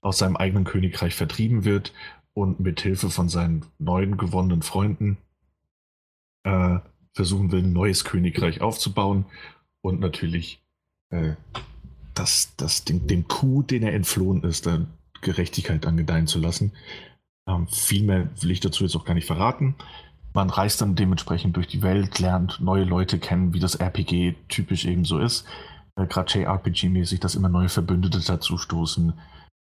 aus seinem eigenen Königreich vertrieben wird und mit Hilfe von seinen neuen gewonnenen Freunden äh, versuchen will, ein neues Königreich aufzubauen und natürlich äh, das, das, den, den Coup, den er entflohen ist, der Gerechtigkeit angedeihen zu lassen. Ähm, viel mehr will ich dazu jetzt auch gar nicht verraten. Man reist dann dementsprechend durch die Welt, lernt neue Leute kennen, wie das RPG typisch eben so ist. Äh, Gerade JRPG-mäßig, dass immer neue Verbündete dazu stoßen,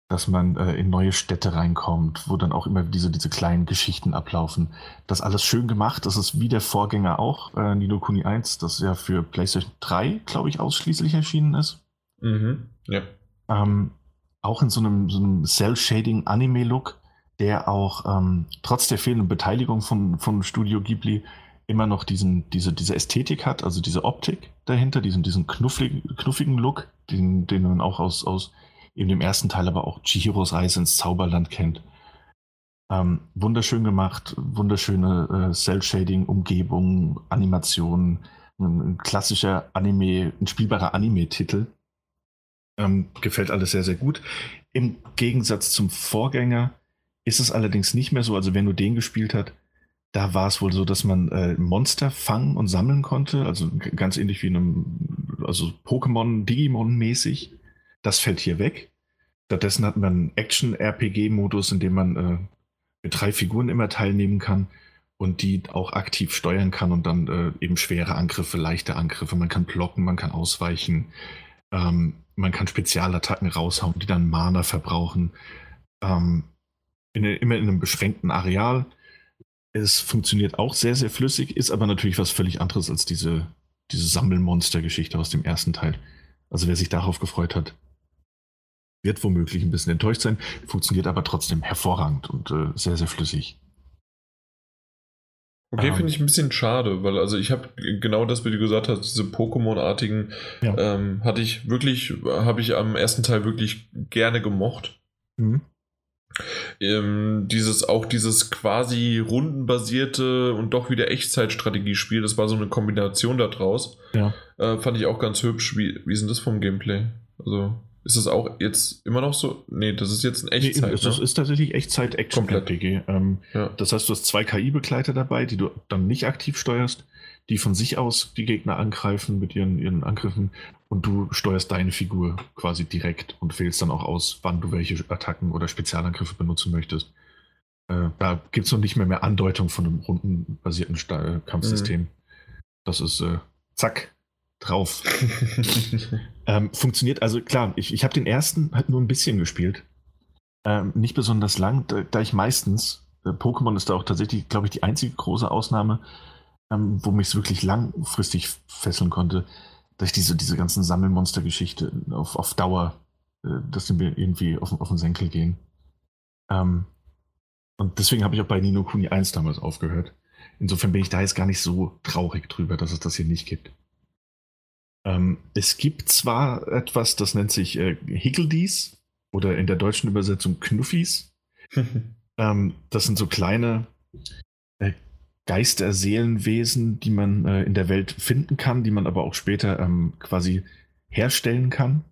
dass man äh, in neue Städte reinkommt, wo dann auch immer diese, diese kleinen Geschichten ablaufen. Das alles schön gemacht. Das ist wie der Vorgänger auch, äh, Nino Kuni 1, das ja für PlayStation 3, glaube ich, ausschließlich erschienen ist. Mhm, ja. Ähm, auch in so einem, so einem Cell-Shading-Anime-Look der auch ähm, trotz der fehlenden Beteiligung von, von Studio Ghibli immer noch diesen, diese, diese Ästhetik hat, also diese Optik dahinter, diesen, diesen knuffligen, knuffigen Look, den, den man auch aus, aus eben dem ersten Teil, aber auch Chihiros Reise ins Zauberland kennt. Ähm, wunderschön gemacht, wunderschöne äh, Cell-Shading-Umgebung, Animationen, ein, ein, klassischer Anime, ein spielbarer Anime-Titel. Ähm, gefällt alles sehr, sehr gut. Im Gegensatz zum Vorgänger ist es allerdings nicht mehr so. Also wer nur den gespielt hat, da war es wohl so, dass man äh, Monster fangen und sammeln konnte. Also ganz ähnlich wie in einem, also Pokémon, Digimon-mäßig. Das fällt hier weg. Stattdessen hat man Action-RPG-Modus, in dem man äh, mit drei Figuren immer teilnehmen kann und die auch aktiv steuern kann und dann äh, eben schwere Angriffe, leichte Angriffe. Man kann blocken, man kann ausweichen, ähm, man kann Spezialattacken raushauen, die dann Mana verbrauchen. Ähm, in, immer in einem beschränkten Areal. Es funktioniert auch sehr, sehr flüssig, ist aber natürlich was völlig anderes als diese, diese Sammelmonster-Geschichte aus dem ersten Teil. Also wer sich darauf gefreut hat, wird womöglich ein bisschen enttäuscht sein, funktioniert aber trotzdem hervorragend und äh, sehr, sehr flüssig. Okay, ähm, finde ich ein bisschen schade, weil also ich habe genau das, wie du gesagt hast, diese Pokémon-artigen ja. ähm, hatte ich wirklich, habe ich am ersten Teil wirklich gerne gemocht. Mhm. Ähm, dieses auch dieses quasi rundenbasierte und doch wieder Echtzeitstrategiespiel, das war so eine Kombination daraus. Ja. Äh, fand ich auch ganz hübsch. Wie, wie ist denn das vom Gameplay? Also ist das auch jetzt immer noch so? Nee, das ist jetzt ein Echtzeit. Nee, das ne? ist tatsächlich Echtzeit-Action-RPG. Ähm, ja. Das heißt, du hast zwei KI-Begleiter dabei, die du dann nicht aktiv steuerst die von sich aus die Gegner angreifen mit ihren, ihren Angriffen und du steuerst deine Figur quasi direkt und wählst dann auch aus, wann du welche Attacken oder Spezialangriffe benutzen möchtest. Äh, da gibt es noch nicht mehr mehr Andeutung von einem rundenbasierten Sta äh, Kampfsystem. Mhm. Das ist äh, zack, drauf. ähm, funktioniert also klar, ich, ich habe den ersten halt nur ein bisschen gespielt. Ähm, nicht besonders lang, da, da ich meistens, äh, Pokémon ist da auch tatsächlich, glaube ich, die einzige große Ausnahme, ähm, wo mich es wirklich langfristig fesseln konnte, dass ich diese, diese ganzen Sammelmonster-Geschichte auf, auf Dauer, äh, dass die mir irgendwie auf, auf den Senkel gehen. Ähm, und deswegen habe ich auch bei Nino Kuni 1 damals aufgehört. Insofern bin ich da jetzt gar nicht so traurig drüber, dass es das hier nicht gibt. Ähm, es gibt zwar etwas, das nennt sich äh, Higgledies oder in der deutschen Übersetzung Knuffis. ähm, das sind so kleine äh, Geister, Seelenwesen, die man äh, in der Welt finden kann, die man aber auch später ähm, quasi herstellen kann.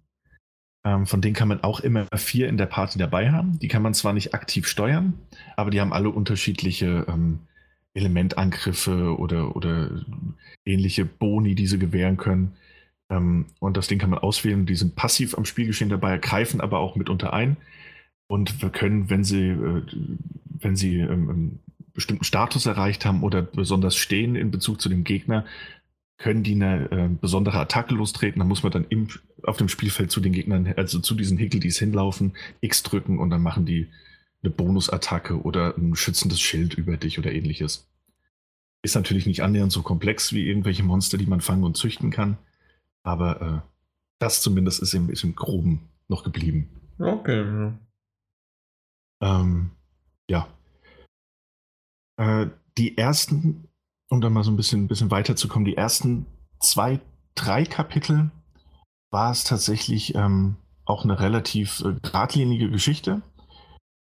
Ähm, von denen kann man auch immer vier in der Party dabei haben. Die kann man zwar nicht aktiv steuern, aber die haben alle unterschiedliche ähm, Elementangriffe oder, oder ähnliche Boni, die sie gewähren können. Ähm, und das Ding kann man auswählen. Die sind passiv am Spielgeschehen dabei, greifen aber auch mitunter ein. Und wir können, wenn sie, äh, wenn sie ähm, einen bestimmten Status erreicht haben oder besonders stehen in Bezug zu dem Gegner, können die eine äh, besondere Attacke lostreten. Da muss man dann im, auf dem Spielfeld zu den Gegnern, also zu diesen Higgledies hinlaufen, X drücken und dann machen die eine Bonusattacke oder ein schützendes Schild über dich oder ähnliches. Ist natürlich nicht annähernd so komplex wie irgendwelche Monster, die man fangen und züchten kann. Aber äh, das zumindest ist im, ist im Groben noch geblieben. Okay. Ja. Ähm, ja. Äh, die ersten um dann mal so ein bisschen, bisschen weiterzukommen, die ersten zwei, drei Kapitel war es tatsächlich ähm, auch eine relativ äh, geradlinige Geschichte.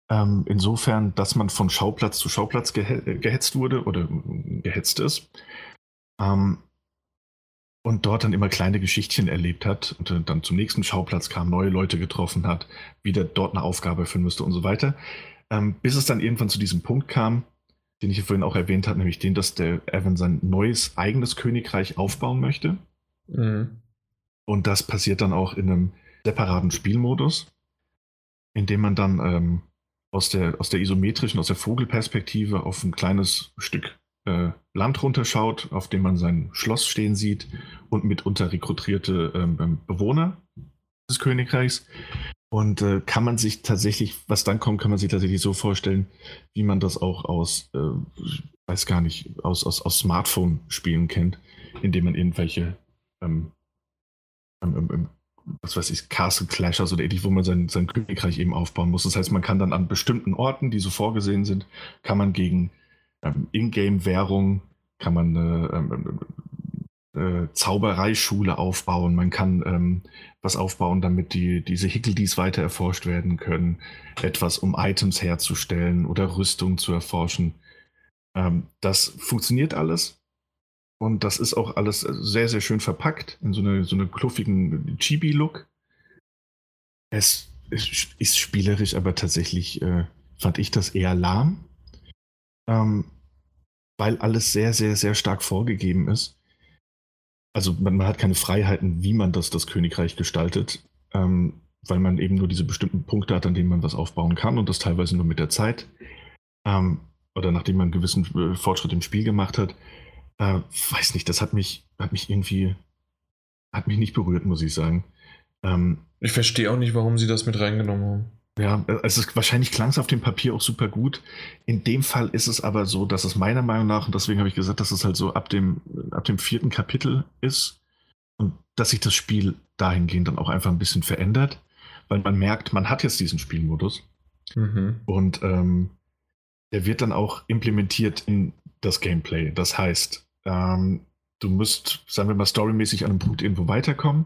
Ähm, insofern, dass man von Schauplatz zu Schauplatz gehe gehetzt wurde oder äh, gehetzt ist. Ähm, und dort dann immer kleine Geschichtchen erlebt hat und dann zum nächsten Schauplatz kam, neue Leute getroffen hat, wieder dort eine Aufgabe erfüllen müsste und so weiter. Ähm, bis es dann irgendwann zu diesem Punkt kam, den ich vorhin auch erwähnt habe, nämlich den, dass der Evan sein neues eigenes Königreich aufbauen möchte. Mhm. Und das passiert dann auch in einem separaten Spielmodus, in dem man dann ähm, aus, der, aus der isometrischen, aus der Vogelperspektive auf ein kleines Stück äh, Land runterschaut, auf dem man sein Schloss stehen sieht und mitunter rekrutierte ähm, Bewohner des Königreichs. Und äh, kann man sich tatsächlich, was dann kommt, kann man sich tatsächlich so vorstellen, wie man das auch aus, äh, weiß gar nicht, aus, aus, aus Smartphone-Spielen kennt, indem man irgendwelche, ähm, ähm, ähm, ähm, was weiß ich, Castle Clashers oder ähnlich, wo man sein, sein Königreich eben aufbauen muss. Das heißt, man kann dann an bestimmten Orten, die so vorgesehen sind, kann man gegen ähm, Ingame-Währung, kann man äh, ähm, äh, Zaubereischule aufbauen, man kann ähm, was aufbauen, damit die, diese Hickeldies weiter erforscht werden können, etwas um Items herzustellen oder Rüstung zu erforschen. Ähm, das funktioniert alles und das ist auch alles sehr, sehr schön verpackt in so eine, so eine kluffigen Chibi-Look. Es ist, ist, spielerisch, aber tatsächlich äh, fand ich das eher lahm, ähm, weil alles sehr, sehr, sehr stark vorgegeben ist also man, man, hat keine Freiheiten, wie man das, das Königreich gestaltet, ähm, weil man eben nur diese bestimmten Punkte hat, an denen man was aufbauen kann und das teilweise nur mit der Zeit ähm, oder nachdem man einen gewissen äh, Fortschritt im Spiel gemacht hat. Äh, weiß nicht, das hat mich, hat mich irgendwie, hat mich nicht berührt, muss ich sagen. Ähm, ich verstehe auch nicht, warum sie das mit reingenommen haben. Ja, also wahrscheinlich klang es auf dem Papier auch super gut. In dem Fall ist es aber so, dass es meiner Meinung nach, und deswegen habe ich gesagt, dass es halt so ab dem, ab dem vierten Kapitel ist und dass sich das Spiel dahingehend dann auch einfach ein bisschen verändert, weil man merkt, man hat jetzt diesen Spielmodus mhm. und ähm, der wird dann auch implementiert in das Gameplay. Das heißt, ähm, du musst, sagen wir mal, storymäßig an einem Punkt irgendwo weiterkommen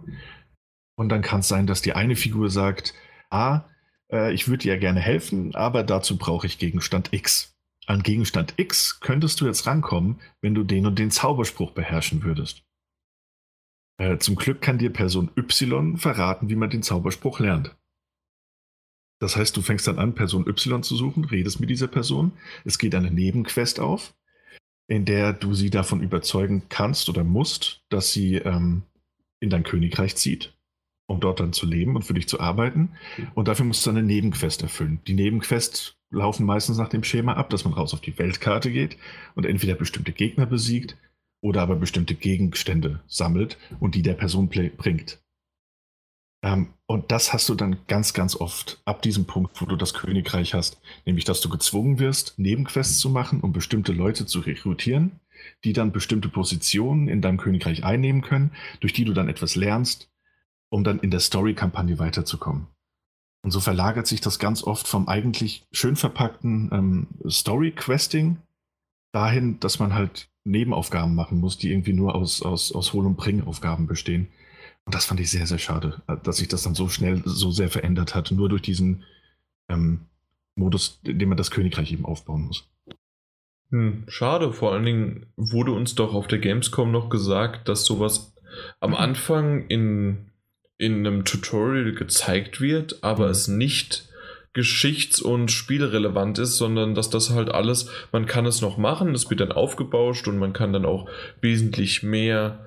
und dann kann es sein, dass die eine Figur sagt, ah, äh, ich würde dir ja gerne helfen, aber dazu brauche ich Gegenstand X. An Gegenstand X könntest du jetzt rankommen, wenn du den und den Zauberspruch beherrschen würdest. Äh, zum Glück kann dir Person Y verraten, wie man den Zauberspruch lernt. Das heißt, du fängst dann an, Person Y zu suchen, redest mit dieser Person. Es geht eine Nebenquest auf, in der du sie davon überzeugen kannst oder musst, dass sie ähm, in dein Königreich zieht um dort dann zu leben und für dich zu arbeiten. Und dafür musst du eine Nebenquest erfüllen. Die Nebenquests laufen meistens nach dem Schema ab, dass man raus auf die Weltkarte geht und entweder bestimmte Gegner besiegt oder aber bestimmte Gegenstände sammelt und die der Person bringt. Ähm, und das hast du dann ganz, ganz oft ab diesem Punkt, wo du das Königreich hast, nämlich dass du gezwungen wirst, Nebenquests zu machen, um bestimmte Leute zu rekrutieren, die dann bestimmte Positionen in deinem Königreich einnehmen können, durch die du dann etwas lernst, um dann in der Story-Kampagne weiterzukommen. Und so verlagert sich das ganz oft vom eigentlich schön verpackten ähm, Story-Questing dahin, dass man halt Nebenaufgaben machen muss, die irgendwie nur aus, aus, aus Hol- und Bring-Aufgaben bestehen. Und das fand ich sehr, sehr schade, dass sich das dann so schnell so sehr verändert hat, nur durch diesen ähm, Modus, in dem man das Königreich eben aufbauen muss. Hm, schade, vor allen Dingen wurde uns doch auf der Gamescom noch gesagt, dass sowas am Mhm. Anfang in, in einem Tutorial gezeigt wird, aber Mhm. es nicht geschichts- und spielrelevant ist, sondern dass das halt alles, man kann es noch machen, es wird dann aufgebauscht und man kann dann auch wesentlich mehr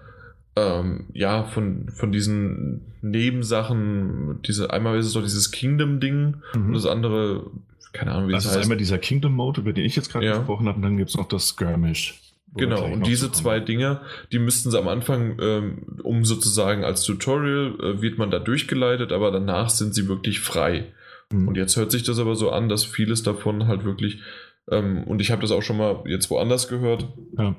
ähm, ja, von, von diesen Nebensachen, diese, einmal ist es doch dieses Kingdom-Ding und das andere, keine Ahnung, wie Das das ist heißt. einmal dieser Kingdom Mode, über den ich jetzt gerade Ja. gesprochen habe, und dann gibt es noch das Skirmish. Genau, und diese zwei Dinge, die müssten sie am Anfang, ähm, um sozusagen als Tutorial, äh, wird man da durchgeleitet, aber danach sind sie wirklich frei. Mhm. Und jetzt hört sich das aber so an, dass vieles davon halt wirklich, ähm, und ich habe das auch schon mal jetzt woanders gehört, Ja.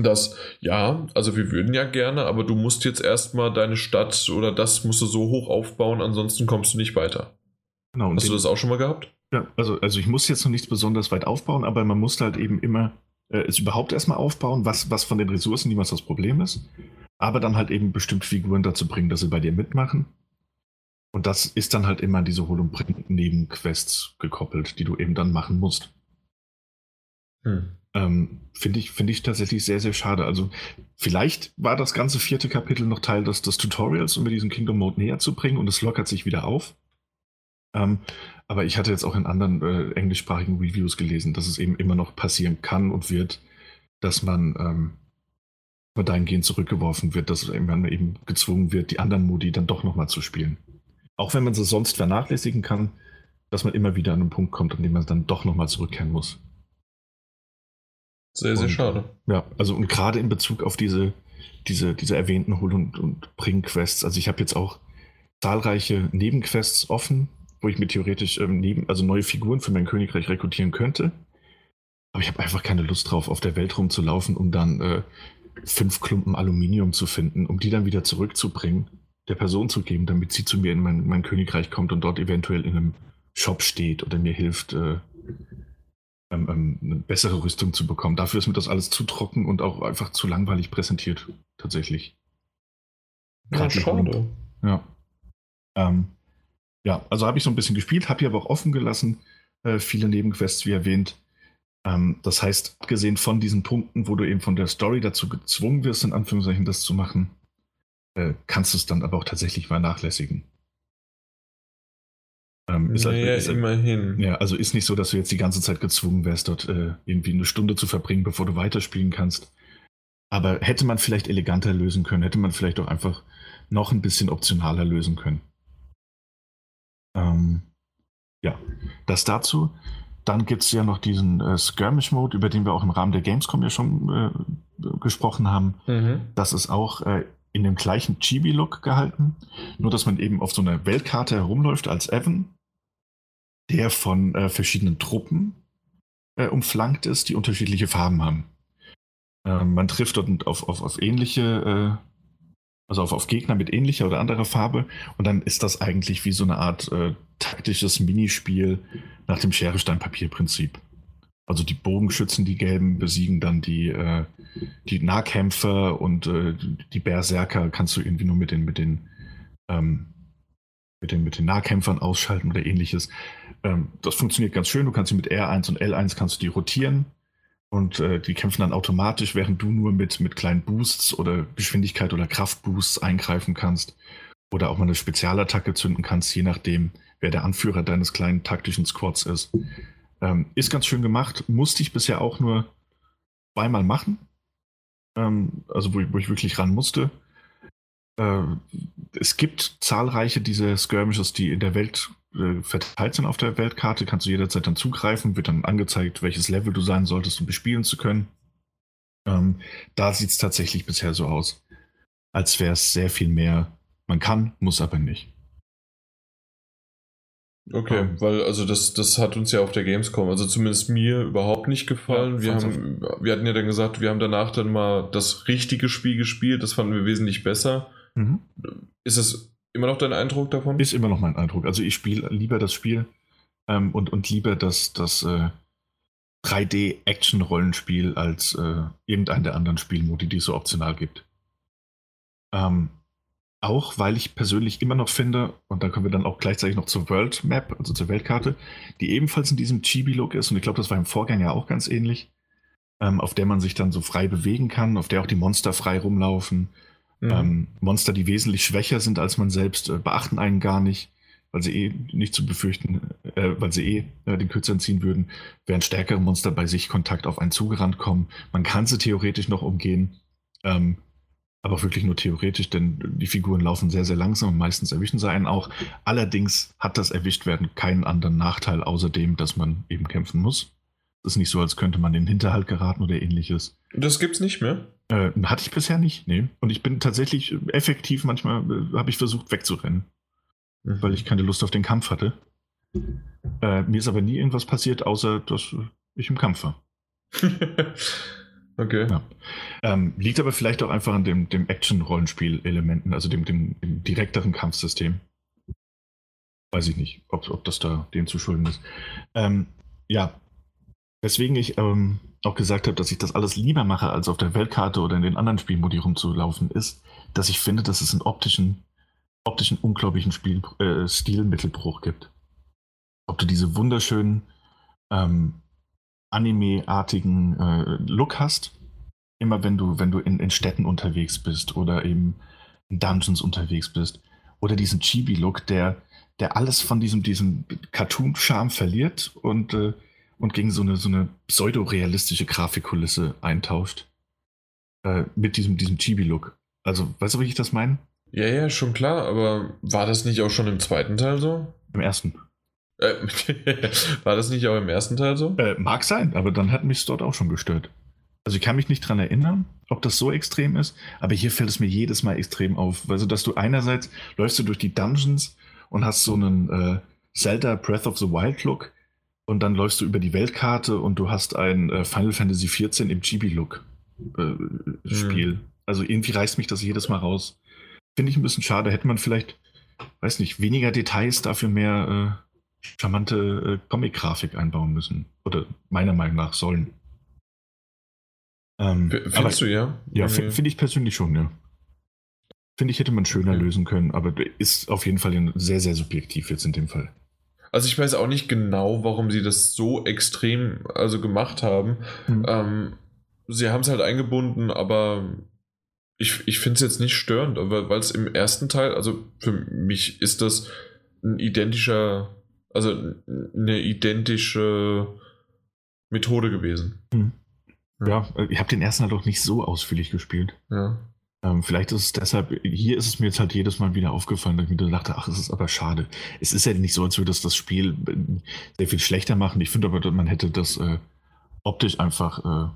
dass, ja, also wir würden ja gerne, aber du musst jetzt erstmal deine Stadt oder das musst du so hoch aufbauen, ansonsten kommst du nicht weiter. Genau, Hast du das auch schon mal gehabt? Ja, also, also ich muss jetzt noch nichts besonders weit aufbauen, aber man muss halt eben immer äh, es überhaupt erstmal aufbauen, was, was von den Ressourcen niemals das Problem ist. Aber dann halt eben bestimmte Figuren dazu bringen, dass sie bei dir mitmachen. Und das ist dann halt immer an diese Hol- und Nebenquests gekoppelt, die du eben dann machen musst. Hm. Ähm, Finde ich, find ich tatsächlich sehr, sehr schade. Also vielleicht war das ganze vierte Kapitel noch Teil des, des Tutorials, um mir diesen Kingdom Mode näher zu bringen und es lockert sich wieder auf. Ähm, aber ich hatte jetzt auch in anderen äh, englischsprachigen Reviews gelesen, dass es eben immer noch passieren kann und wird, dass man ähm, dahingehend zurückgeworfen wird, dass man eben gezwungen wird, die anderen Modi dann doch nochmal zu spielen. Auch wenn man sie sonst vernachlässigen kann, dass man immer wieder an einen Punkt kommt, an dem man dann doch nochmal zurückkehren muss. Sehr, sehr Und, schade. Ja, also und gerade in Bezug auf diese, diese, diese erwähnten Hol- und, und Bring-Quests, also ich habe jetzt auch zahlreiche Nebenquests offen, wo ich mir theoretisch ähm, neben, also neue Figuren für mein Königreich rekrutieren könnte. Aber ich habe einfach keine Lust drauf, auf der Welt rumzulaufen, um dann äh, fünf Klumpen Aluminium zu finden, um die dann wieder zurückzubringen, der Person zu geben, damit sie zu mir in mein, mein Königreich kommt und dort eventuell in einem Shop steht oder mir hilft, äh, ähm, ähm, eine bessere Rüstung zu bekommen. Dafür ist mir das alles zu trocken und auch einfach zu langweilig präsentiert, tatsächlich. Ja, schade. Ja. Ähm, ja, also habe ich so ein bisschen gespielt, habe hier aber auch offen gelassen, äh, viele Nebenquests, wie erwähnt. Ähm, das heißt, abgesehen von diesen Punkten, wo du eben von der Story dazu gezwungen wirst, in Anführungszeichen das zu machen, äh, kannst du es dann aber auch tatsächlich vernachlässigen. Ähm, ist halt- naja, ist halt- immerhin. ja, also ist nicht so, dass du jetzt die ganze Zeit gezwungen wärst, dort äh, irgendwie eine Stunde zu verbringen, bevor du weiterspielen kannst. Aber hätte man vielleicht eleganter lösen können, hätte man vielleicht auch einfach noch ein bisschen optionaler lösen können. Ähm, ja, das dazu. Dann gibt es ja noch diesen äh, Skirmish-Mode, über den wir auch im Rahmen der Gamescom ja schon äh, gesprochen haben. Mhm. Das ist auch äh, in dem gleichen Chibi-Look gehalten, nur dass man eben auf so einer Weltkarte herumläuft als Evan, der von äh, verschiedenen Truppen äh, umflankt ist, die unterschiedliche Farben haben. Ähm, man trifft dort auf, auf, auf ähnliche, äh, also auf, auf Gegner mit ähnlicher oder anderer Farbe und dann ist das eigentlich wie so eine Art äh, taktisches Minispiel nach dem Schere-Stein-Papier-Prinzip. Also die Bogenschützen, die Gelben, besiegen dann die, äh, die Nahkämpfer und äh, die Berserker kannst du irgendwie nur mit den, mit den, ähm, mit den, mit den Nahkämpfern ausschalten oder ähnliches. Ähm, das funktioniert ganz schön. Du kannst sie mit R1 und L1 kannst du die rotieren und äh, die kämpfen dann automatisch, während du nur mit, mit kleinen Boosts oder Geschwindigkeit oder Kraftboosts eingreifen kannst oder auch mal eine Spezialattacke zünden kannst, je nachdem, wer der Anführer deines kleinen taktischen Squads ist. Ähm, ist ganz schön gemacht, musste ich bisher auch nur zweimal machen. Ähm, also wo ich, wo ich wirklich ran musste. Äh, es gibt zahlreiche dieser Skirmishes, die in der Welt äh, verteilt sind auf der Weltkarte. Kannst du jederzeit dann zugreifen, wird dann angezeigt, welches Level du sein solltest, um bespielen zu können. Ähm, da sieht es tatsächlich bisher so aus, als wäre es sehr viel mehr. Man kann, muss aber nicht. Okay, Ähm. weil also das, das hat uns ja auf der Gamescom, also zumindest mir überhaupt nicht gefallen. Ja, wir, haben, wir hatten ja dann gesagt, wir haben danach dann mal das richtige Spiel gespielt, das fanden wir wesentlich besser. Mhm. Ist es immer noch dein Eindruck davon? Ist immer noch mein Eindruck. Also ich spiele lieber das Spiel ähm, und, und lieber das, das äh, 3D-Action-Rollenspiel als äh, irgendeinen der anderen Spielmodi, die es so optional gibt. Ähm, auch weil ich persönlich immer noch finde, und da kommen wir dann auch gleichzeitig noch zur World Map, also zur Weltkarte, die ebenfalls in diesem Chibi-Look ist, und ich glaube, das war im Vorgänger auch ganz ähnlich, ähm, auf der man sich dann so frei bewegen kann, auf der auch die Monster frei rumlaufen. Mhm. Ähm, Monster, die wesentlich schwächer sind als man selbst, äh, beachten einen gar nicht, weil sie eh nicht zu befürchten, äh, weil sie eh äh, den Kürzern ziehen würden, während stärkere Monster bei sich Kontakt auf einen zugerannt kommen. Man kann sie theoretisch noch umgehen. Ähm, aber wirklich nur theoretisch, denn die Figuren laufen sehr, sehr langsam und meistens erwischen sie einen auch. Allerdings hat das Erwischtwerden keinen anderen Nachteil, außer dem, dass man eben kämpfen muss. Es ist nicht so, als könnte man in den Hinterhalt geraten oder ähnliches. Das gibt's nicht mehr? Äh, hatte ich bisher nicht, nee. Und ich bin tatsächlich effektiv, manchmal äh, habe ich versucht wegzurennen, mhm. weil ich keine Lust auf den Kampf hatte. Äh, mir ist aber nie irgendwas passiert, außer dass ich im Kampf war. Okay. Ja. Ähm, liegt aber vielleicht auch einfach an dem, dem Action-Rollenspiel-Elementen, also dem, dem, dem, direkteren Kampfsystem. Weiß ich nicht, ob, ob das da dem zu schulden ist. Ähm, ja, weswegen ich ähm, auch gesagt habe, dass ich das alles lieber mache, als auf der Weltkarte oder in den anderen Spielmodi rumzulaufen, ist, dass ich finde, dass es einen optischen, optischen unglaublichen Spiel, äh, Stilmittelbruch gibt. Ob du diese wunderschönen ähm, Anime-artigen äh, Look hast. Immer wenn du, wenn du in, in Städten unterwegs bist oder eben in Dungeons unterwegs bist. Oder diesen Chibi-Look, der, der alles von diesem, diesem Cartoon-Charme verliert und, äh, und gegen so eine, so eine pseudo-realistische Grafikkulisse eintauscht. Äh, mit diesem, diesem Chibi-Look. Also, weißt du, wie ich das meine? Ja, ja, schon klar, aber war das nicht auch schon im zweiten Teil so? Im ersten. Äh, war das nicht auch im ersten Teil so? Äh, mag sein, aber dann hat mich es dort auch schon gestört. Also ich kann mich nicht dran erinnern, ob das so extrem ist, aber hier fällt es mir jedes Mal extrem auf. Also, dass du einerseits läufst du durch die Dungeons und hast so einen äh, Zelda Breath of the Wild Look und dann läufst du über die Weltkarte und du hast ein äh, Final Fantasy XIV im Chibi-Look äh, Spiel. Mhm. Also irgendwie reißt mich das jedes Mal raus. Finde ich ein bisschen schade. Hätte man vielleicht, weiß nicht, weniger Details, dafür mehr äh, charmante äh, Comic-Grafik einbauen müssen. Oder meiner Meinung nach sollen. Ähm, Findest aber, du ja? Ja, finde find ich persönlich schon, ja. Finde ich, hätte man schöner okay. lösen können, aber ist auf jeden Fall sehr, sehr subjektiv jetzt in dem Fall. Also ich weiß auch nicht genau, warum sie das so extrem also gemacht haben. Hm. Ähm, sie haben es halt eingebunden, aber ich, ich finde es jetzt nicht störend, weil es im ersten Teil, also für mich ist das ein identischer also eine identische Methode gewesen. Hm. Ja, ich habe den ersten halt auch nicht so ausführlich gespielt. Ja. Ähm, vielleicht ist es deshalb, hier ist es mir jetzt halt jedes Mal wieder aufgefallen, dass ich mir dachte, ach, es ist aber schade. Es ist ja nicht so, als würde das das Spiel äh, sehr viel schlechter machen. Ich finde aber, man hätte das äh, optisch einfach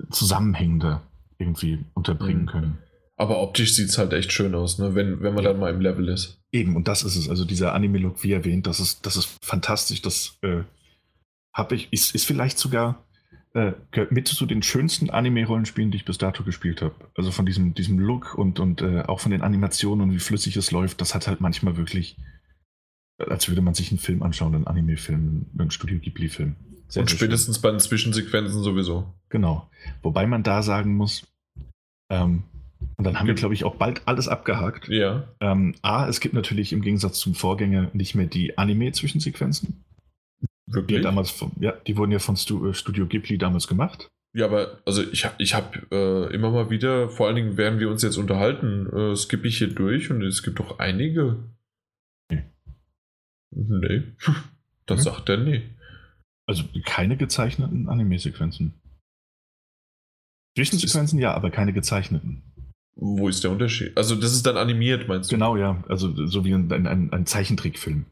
äh, zusammenhängender irgendwie unterbringen mhm. können. Aber optisch sieht es halt echt schön aus, ne? wenn, wenn man ja. dann mal im Level ist. Eben, und das ist es. Also dieser Anime-Look, wie erwähnt, das ist, das ist fantastisch. Das äh, habe ich, ist, ist vielleicht sogar äh, mit zu den schönsten Anime-Rollenspielen, die ich bis dato gespielt habe. Also von diesem, diesem Look und, und äh, auch von den Animationen und wie flüssig es läuft, das hat halt manchmal wirklich, als würde man sich einen Film anschauen, einen Anime-Film, einen Studio Ghibli-Film. Und spätestens schön. bei den Zwischensequenzen sowieso. Genau. Wobei man da sagen muss, ähm, und dann haben wir, glaube ich, auch bald alles abgehakt. Ja. Ähm, A, es gibt natürlich im Gegensatz zum Vorgänger nicht mehr die Anime-Zwischensequenzen. Wirklich? Die, damals von, ja, die wurden ja von äh, Studio Ghibli damals gemacht. Ja, aber also ich habe ich hab, äh, immer mal wieder, vor allen Dingen während wir uns jetzt unterhalten, äh, skippe ich hier durch und es gibt doch einige. Nee. Nee. Das hm? sagt er nee. Also keine gezeichneten Anime-Sequenzen. Zwischensequenzen ja, aber keine gezeichneten. Wo ist der Unterschied? Also, das ist dann animiert, meinst du? Genau, ja. Also, so wie ein, ein, ein Zeichentrickfilm.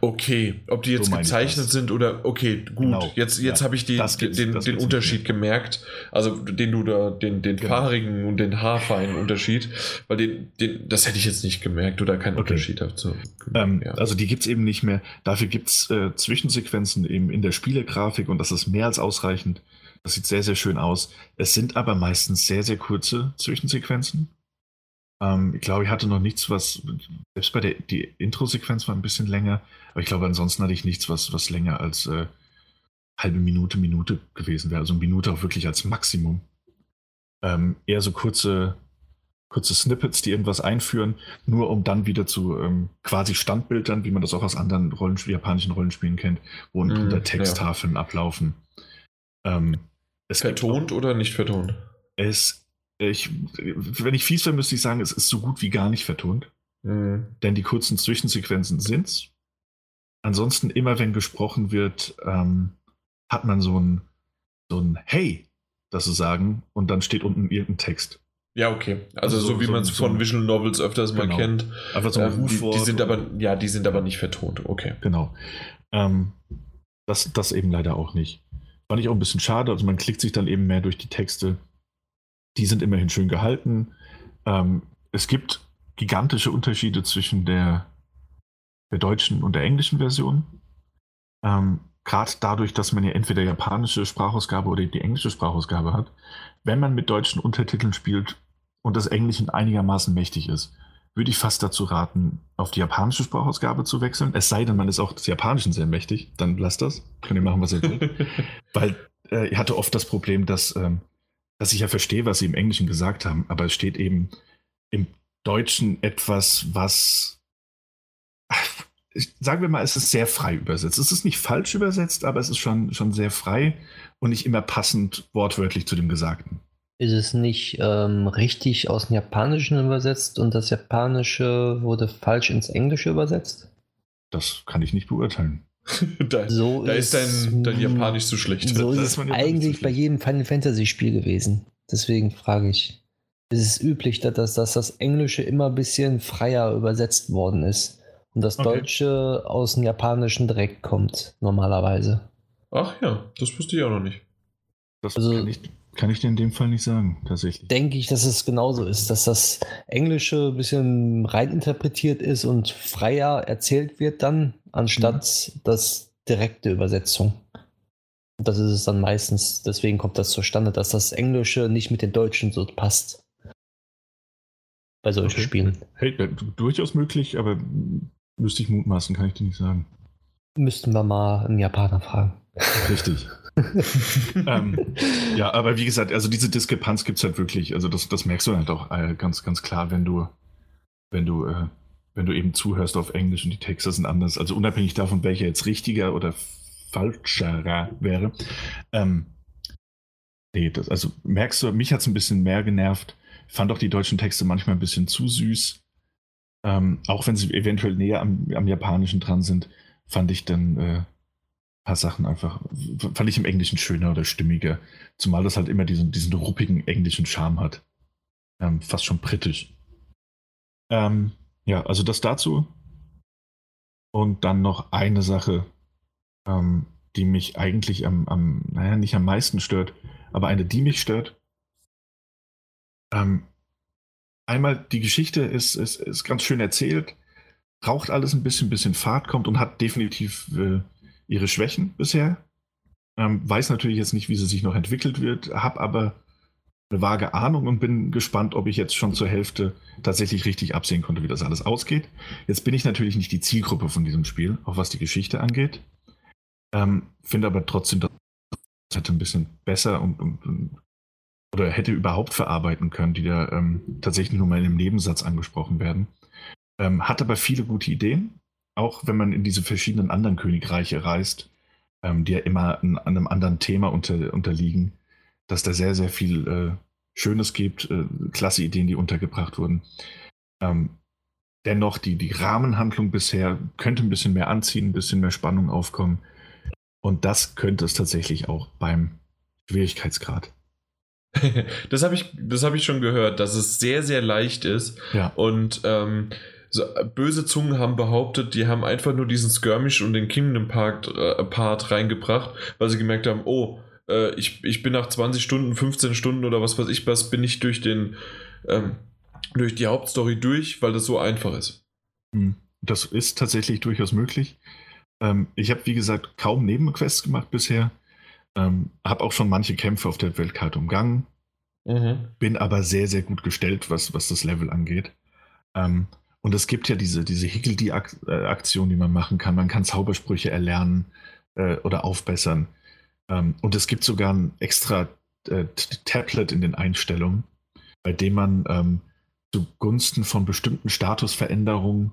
Okay, ob die jetzt so gezeichnet sind oder okay, gut. Genau. Jetzt, jetzt ja, habe ich die, den, den Unterschied gemerkt. Also den du da, den, den genau. fahrigen und den haarfeinen Unterschied, weil den, den, das hätte ich jetzt nicht gemerkt oder keinen okay. Unterschied dazu. Ähm, ja. Also die gibt es eben nicht mehr. Dafür gibt es äh, Zwischensequenzen eben in der Spielegrafik und das ist mehr als ausreichend. Das sieht sehr, sehr schön aus. Es sind aber meistens sehr, sehr kurze Zwischensequenzen. Ähm, ich glaube, ich hatte noch nichts, was, selbst bei der die Intro-Sequenz war ein bisschen länger, aber ich glaube, ansonsten hatte ich nichts, was, was länger als äh, halbe Minute, Minute gewesen wäre. Also Minute auch wirklich als Maximum. Ähm, eher so kurze, kurze Snippets, die irgendwas einführen, nur um dann wieder zu ähm, quasi Standbildern, wie man das auch aus anderen Rollenspiel, japanischen Rollenspielen kennt, wo mm, unter Texttafeln ja. ablaufen. Ähm, vertont oder nicht vertont? Es, ich, wenn ich fies wäre, müsste ich sagen, es ist so gut wie gar nicht vertont. Mm. Denn die kurzen Zwischensequenzen sind's. Ansonsten, immer wenn gesprochen wird, ähm, hat man so ein, so ein Hey, das zu sagen, und dann steht unten irgendein Text. Ja, okay. Also, also so, so, wie man es so von Visual Novels öfters genau. mal kennt. Einfach so ein ähm, Rufwort. Die, die, sind aber, ja, die sind aber nicht vertont. Okay. Genau. Ähm, das, das eben leider auch nicht. Fand ich auch ein bisschen schade. Also man klickt sich dann eben mehr durch die Texte. Die sind immerhin schön gehalten. Ähm, es gibt gigantische Unterschiede zwischen der, der deutschen und der englischen Version. Ähm, Gerade dadurch, dass man ja entweder japanische Sprachausgabe oder die englische Sprachausgabe hat. Wenn man mit deutschen Untertiteln spielt und das Englischen einigermaßen mächtig ist, würde ich fast dazu raten, auf die japanische Sprachausgabe zu wechseln. Es sei denn, man ist auch des Japanischen sehr mächtig, dann lasst das. Könnt ihr machen, was ihr wollt. Weil äh, ich hatte oft das Problem, dass, ähm, dass ich ja verstehe, was sie im Englischen gesagt haben, aber es steht eben im Deutschen etwas, was sagen wir mal, es ist sehr frei übersetzt. Es ist nicht falsch übersetzt, aber es ist schon, schon sehr frei und nicht immer passend wortwörtlich zu dem Gesagten. Ist es nicht ähm, richtig aus dem Japanischen übersetzt und das Japanische wurde falsch ins Englische übersetzt? Das kann ich nicht beurteilen. da, so da ist, ist dein, dein, Japanisch so schlecht. So ist es eigentlich bei jedem Final Fantasy Spiel gewesen. Deswegen frage ich. Ist es üblich, dass, dass das Englische immer ein bisschen freier übersetzt worden ist? Und das okay. Deutsche aus dem Japanischen direkt kommt, normalerweise. Ach ja, das wusste ich auch noch nicht. Das also, kann, ich, kann ich dir in dem Fall nicht sagen, tatsächlich. Denke ich, dass es genauso ist, dass das Englische ein bisschen reininterpretiert ist und freier erzählt wird dann, anstatt mhm. das direkte Übersetzung. Und das ist es dann meistens, deswegen kommt das zustande, dass das Englische nicht mit dem Deutschen so passt. Bei solchen okay. Spielen. Hey, durchaus möglich, aber Müsste ich mutmaßen, kann ich dir nicht sagen. Müssten wir mal einen Japaner fragen. Richtig. ähm, ja, aber wie gesagt, also diese Diskrepanz gibt es halt wirklich. Also das, das merkst du halt auch äh, ganz, ganz klar, wenn du, wenn du, äh, wenn du eben zuhörst auf Englisch und die Texte sind anders. Also unabhängig davon, welcher jetzt richtiger oder falscherer wäre. Ähm, nee, das, also merkst du, mich hat es ein bisschen mehr genervt. Ich fand auch die deutschen Texte manchmal ein bisschen zu süß. Ähm, auch wenn sie eventuell näher am, am Japanischen dran sind, fand ich dann äh, paar Sachen einfach, fand ich im Englischen schöner oder stimmiger. Zumal das halt immer diesen, diesen ruppigen englischen Charme hat. Ähm, fast schon britisch. Ähm, ja, also das dazu. Und dann noch eine Sache, ähm, die mich eigentlich am, am, naja, nicht am meisten stört, aber eine, die mich stört. Ähm, einmal die Geschichte ist, ist, ist ganz schön erzählt, braucht alles ein bisschen, bisschen Fahrt, kommt und hat definitiv äh, ihre Schwächen bisher. Ähm, weiß natürlich jetzt nicht, wie sie sich noch entwickelt wird, habe aber eine vage Ahnung und bin gespannt, ob ich jetzt schon zur Hälfte tatsächlich richtig absehen konnte, wie das alles ausgeht. Jetzt bin ich natürlich nicht die Zielgruppe von diesem Spiel, auch was die Geschichte angeht. Ähm, Finde aber trotzdem, dass es hätte ein bisschen besser und, und, und oder hätte überhaupt verarbeiten können, die da ähm, tatsächlich nur mal in einem Nebensatz angesprochen werden. Ähm, hat aber viele gute Ideen, auch wenn man in diese verschiedenen anderen Königreiche reist, ähm, die ja immer an, einem anderen Thema unter, unterliegen, dass da sehr, sehr viel äh, Schönes gibt, äh, klasse Ideen, die untergebracht wurden. Ähm, dennoch, die, die Rahmenhandlung bisher könnte ein bisschen mehr anziehen, ein bisschen mehr Spannung aufkommen. Und das könnte es tatsächlich auch beim Schwierigkeitsgrad. das habe ich, hab ich schon gehört, dass es sehr, sehr leicht ist. Ja. Und ähm, so, böse Zungen haben behauptet, die haben einfach nur diesen Skirmish und den Kingdom Park äh, Part reingebracht, weil sie gemerkt haben, oh, äh, ich, ich bin nach 20 Stunden, 15 Stunden oder was weiß ich was, bin ich durch den ähm, durch die Hauptstory durch, weil das so einfach ist. Hm. Das ist tatsächlich durchaus möglich. Ähm, ich habe, wie gesagt, kaum Nebenquests gemacht bisher. Ähm, habe auch schon manche Kämpfe auf der Weltkarte umgangen. Mhm. Bin aber sehr, sehr gut gestellt, was, was das Level angeht. Ähm, und es gibt ja diese, diese Higgledy-Aktion, die man machen kann. Man kann Zaubersprüche erlernen äh, oder aufbessern. Ähm, und es gibt sogar ein extra äh, Tablet in den Einstellungen, bei dem man ähm, zugunsten von bestimmten Statusveränderungen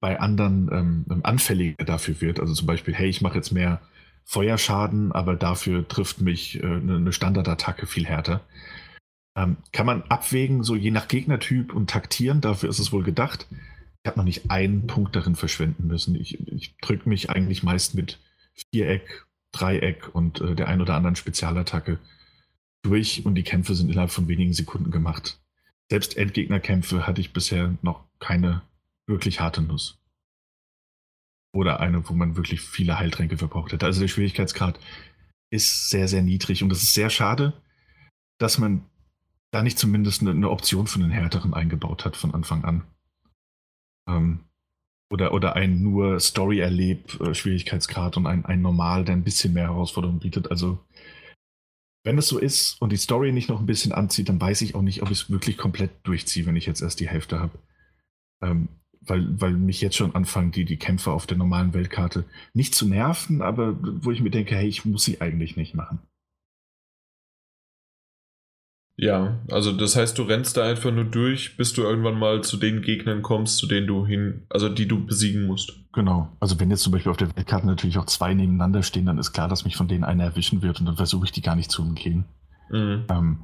bei anderen ähm, anfälliger dafür wird. Also zum Beispiel, hey, ich mache jetzt mehr Feuerschaden, aber dafür trifft mich äh, eine Standardattacke viel härter. Ähm, kann man abwägen, so je nach Gegnertyp und taktieren, dafür ist es wohl gedacht. Ich habe noch nicht einen Punkt darin verschwenden müssen. Ich, ich drücke mich eigentlich meist mit Viereck, Dreieck und äh, der ein oder anderen Spezialattacke durch und die Kämpfe sind innerhalb von wenigen Sekunden gemacht. Selbst Endgegnerkämpfe hatte ich bisher noch keine wirklich harte Nuss. Oder eine, wo man wirklich viele Heiltränke verbraucht hätte. Also der Schwierigkeitsgrad ist sehr, sehr niedrig und es ist sehr schade, dass man da nicht zumindest eine, Option für einen härteren eingebaut hat von Anfang an. Ähm, oder, oder ein nur Story-Erleb-Schwierigkeitsgrad und ein, ein Normal, der ein bisschen mehr Herausforderungen bietet. Also, wenn es so ist und die Story nicht noch ein bisschen anzieht, dann weiß ich auch nicht, ob ich es wirklich komplett durchziehe, wenn ich jetzt erst die Hälfte habe. Ähm, weil, weil mich jetzt schon anfangen, die, die Kämpfe auf der normalen Weltkarte nicht zu nerven, aber wo ich mir denke, hey, ich muss sie eigentlich nicht machen. Ja, also das heißt, du rennst da einfach nur durch, bis du irgendwann mal zu den Gegnern kommst, zu denen du hin, also die du besiegen musst. Genau. Also wenn jetzt zum Beispiel auf der Weltkarte natürlich auch zwei nebeneinander stehen, dann ist klar, dass mich von denen einer erwischen wird und dann versuche ich die gar nicht zu umgehen. Mhm. Ähm,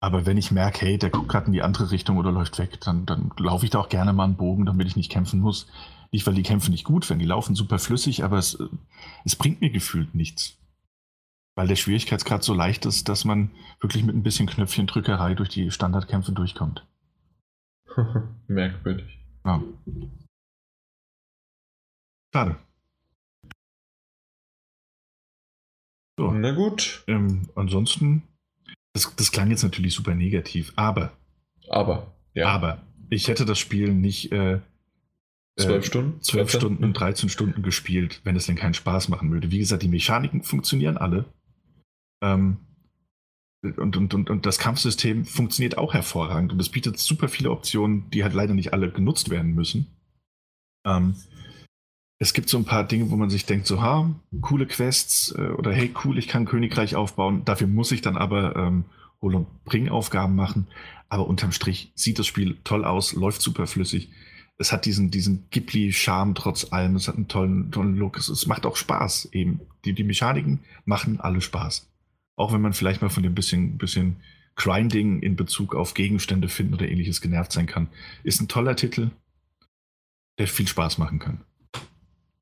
aber wenn ich merke, hey, der guckt gerade in die andere Richtung oder läuft weg, dann, dann laufe ich da auch gerne mal einen Bogen, damit ich nicht kämpfen muss. Nicht, weil die kämpfen nicht gut, wenn die laufen super flüssig, aber es, es bringt mir gefühlt nichts weil der Schwierigkeitsgrad so leicht ist, dass man wirklich mit ein bisschen Knöpfchendrückerei durch die Standardkämpfe durchkommt. Merkwürdig. Ja. Schade. So. Na gut. Ähm, ansonsten, das, das, klang jetzt natürlich super negativ, aber. Aber, ja. Aber ich hätte das Spiel nicht äh, zwölf Stunden? Zwölf Stunden und 13 Stunden gespielt, wenn es denn keinen Spaß machen würde. Wie gesagt, die Mechaniken funktionieren alle. Ähm, und, und, und, und das Kampfsystem funktioniert auch hervorragend und es bietet super viele Optionen, die halt leider nicht alle genutzt werden müssen. Ähm, es gibt so ein paar Dinge, wo man sich denkt, so, ha, coole Quests äh, oder hey, cool, ich kann Königreich aufbauen. Dafür muss ich dann aber ähm, Hol- und Bring-Aufgaben machen. Aber unterm Strich sieht das Spiel toll aus, läuft super flüssig. Es hat diesen, diesen Ghibli-Charme trotz allem. Es hat einen tollen, tollen Look. Es, es macht auch Spaß eben. Die, die Mechaniken machen alle Spaß. Auch wenn man vielleicht mal von dem bisschen, bisschen Grinding in Bezug auf Gegenstände finden oder ähnliches genervt sein kann. Ist ein toller Titel, der viel Spaß machen kann.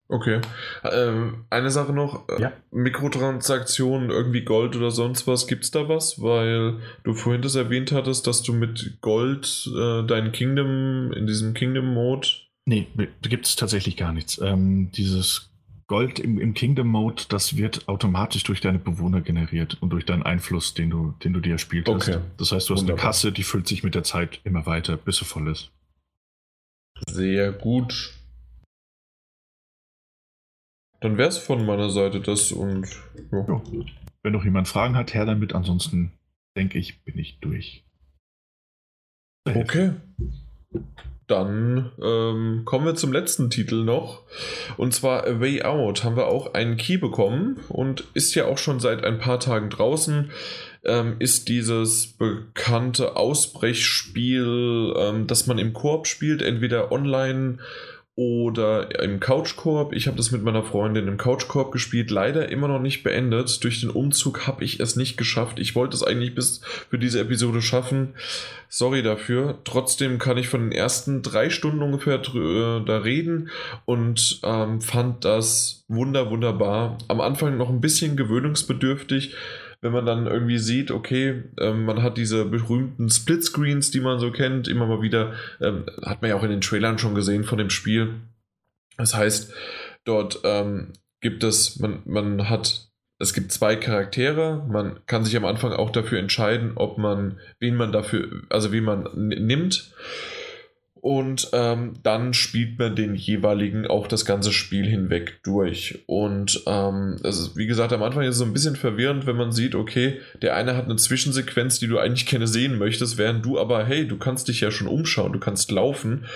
Okay. Ähm, eine Sache noch. Äh, ja. Mikrotransaktionen, irgendwie Gold oder sonst was. Gibt es da was? Weil du vorhin das erwähnt hattest, dass du mit Gold äh, dein Kingdom in diesem Kingdom-Mode. Nee, da gibt es tatsächlich gar nichts. Ähm, dieses Gold im, im Kingdom Mode, das wird automatisch durch deine Bewohner generiert und durch deinen Einfluss, den du, den du dir erspielt okay. hast. Das heißt, du hast Wunderbar. eine Kasse, die füllt sich mit der Zeit immer weiter, bis sie voll ist. Sehr gut. Dann wäre es von meiner Seite das und. Ja. Ja. Wenn noch jemand Fragen hat, her damit. Ansonsten denke ich, bin ich durch. Okay. Dann ähm, kommen wir zum letzten Titel noch. Und zwar A Way Out haben wir auch einen Key bekommen und ist ja auch schon seit ein paar Tagen draußen. Ähm, ist dieses bekannte Ausbrechspiel, ähm, das man im Koop spielt, entweder online oder im Couch-Koop. Ich habe das mit meiner Freundin im Couch-Koop gespielt, leider immer noch nicht beendet. Durch den Umzug habe ich es nicht geschafft. Ich wollte es eigentlich bis für diese Episode schaffen. Sorry dafür. Trotzdem kann ich von den ersten drei Stunden ungefähr äh, da reden und ähm, fand das wunder wunderbar. Am Anfang noch ein bisschen gewöhnungsbedürftig wenn man dann irgendwie sieht, okay, ähm, man hat diese berühmten Splitscreens, die man so kennt, immer mal wieder, ähm, hat man ja auch in den Trailern schon gesehen von dem Spiel. Das heißt, dort ähm, gibt es, man, man hat, es gibt zwei Charaktere, man kann sich am Anfang auch dafür entscheiden, ob man, wen man dafür, also wen man nimmt. Und ähm, dann spielt man den jeweiligen auch das ganze Spiel hinweg durch. Und ähm, also wie gesagt, am Anfang ist es so ein bisschen verwirrend, wenn man sieht, okay, der eine hat eine Zwischensequenz, die du eigentlich gerne sehen möchtest, während du aber, hey, du kannst dich ja schon umschauen, du kannst laufen.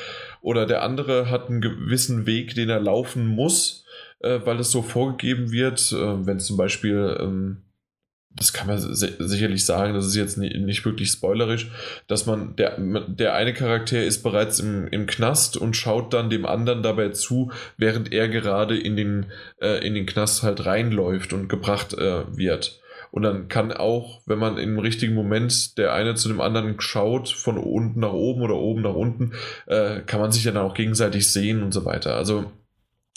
Oder der andere hat einen gewissen Weg, den er laufen muss, äh, weil es so vorgegeben wird. Äh, wenn zum Beispiel. Ähm, das kann man sicherlich sagen, das ist jetzt nicht wirklich spoilerisch, dass man, der, der eine Charakter ist bereits im, im Knast und schaut dann dem anderen dabei zu, während er gerade in den, äh, in den Knast halt reinläuft und gebracht äh, wird. Und dann kann auch, wenn man im richtigen Moment der eine zu dem anderen schaut, von unten nach oben oder oben nach unten, äh, kann man sich dann auch gegenseitig sehen und so weiter. Also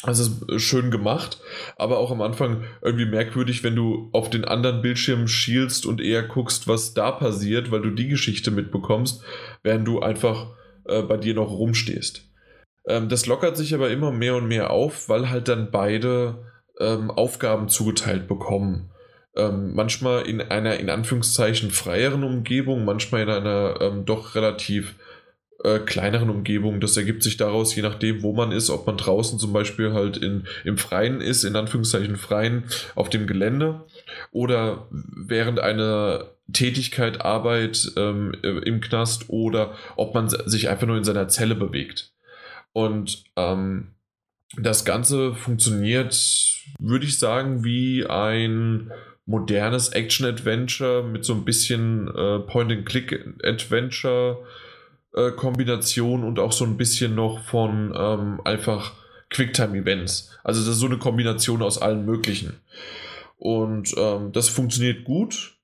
das ist schön gemacht, aber auch am Anfang irgendwie merkwürdig, wenn du auf den anderen Bildschirm schielst und eher guckst, was da passiert, weil du die Geschichte mitbekommst, während du einfach äh, bei dir noch rumstehst. Ähm, das lockert sich aber immer mehr und mehr auf, weil halt dann beide ähm, Aufgaben zugeteilt bekommen. Ähm, manchmal in einer in Anführungszeichen freieren Umgebung, manchmal in einer ähm, doch relativ äh, kleineren Umgebungen. Das ergibt sich daraus, je nachdem, wo man ist, ob man draußen zum Beispiel halt in, im Freien ist, in Anführungszeichen Freien, auf dem Gelände oder während einer Tätigkeit, Arbeit ähm, äh, im Knast oder ob man sich einfach nur in seiner Zelle bewegt. Und ähm, das Ganze funktioniert, würde ich sagen, wie ein modernes Action-Adventure mit so ein bisschen äh, Point-and-Click-Adventure äh, Kombination und auch so ein bisschen noch von ähm, einfach Quicktime-Events. Also das ist so eine Kombination aus allen möglichen. Und ähm, das funktioniert gut.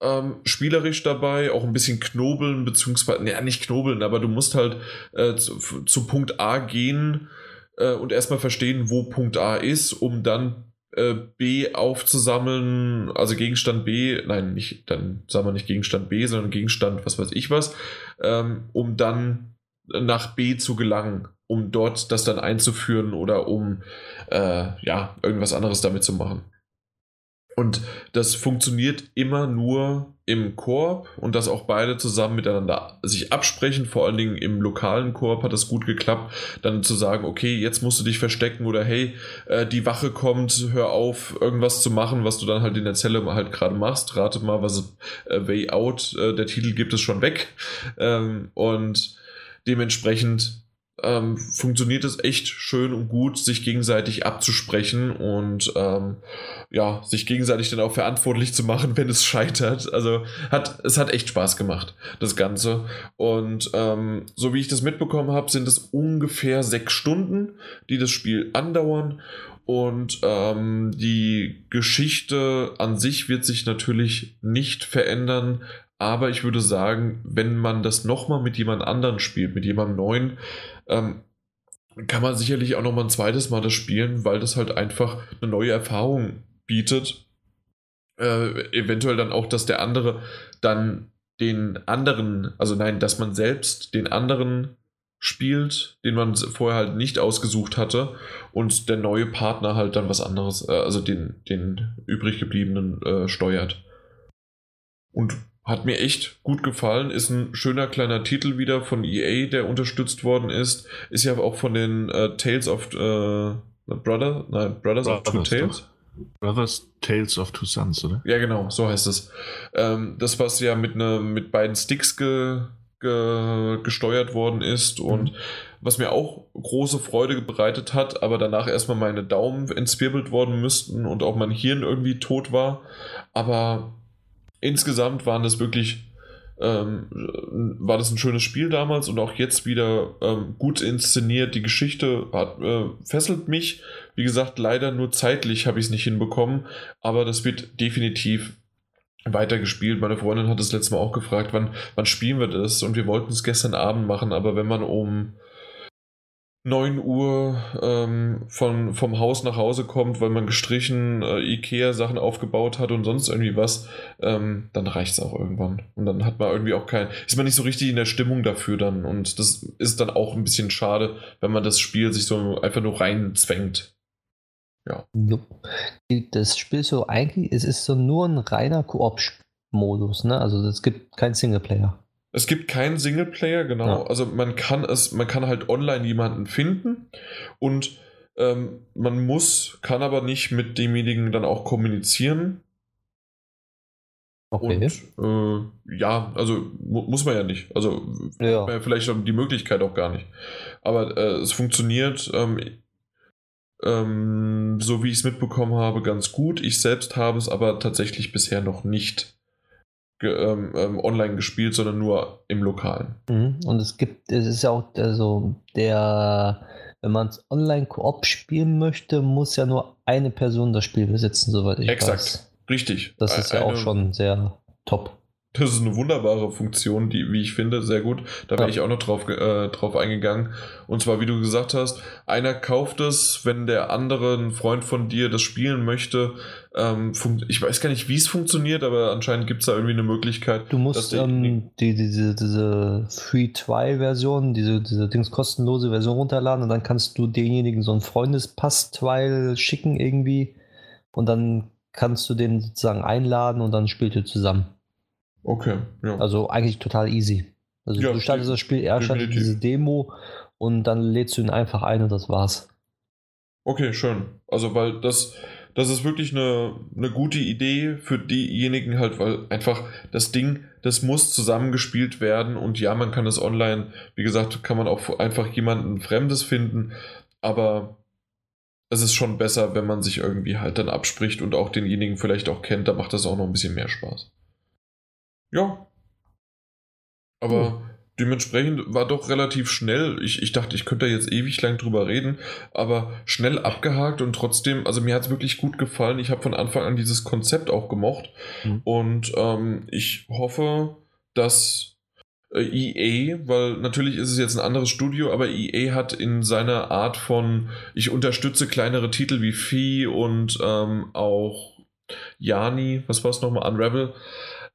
Ähm, spielerisch dabei, auch ein bisschen knobeln, beziehungsweise, ja, nicht knobeln, aber du musst halt äh, zu, zu, Punkt A gehen äh, und erstmal verstehen, wo Punkt A ist, um dann äh, B aufzusammeln, also Gegenstand B, nein, nicht, dann sagen wir nicht Gegenstand B, sondern Gegenstand, was weiß ich was, ähm, um dann nach B zu gelangen, um dort das dann einzuführen oder um äh, ja, irgendwas anderes damit zu machen. Und das funktioniert immer nur im Koop und dass auch beide zusammen miteinander sich absprechen, vor allen Dingen im lokalen Koop hat das gut geklappt, dann zu sagen, okay, jetzt musst du dich verstecken oder hey, äh, die Wache kommt, hör auf, irgendwas zu machen, was du dann halt in der Zelle halt gerade machst. Rate mal, was äh, Way Out, äh, der Titel gibt es schon weg. Ähm, und dementsprechend ähm, funktioniert es echt schön und gut, sich gegenseitig abzusprechen und ähm, ja, sich gegenseitig dann auch verantwortlich zu machen, wenn es scheitert. Also hat, es hat echt Spaß gemacht, das Ganze. Und ähm, so wie ich das mitbekommen habe, sind es ungefähr sechs Stunden, die das Spiel andauern. Und ähm, die Geschichte an sich wird sich natürlich nicht verändern, aber ich würde sagen, wenn man das nochmal mit jemand anderen spielt, mit jemandem neuen, ähm, kann man sicherlich auch nochmal ein zweites Mal das spielen, weil das halt einfach eine neue Erfahrung bietet. Äh, eventuell dann auch, dass der andere dann den anderen, also nein, dass man selbst den anderen spielt, den man vorher halt nicht ausgesucht hatte und der neue Partner halt dann was anderes, äh, also den, den übrig gebliebenen äh, steuert. Und hat mir echt gut gefallen. Ist ein schöner kleiner Titel wieder von EA, der unterstützt worden ist. Ist ja auch von den äh, Tales of äh, Brother, nein, Brothers, Brothers of Two Tales. Brothers Tales of Two Sons, oder? Ja, genau, so heißt es. Ähm, das, was ja mit, ne, mit beiden Sticks ge, ge, gesteuert worden ist und mhm. was mir auch große Freude bereitet hat, aber danach erstmal meine Daumen entzwirbelt worden müssten und auch mein Hirn irgendwie tot war. Aber insgesamt waren das wirklich, ähm, war das ein schönes Spiel damals und auch jetzt wieder ähm, gut inszeniert. Die Geschichte hat, äh, fesselt mich. Wie gesagt, leider nur zeitlich habe ich es nicht hinbekommen, aber das wird definitiv weiter gespielt. Meine Freundin hat das letzte Mal auch gefragt, wann, wann spielen wir das? Und wir wollten es gestern Abend machen, aber wenn man um 9 Uhr ähm, von, vom Haus nach Hause kommt, weil man gestrichen äh, Ikea-Sachen aufgebaut hat und sonst irgendwie was, ähm, dann reicht es auch irgendwann. Und dann hat man irgendwie auch kein, ist man nicht so richtig in der Stimmung dafür dann. Und das ist dann auch ein bisschen schade, wenn man das Spiel sich so einfach nur reinzwängt. Ja. Das Spiel so eigentlich, es ist so nur ein reiner Koop-Modus, ne? Also es gibt keinen Singleplayer. Es gibt keinen Singleplayer, genau. Ja. Also man kann es, man kann halt online jemanden finden und ähm, man muss, kann aber nicht mit demjenigen dann auch kommunizieren. Okay. Und äh, ja, also mu muss man ja nicht. Also ja. vielleicht die Möglichkeit auch gar nicht. Aber äh, es funktioniert, ähm, ähm, so wie ich es mitbekommen habe, ganz gut. Ich selbst habe es aber tatsächlich bisher noch nicht ge ähm, ähm online gespielt, sondern nur im Lokalen. Mhm. Und es gibt, es ist ja auch also der, wenn man es online Koop spielen möchte, muss ja nur eine Person das Spiel besitzen, soweit ich Exakt. weiß. Exakt. Richtig. Das ist ja auch schon sehr top. Das ist eine wunderbare Funktion, die, wie ich finde, sehr gut. Da wäre ja. ich auch noch drauf, äh, drauf eingegangen. Und zwar, wie du gesagt hast, einer kauft es, wenn der andere, ein Freund von dir, das spielen möchte. Ähm, ich weiß gar nicht, wie es funktioniert, aber anscheinend gibt es da irgendwie eine Möglichkeit. Du musst ähm, die, diese, diese Free-Trial-Version, diese, diese Dings kostenlose Version runterladen und dann kannst du denjenigen so einen Freundespass-Trial schicken irgendwie und dann kannst du den sozusagen einladen und dann spielt ihr zusammen. Okay, ja. Also eigentlich total easy. Also ja, du startest das Spiel, er startet diese Demo und dann lädst du ihn einfach ein und das war's. Okay, schön. Also weil das, das ist wirklich eine, eine gute Idee für diejenigen halt, weil einfach das Ding, das muss zusammengespielt werden und ja, man kann es online, wie gesagt, kann man auch einfach jemanden Fremdes finden, aber es ist schon besser, wenn man sich irgendwie halt dann abspricht und auch denjenigen vielleicht auch kennt, da macht das auch noch ein bisschen mehr Spaß. Ja. Aber. Dementsprechend war doch relativ schnell. Ich, ich dachte, ich könnte da jetzt ewig lang drüber reden, aber schnell abgehakt und trotzdem, also mir hat es wirklich gut gefallen. Ich habe von Anfang an dieses Konzept auch gemocht hm. und ähm, ich hoffe, dass äh, EA, weil natürlich ist es jetzt ein anderes Studio, aber EA hat in seiner Art von, ich unterstütze kleinere Titel wie Fee und ähm, auch Yani, was war es nochmal, Unravel,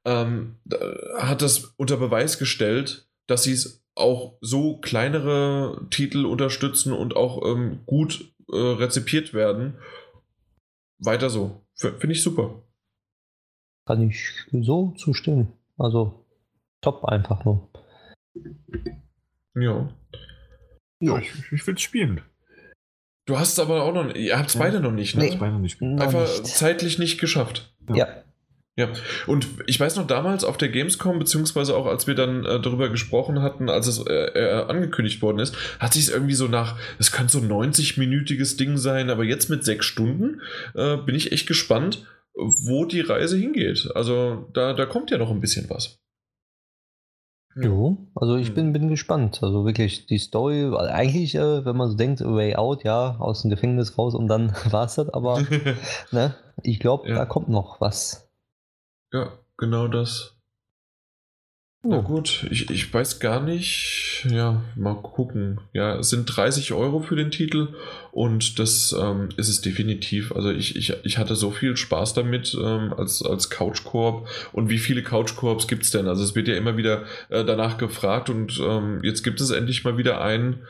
ähm, hat das unter Beweis gestellt, dass sie es auch so kleinere Titel unterstützen und auch ähm, gut äh, rezipiert werden. Weiter so. Finde ich super. Kann ich so zustimmen. Also top einfach nur. Ja. Ja, ich, ich will es spielen. Du hast es aber auch noch, ihr habt es beide noch nicht, ne? Nee, beide nicht. Einfach nicht. zeitlich nicht geschafft. Ja. ja. Ja, und ich weiß noch damals auf der Gamescom, beziehungsweise auch als wir dann äh, darüber gesprochen hatten, als es äh, äh, angekündigt worden ist, hat sich es irgendwie so nach, es könnte so ein 90-minütiges Ding sein, aber jetzt mit sechs Stunden äh, bin ich echt gespannt, wo die Reise hingeht. Also da, da kommt ja noch ein bisschen was. Jo, also ich hm. bin, bin gespannt. Also wirklich die Story, eigentlich, äh, wenn man so denkt, Way Out, ja, aus dem Gefängnis raus und dann war es das, aber ne, ich glaube, ja. da kommt noch was. Ja, genau das. Na gut, ich, ich weiß gar nicht. Ja, mal gucken. Ja, es sind 30 Euro für den Titel und das ähm, ist es definitiv. Also ich, ich, ich hatte so viel Spaß damit ähm, als, als Couch-Koop. Und wie viele Couch-Koops gibt es denn? Also es wird ja immer wieder äh, danach gefragt und ähm, jetzt gibt es endlich mal wieder einen.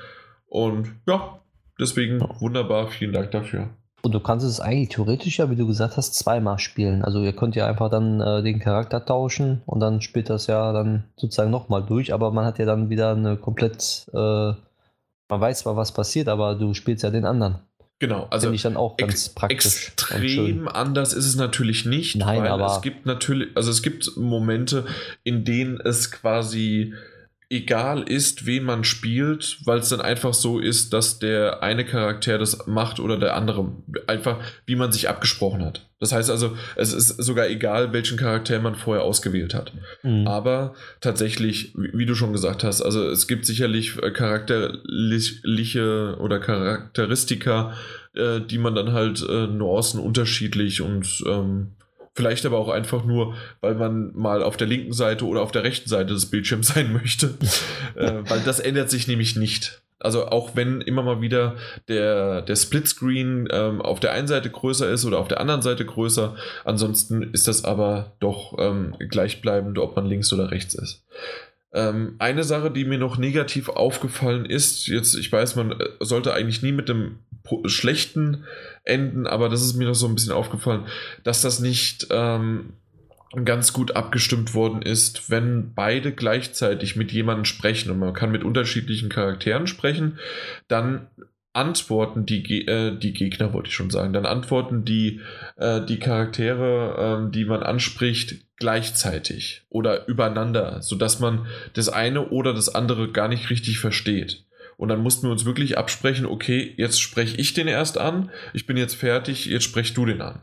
Und ja, deswegen wunderbar. Vielen Dank dafür. Und du kannst es eigentlich theoretisch ja, wie du gesagt hast, zweimal spielen. Also ihr könnt ja einfach dann äh, den Charakter tauschen und dann spielt das ja dann sozusagen nochmal durch, aber man hat ja dann wieder eine komplett, äh, man weiß zwar, was passiert, aber du spielst ja den anderen. Genau, also Finde ich dann auch ganz praktisch. Extrem anders ist es natürlich nicht, Nein, weil aber es gibt natürlich, also es gibt Momente, in denen es quasi egal ist, wen man spielt, weil es dann einfach so ist, dass der eine Charakter das macht oder der andere. Einfach, wie man sich abgesprochen hat. Das heißt also, es ist sogar egal, welchen Charakter man vorher ausgewählt hat. Mhm. Aber tatsächlich, wie du schon gesagt hast, also es gibt sicherlich äh, charakterliche oder Charakteristika, äh, die man dann halt äh, nuancen unterschiedlich und ähm, Vielleicht aber auch einfach nur, weil man mal auf der linken Seite oder auf der rechten Seite des Bildschirms sein möchte. äh, weil das ändert sich nämlich nicht. Also auch wenn immer mal wieder der, der Splitscreen ähm, auf der einen Seite größer ist oder auf der anderen Seite größer, ansonsten ist das aber doch ähm, gleichbleibend, ob man links oder rechts ist. Ähm, eine Sache, die mir noch negativ aufgefallen ist, jetzt, ich weiß, man äh, sollte eigentlich nie mit dem schlechten enden, aber das ist mir noch so ein bisschen aufgefallen, dass das nicht ähm, ganz gut abgestimmt worden ist, wenn beide gleichzeitig mit jemandem sprechen und man kann mit unterschiedlichen Charakteren sprechen, dann antworten die, äh, die Gegner, wollte ich schon sagen, dann antworten die, äh, die Charaktere, äh, die man anspricht, gleichzeitig oder übereinander, sodass man das eine oder das andere gar nicht richtig versteht. Und dann mussten wir uns wirklich absprechen, okay, jetzt spreche ich den erst an, ich bin jetzt fertig, jetzt sprech du den an.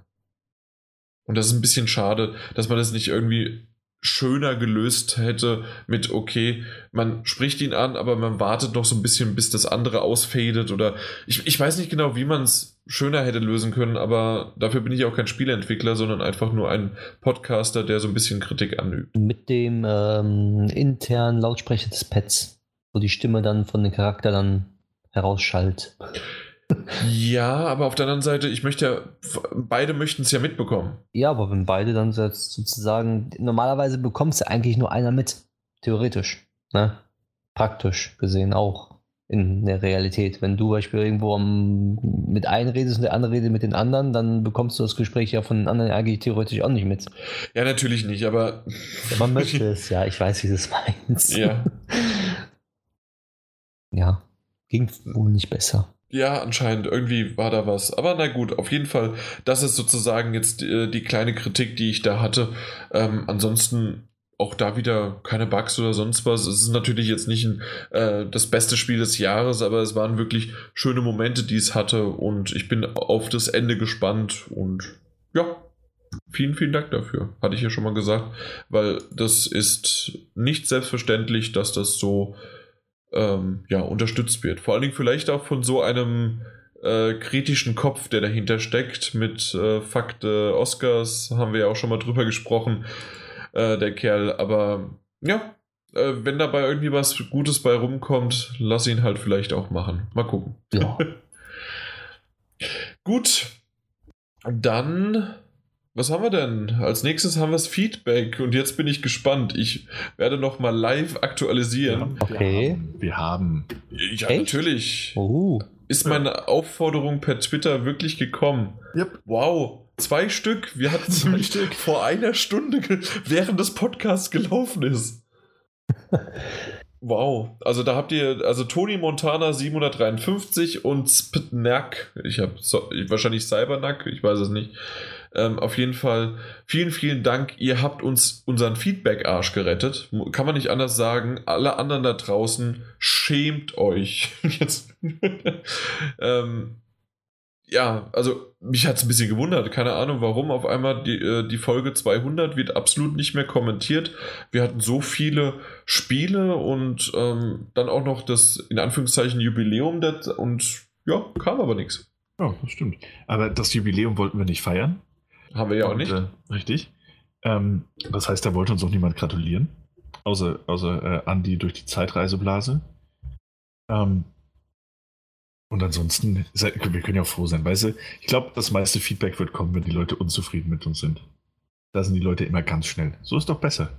Und das ist ein bisschen schade, dass man das nicht irgendwie schöner gelöst hätte mit, okay, man spricht ihn an, aber man wartet noch so ein bisschen, bis das andere ausfadet oder ich, ich weiß nicht genau, wie man es schöner hätte lösen können, aber dafür bin ich auch kein Spieleentwickler, sondern einfach nur ein Podcaster, der so ein bisschen Kritik anübt. Mit dem ähm, internen Lautsprecher des Pads, wo die Stimme dann von dem Charakter dann herausschallt. Ja, aber auf der anderen Seite, ich möchte ja, beide möchten es ja mitbekommen. Ja, aber wenn beide dann sozusagen, normalerweise bekommt es ja eigentlich nur einer mit, theoretisch, ne? Praktisch gesehen auch in der Realität. Wenn du zum Beispiel irgendwo am, mit einem redest und der andere redet mit den anderen, dann bekommst du das Gespräch ja von den anderen eigentlich theoretisch auch nicht mit. Ja, natürlich nicht, aber. Ja, man möchte es, ja, ich weiß, wie du es meinst. Ja. ja, ging wohl nicht besser. Ja, anscheinend. Irgendwie war da was. Aber na gut, auf jeden Fall, das ist sozusagen jetzt äh, die kleine Kritik, die ich da hatte. Ähm, ansonsten auch da wieder keine Bugs oder sonst was. Es ist natürlich jetzt nicht ein, äh, das beste Spiel des Jahres, aber es waren wirklich schöne Momente, die es hatte und ich bin auf das Ende gespannt und ja, vielen, vielen Dank dafür. Hatte ich ja schon mal gesagt, weil das ist nicht selbstverständlich, dass das so ähm, ja, unterstützt wird. Vor allen Dingen vielleicht auch von so einem äh, kritischen Kopf, der dahinter steckt. Mit äh, Fakt Oscars haben wir ja auch schon mal drüber gesprochen, äh, der Kerl. Aber ja, äh, wenn dabei irgendwie was Gutes bei rumkommt, lass ihn halt vielleicht auch machen. Mal gucken. Ja. Gut. Dann was haben wir denn? Als nächstes haben wir das Feedback und jetzt bin ich gespannt. Ich werde nochmal live aktualisieren. Ja, okay. Wir haben. Ja, Echt? natürlich. Oh. Ist meine Aufforderung per Twitter wirklich gekommen? Yep. Wow. Zwei Stück. Wir hatten zwei Stück vor einer Stunde, während des Podcasts gelaufen ist. Wow, also da habt ihr, also Tony Montana 753 und Spitnack, ich habe so, wahrscheinlich Cybernack, ich weiß es nicht, ähm, auf jeden Fall vielen, vielen Dank. Ihr habt uns unseren Feedback-Arsch gerettet. Kann man nicht anders sagen. Alle anderen da draußen, schämt euch. Jetzt. ähm, ja, also mich hat es ein bisschen gewundert. Keine Ahnung, warum auf einmal die, äh, die Folge 200 wird absolut nicht mehr kommentiert. Wir hatten so viele Spiele und ähm, dann auch noch das in Anführungszeichen Jubiläum und ja, kam aber nichts. Ja, das stimmt. Aber das Jubiläum wollten wir nicht feiern. Haben wir ja auch nicht. Äh, richtig. Ähm, das heißt, da wollte uns auch niemand gratulieren. Außer, außer äh, Andi durch die Zeitreiseblase. Ähm, und ansonsten, wir können ja auch froh sein. Weißt du, ich glaube, das meiste Feedback wird kommen, wenn die Leute unzufrieden mit uns sind. Da sind die Leute immer ganz schnell. So ist doch besser.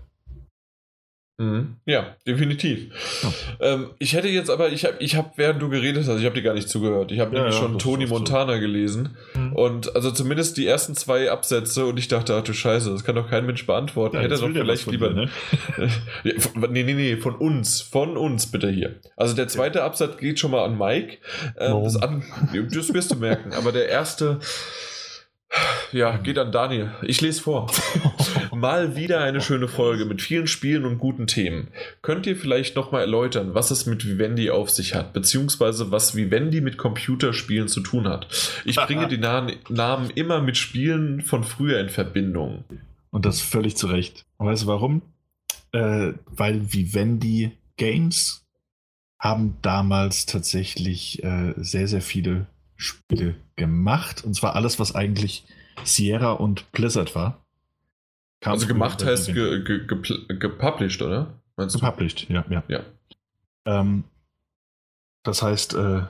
Mhm. Ja, definitiv. Ja. Ähm, ich hätte jetzt aber, ich habe, ich hab, während du geredet hast, ich habe dir gar nicht zugehört. Ich habe ja, nämlich ja, schon Tony Montana so. gelesen. Mhm. Und also zumindest die ersten zwei Absätze und ich dachte, ach du Scheiße, das kann doch kein Mensch beantworten. hätte doch vielleicht lieber. Dir, ne? nee, nee, nee, von uns. Von uns bitte hier. Also der zweite Absatz geht schon mal an Mike. Ähm, das, an, das wirst du merken. Aber der erste. Ja, geht an Daniel. Ich lese vor. Mal wieder eine schöne Folge mit vielen Spielen und guten Themen. Könnt ihr vielleicht nochmal erläutern, was es mit Vivendi auf sich hat, beziehungsweise was Vivendi mit Computerspielen zu tun hat? Ich bringe die Namen immer mit Spielen von früher in Verbindung. Und das völlig zu Recht. weißt du warum? Äh, weil Vivendi Games haben damals tatsächlich äh, sehr, sehr viele Spiele gemacht. Und zwar alles, was eigentlich Sierra und Blizzard war. Kam also gemacht heißt ge, ge, ge, gepublished, oder? Meinst gepublished, ja, ja. ja. Ähm, das heißt, äh,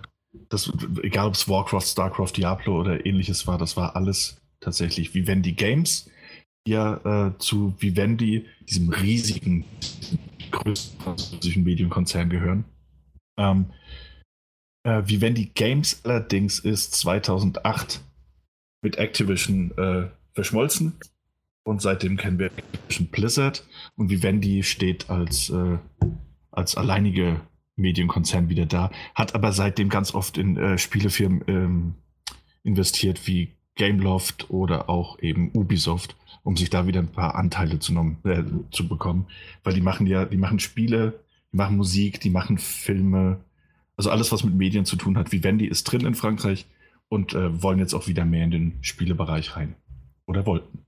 das, egal ob es Warcraft, Starcraft, Diablo oder ähnliches war, das war alles tatsächlich Vivendi Games, die ja äh, zu Vivendi, diesem riesigen, größten Medienkonzern gehören. Ähm, äh, Vivendi Games allerdings ist 2008 mit Activision äh, verschmolzen Und seitdem kennen wir Blizzard und Vivendi steht als, äh, als alleinige Medienkonzern wieder da, hat aber seitdem ganz oft in äh, Spielefirmen ähm, investiert wie Gameloft oder auch eben Ubisoft, um sich da wieder ein paar Anteile zu, äh, zu bekommen. Weil die machen ja, die machen Spiele, die machen Musik, die machen Filme, also alles, was mit Medien zu tun hat. Vivendi ist drin in Frankreich und äh, wollen jetzt auch wieder mehr in den Spielebereich rein. Oder wollten.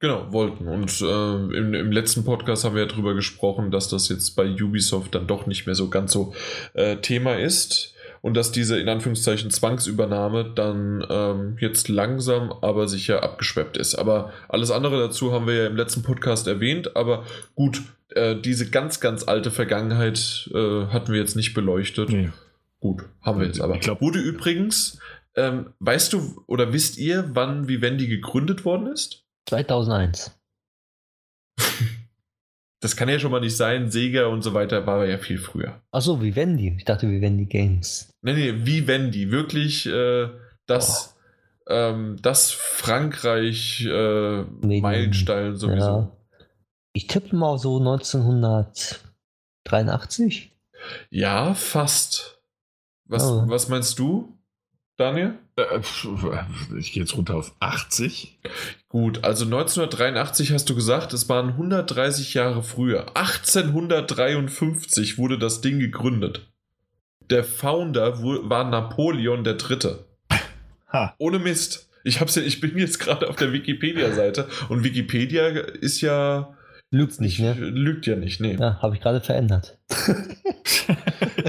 Genau, wollten. Und äh, im, im, letzten Podcast haben wir ja darüber gesprochen, dass das jetzt bei Ubisoft dann doch nicht mehr so ganz so äh, Thema ist und dass diese in Anführungszeichen Zwangsübernahme dann ähm, jetzt langsam aber sicher abgeschweppt ist. Aber alles andere dazu haben wir ja im letzten Podcast erwähnt. Aber gut, äh, diese ganz, ganz alte Vergangenheit äh, hatten wir jetzt nicht beleuchtet. Nee. Gut, haben wir jetzt aber. Ich glaub, wurde übrigens, ähm, weißt du oder wisst ihr, wann Vivendi gegründet worden ist? 2001. das kann ja schon mal nicht sein. Sega und so weiter war ja viel früher. Achso, Vivendi. Ich dachte Vivendi Games. Nee, nee, Vivendi. Wirklich äh, das, oh. ähm, das Frankreich äh, nee, Meilenstein sowieso. Ja. Ich tippe mal so 1983. Ja, fast. Was, oh. was meinst du? Daniel? Äh, ich gehe jetzt runter auf 80. Gut, also 1983 hast du gesagt, es waren 130 Jahre früher. 1853 wurde das Ding gegründet. Der Founder war Napoleon III. Ha. Ohne Mist. Ich, hab's ja, ich bin jetzt gerade auf der Wikipedia-Seite und Wikipedia ist ja Lügt nicht, ne? Lügt ja nicht, nee. Ja, habe ich gerade verändert.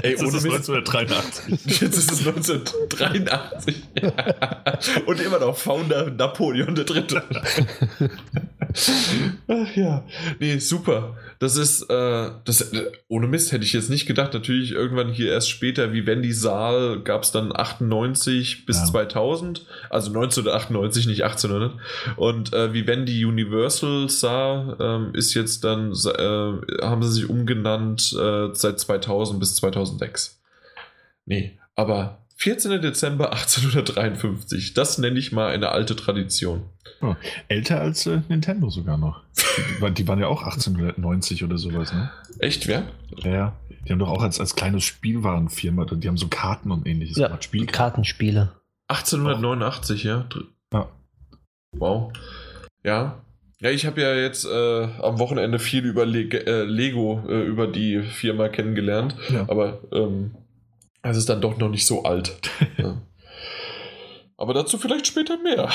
Ey, Jetzt ist es 1983. Jetzt ist es 1983. Und immer noch Founder Napoleon III. Ach ja. Nee, super. Das ist, äh, das, äh, ohne Mist hätte ich jetzt nicht gedacht. Natürlich irgendwann hier erst später, wie Wendy Saal, gab es dann 98 bis ja. 2000. Also 1998, nicht 1800. Und äh, wie Wendy Universal sah, ähm, ist jetzt dann, äh, haben sie sich umgenannt äh, seit 2000 bis 2006. Nee, aber 14. Dezember 1853. Das nenne ich mal eine alte Tradition. Oh, älter als äh, Nintendo sogar noch. Die, die, waren ja auch 1890 oder sowas, ne? Echt, wer? Ja, ja. Die haben doch auch als, als kleines Spielwarenfirma, die haben so Karten und ähnliches ja, gemacht. Spiel Kartenspiele. 1889, ja. Ja. Wow. Ja. Ja, ich habe ja jetzt äh, am Wochenende viel über Le äh, Lego, äh, über die Firma kennengelernt. Ja. Aber ähm, es ist dann doch noch nicht so alt. ja. Aber dazu vielleicht später mehr.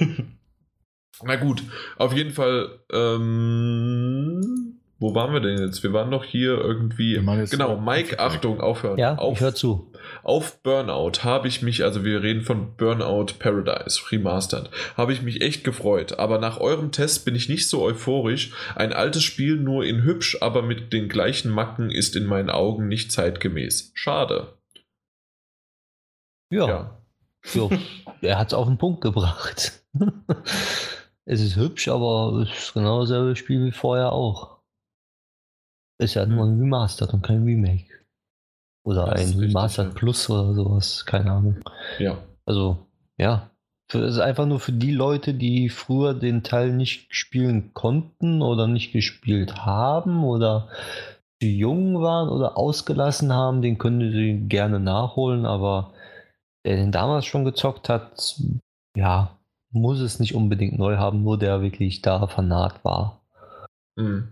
Na gut, auf jeden Fall. Ähm, wo waren wir denn jetzt? Wir waren noch hier irgendwie. Genau, Mike, Achtung, aufhören. Ja, auf, ich hör zu. Auf Burnout habe ich mich, also wir reden von Burnout Paradise Remastered, habe ich mich echt gefreut. Aber nach eurem Test bin ich nicht so euphorisch. Ein altes Spiel nur in hübsch, aber mit den gleichen Macken ist in meinen Augen nicht zeitgemäß. Schade. Ja. ja. ja er hat es auf den Punkt gebracht. es ist hübsch, aber es ist genau dasselbe Spiel wie vorher auch. Ist ja nur ein Remastered und kein Remake. Oder das ein Remastered richtig, Plus oder sowas, keine Ahnung. Ja. Also, ja. Es ist einfach nur für die Leute, die früher den Teil nicht spielen konnten oder nicht gespielt haben oder zu jung waren oder ausgelassen haben, den können sie gerne nachholen, aber der den damals schon gezockt hat, ja, muss es nicht unbedingt neu haben, nur der wirklich da fanat war. Mhm.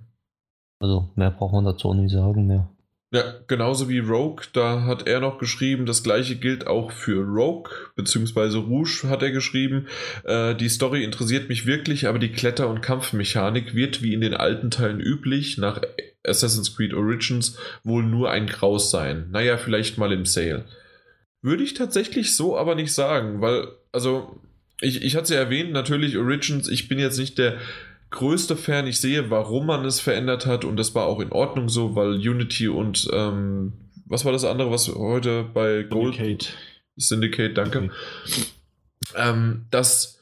Also mehr braucht man dazu auch nicht sagen mehr. Ja, genauso wie Rogue, da hat er noch geschrieben, das gleiche gilt auch für Rogue, beziehungsweise Rouge hat er geschrieben. Äh, die Story interessiert mich wirklich, aber die Kletter- und Kampfmechanik wird wie in den alten Teilen üblich nach Assassin's Creed Origins wohl nur ein Graus sein. Naja, vielleicht mal im Sale. Würde ich tatsächlich so aber nicht sagen, weil, also, ich, ich hatte es ja erwähnt, natürlich Origins, ich bin jetzt nicht der größte Fan. Ich sehe, warum man es verändert hat und das war auch in Ordnung so, weil Unity und ähm, was war das andere, was heute bei Gold Syndicate, Syndicate danke. Okay. Ähm, das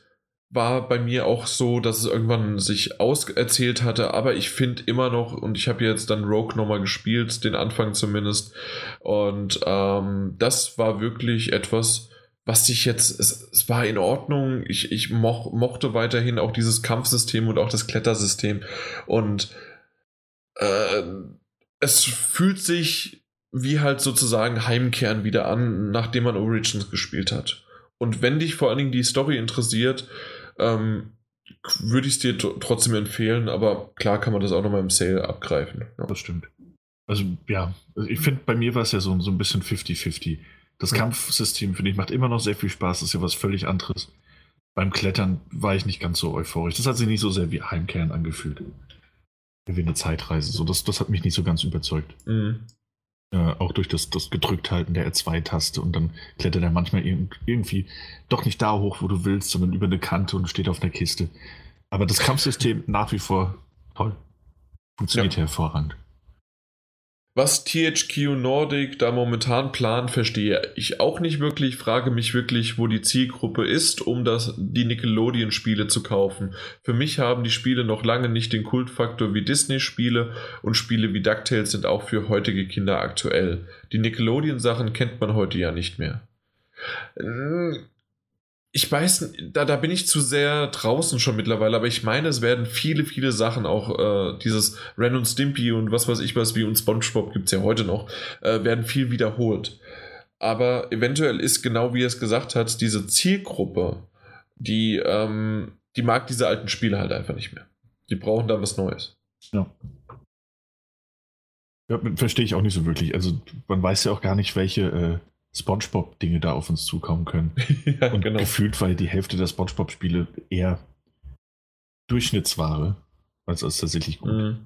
war bei mir auch so, dass es irgendwann sich auserzählt hatte, aber ich finde immer noch, und ich habe jetzt dann Rogue nochmal gespielt, den Anfang zumindest, und ähm, das war wirklich etwas, was ich jetzt, es, es war in Ordnung. Ich, ich moch, mochte weiterhin auch dieses Kampfsystem und auch das Klettersystem. Und äh, es fühlt sich wie halt sozusagen Heimkehren wieder an, nachdem man Origins gespielt hat. Und wenn dich vor allen Dingen die Story interessiert, ähm, würde ich es dir trotzdem empfehlen, aber klar kann man das auch nochmal im Sale abgreifen. Ja. Das stimmt. Also ja, ich finde, bei mir war es ja so, so ein bisschen 50-50. Das ja. Kampfsystem, finde ich, macht immer noch sehr viel Spaß. Das ist ja was völlig anderes. Beim Klettern war ich nicht ganz so euphorisch. Das hat sich nicht so sehr wie Heimkehren angefühlt. Wie eine Zeitreise. So, das, das hat mich nicht so ganz überzeugt. Mhm. Äh, auch durch das, das Gedrückthalten der R2-Taste und dann klettert er manchmal irgendwie doch nicht da hoch, wo du willst, sondern über eine Kante und steht auf einer Kiste. Aber das Kampfsystem nach wie vor toll. Funktioniert ja. hervorragend. Was THQ Nordic da momentan plant, verstehe ich auch nicht wirklich. Frage mich wirklich, wo die Zielgruppe ist, um das, die Nickelodeon-Spiele zu kaufen. Für mich haben die Spiele noch lange nicht den Kultfaktor wie Disney-Spiele und Spiele wie DuckTales sind auch für heutige Kinder aktuell. Die Nickelodeon-Sachen kennt man heute ja nicht mehr ich weiß, da, da bin ich zu sehr draußen schon mittlerweile, aber ich meine, es werden viele, viele Sachen auch, äh, dieses Ren und Stimpy und was weiß ich was, wie und Spongebob gibt es ja heute noch, äh, werden viel wiederholt. Aber eventuell ist genau wie er es gesagt hat, diese Zielgruppe, die, ähm, die mag diese alten Spiele halt einfach nicht mehr. Die brauchen da was Neues. Ja. Ja, verstehe ich auch nicht so wirklich. Also man weiß ja auch gar nicht, welche äh, SpongeBob-Dinge da auf uns zukommen können. ja, und genau. gefühlt war die Hälfte der SpongeBob-Spiele eher Durchschnittsware als, als tatsächlich gut. Mhm.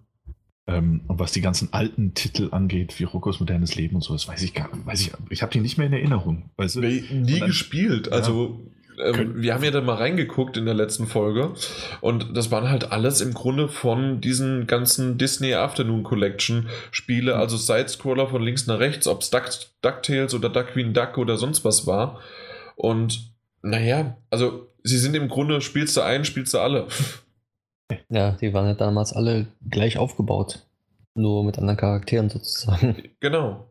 Ähm, und was die ganzen alten Titel angeht, wie Rokos modernes Leben und so, das weiß ich gar nicht. Weiß ich ich habe die nicht mehr in Erinnerung. Weißt du? Nee, nie dann, gespielt. Also ähm, wir haben ja dann mal reingeguckt in der letzten Folge und das waren halt alles im Grunde von diesen ganzen Disney Afternoon Collection Spiele, also Sidescroller von links nach rechts, ob es Duck, DuckTales oder Duck Queen Duck oder sonst was war. Und naja, also sie sind im Grunde, spielst du einen, spielst du alle. Ja, die waren ja damals alle gleich aufgebaut. Nur mit anderen Charakteren sozusagen. Genau.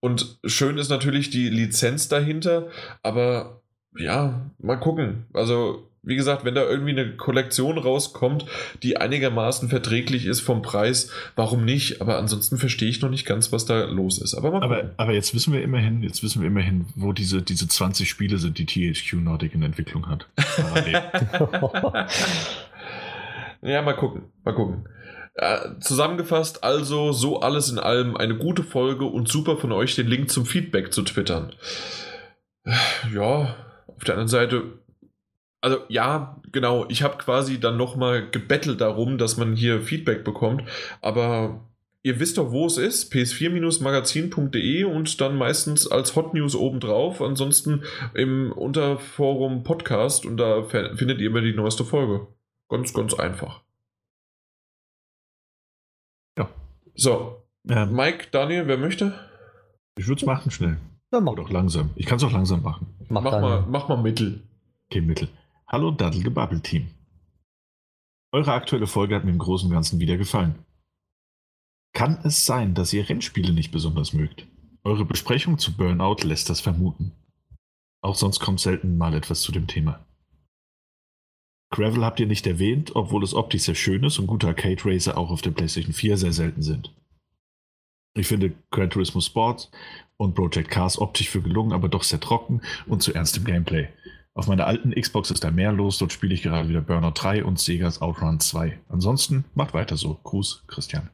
Und schön ist natürlich die Lizenz dahinter, aber ja, mal gucken. Also, wie gesagt, wenn da irgendwie eine Kollektion rauskommt, die einigermaßen verträglich ist vom Preis, warum nicht? Aber ansonsten verstehe ich noch nicht ganz, was da los ist. Aber, mal aber, aber jetzt wissen wir immerhin, jetzt wissen wir immerhin, wo diese, diese 20 Spiele sind, die THQ Nordic in Entwicklung hat. ja, mal gucken, mal gucken. Äh, zusammengefasst, also so alles in allem eine gute Folge und super von euch, den Link zum Feedback zu twittern. Ja, auf der anderen Seite, also ja, genau, ich habe quasi dann nochmal gebettelt darum, dass man hier Feedback bekommt, aber ihr wisst doch, wo es ist, ps4-magazin.de und dann meistens als Hot News obendrauf, ansonsten im Unterforum Podcast und da findet ihr immer die neueste Folge. Ganz, ganz einfach. Ja. So, ähm, Mike, Daniel, wer möchte? Ich würde es machen schnell. Ja, mach. doch langsam. Ich kann es auch langsam machen. Mach, mach mal, mach mal Mittel. Okay, Mittel. Hallo Daddelgebabbel-Team. Eure aktuelle Folge hat mir im Großen und Ganzen wieder gefallen. Kann es sein, dass ihr Rennspiele nicht besonders mögt? Eure Besprechung zu Burnout lässt das vermuten. Auch sonst kommt selten mal etwas zu dem Thema. Gravel habt ihr nicht erwähnt, obwohl es optisch sehr schön ist und gute Arcade Racer auch auf der PlayStation 4 sehr selten sind. Ich finde Gran Turismo Sport und Project Cars optisch für gelungen, aber doch sehr trocken und zu ernst im Gameplay. Auf meiner alten Xbox ist da mehr los, dort spiele ich gerade wieder Burnout 3 und Segas Outrun 2. Ansonsten macht weiter so. Gruß, Christian.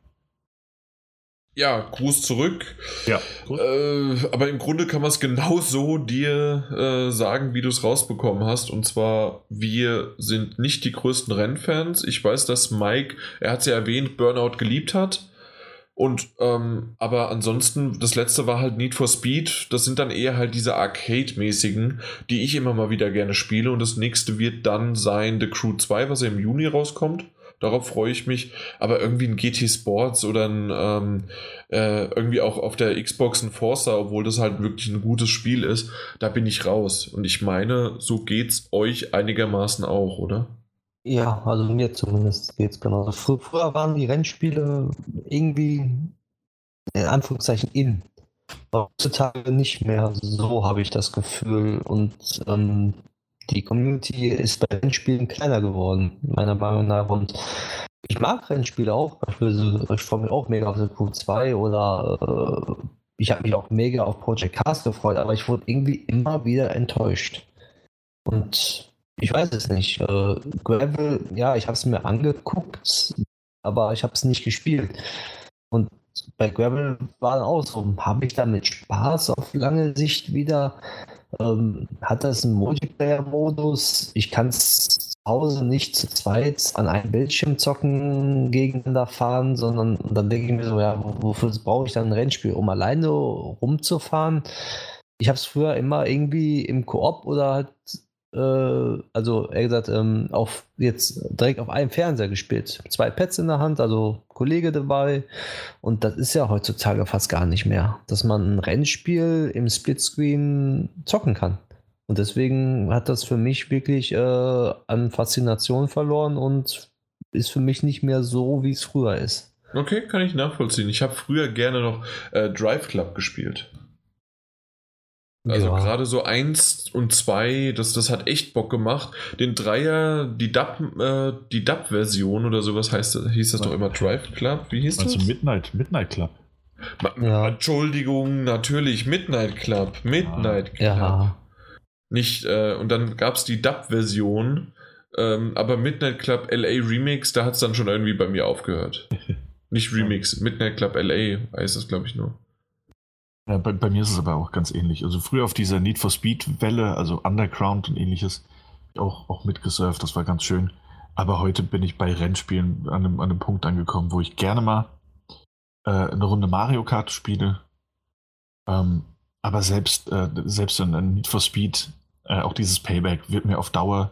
Ja, Gruß zurück. Ja. Äh, aber im Grunde kann man es genau so dir äh, sagen, wie du es rausbekommen hast. Und zwar, wir sind nicht die größten Rennfans. Ich weiß, dass Mike, er hat es ja erwähnt, Burnout geliebt hat. Und ähm, aber ansonsten, das letzte war halt Need for Speed. Das sind dann eher halt diese Arcade-mäßigen, die ich immer mal wieder gerne spiele. Und das nächste wird dann sein The Crew 2, was ja im Juni rauskommt. Darauf freue ich mich. Aber irgendwie ein GT Sports oder ein ähm, äh, irgendwie auch auf der Xbox ein Forza, obwohl das halt wirklich ein gutes Spiel ist, da bin ich raus. Und ich meine, so geht's euch einigermaßen auch, oder? Ja, also mir zumindest geht es genauso. Fr früher waren die Rennspiele irgendwie in Anführungszeichen in. Heutzutage nicht mehr. So habe ich das Gefühl. Und ähm, die Community ist bei Rennspielen kleiner geworden, meiner Meinung nach. Und ich mag Rennspiele auch. Ich freue mich auch mega auf The Crew 2 oder äh, ich habe mich auch mega auf Project Cast gefreut, aber ich wurde irgendwie immer wieder enttäuscht. Und ich weiß es nicht. Äh, Gravel, ja, ich habe es mir angeguckt, aber ich habe es nicht gespielt. Und bei Gravel war auch so, habe ich damit Spaß auf lange Sicht wieder? Ähm, hat das einen Multiplayer-Modus? Ich kann es zu Hause nicht zu zweit an einem Bildschirm zocken, gegeneinander fahren, sondern dann denke ich mir so, ja, wofür brauche ich dann ein Rennspiel? Um alleine rumzufahren? Ich habe es früher immer irgendwie im Koop oder halt äh, also er gesagt, ähm, auf, jetzt direkt auf einem Fernseher gespielt. Zwei Pads in der Hand, also Kollege dabei. Und das ist ja heutzutage fast gar nicht mehr, dass man ein Rennspiel im Splitscreen zocken kann. Und deswegen hat das für mich wirklich äh, an Faszination verloren und ist für mich nicht mehr so, wie es früher ist. Okay, kann ich nachvollziehen. Ich habe früher gerne noch äh, Drive Club gespielt. Also ja. gerade so eins und zwei, das, das hat echt Bock gemacht. Den Dreier, die Dub, äh, die Dub-Version oder sowas heißt hieß das doch immer Drive Club. Wie hieß also das? Also Midnight, Midnight Club. Ja. Entschuldigung, natürlich, Midnight Club. Midnight Club. Ja. Nicht, äh, und dann gab es die Dub-Version, ähm, aber Midnight Club LA Remix, da hat es dann schon irgendwie bei mir aufgehört. Nicht Remix, Midnight Club LA heißt das, glaube ich, nur. Ja, bei, bei, mir ist es aber auch ganz ähnlich. Also früher auf dieser Need for Speed Welle, also Underground und ähnliches, auch, auch mitgesurft, das war ganz schön. Aber heute bin ich bei Rennspielen an einem, an einem Punkt angekommen, wo ich gerne mal äh, eine Runde Mario Kart spiele. Ähm, aber selbst, äh, selbst in Need for Speed, äh, auch dieses Payback, wird mir auf Dauer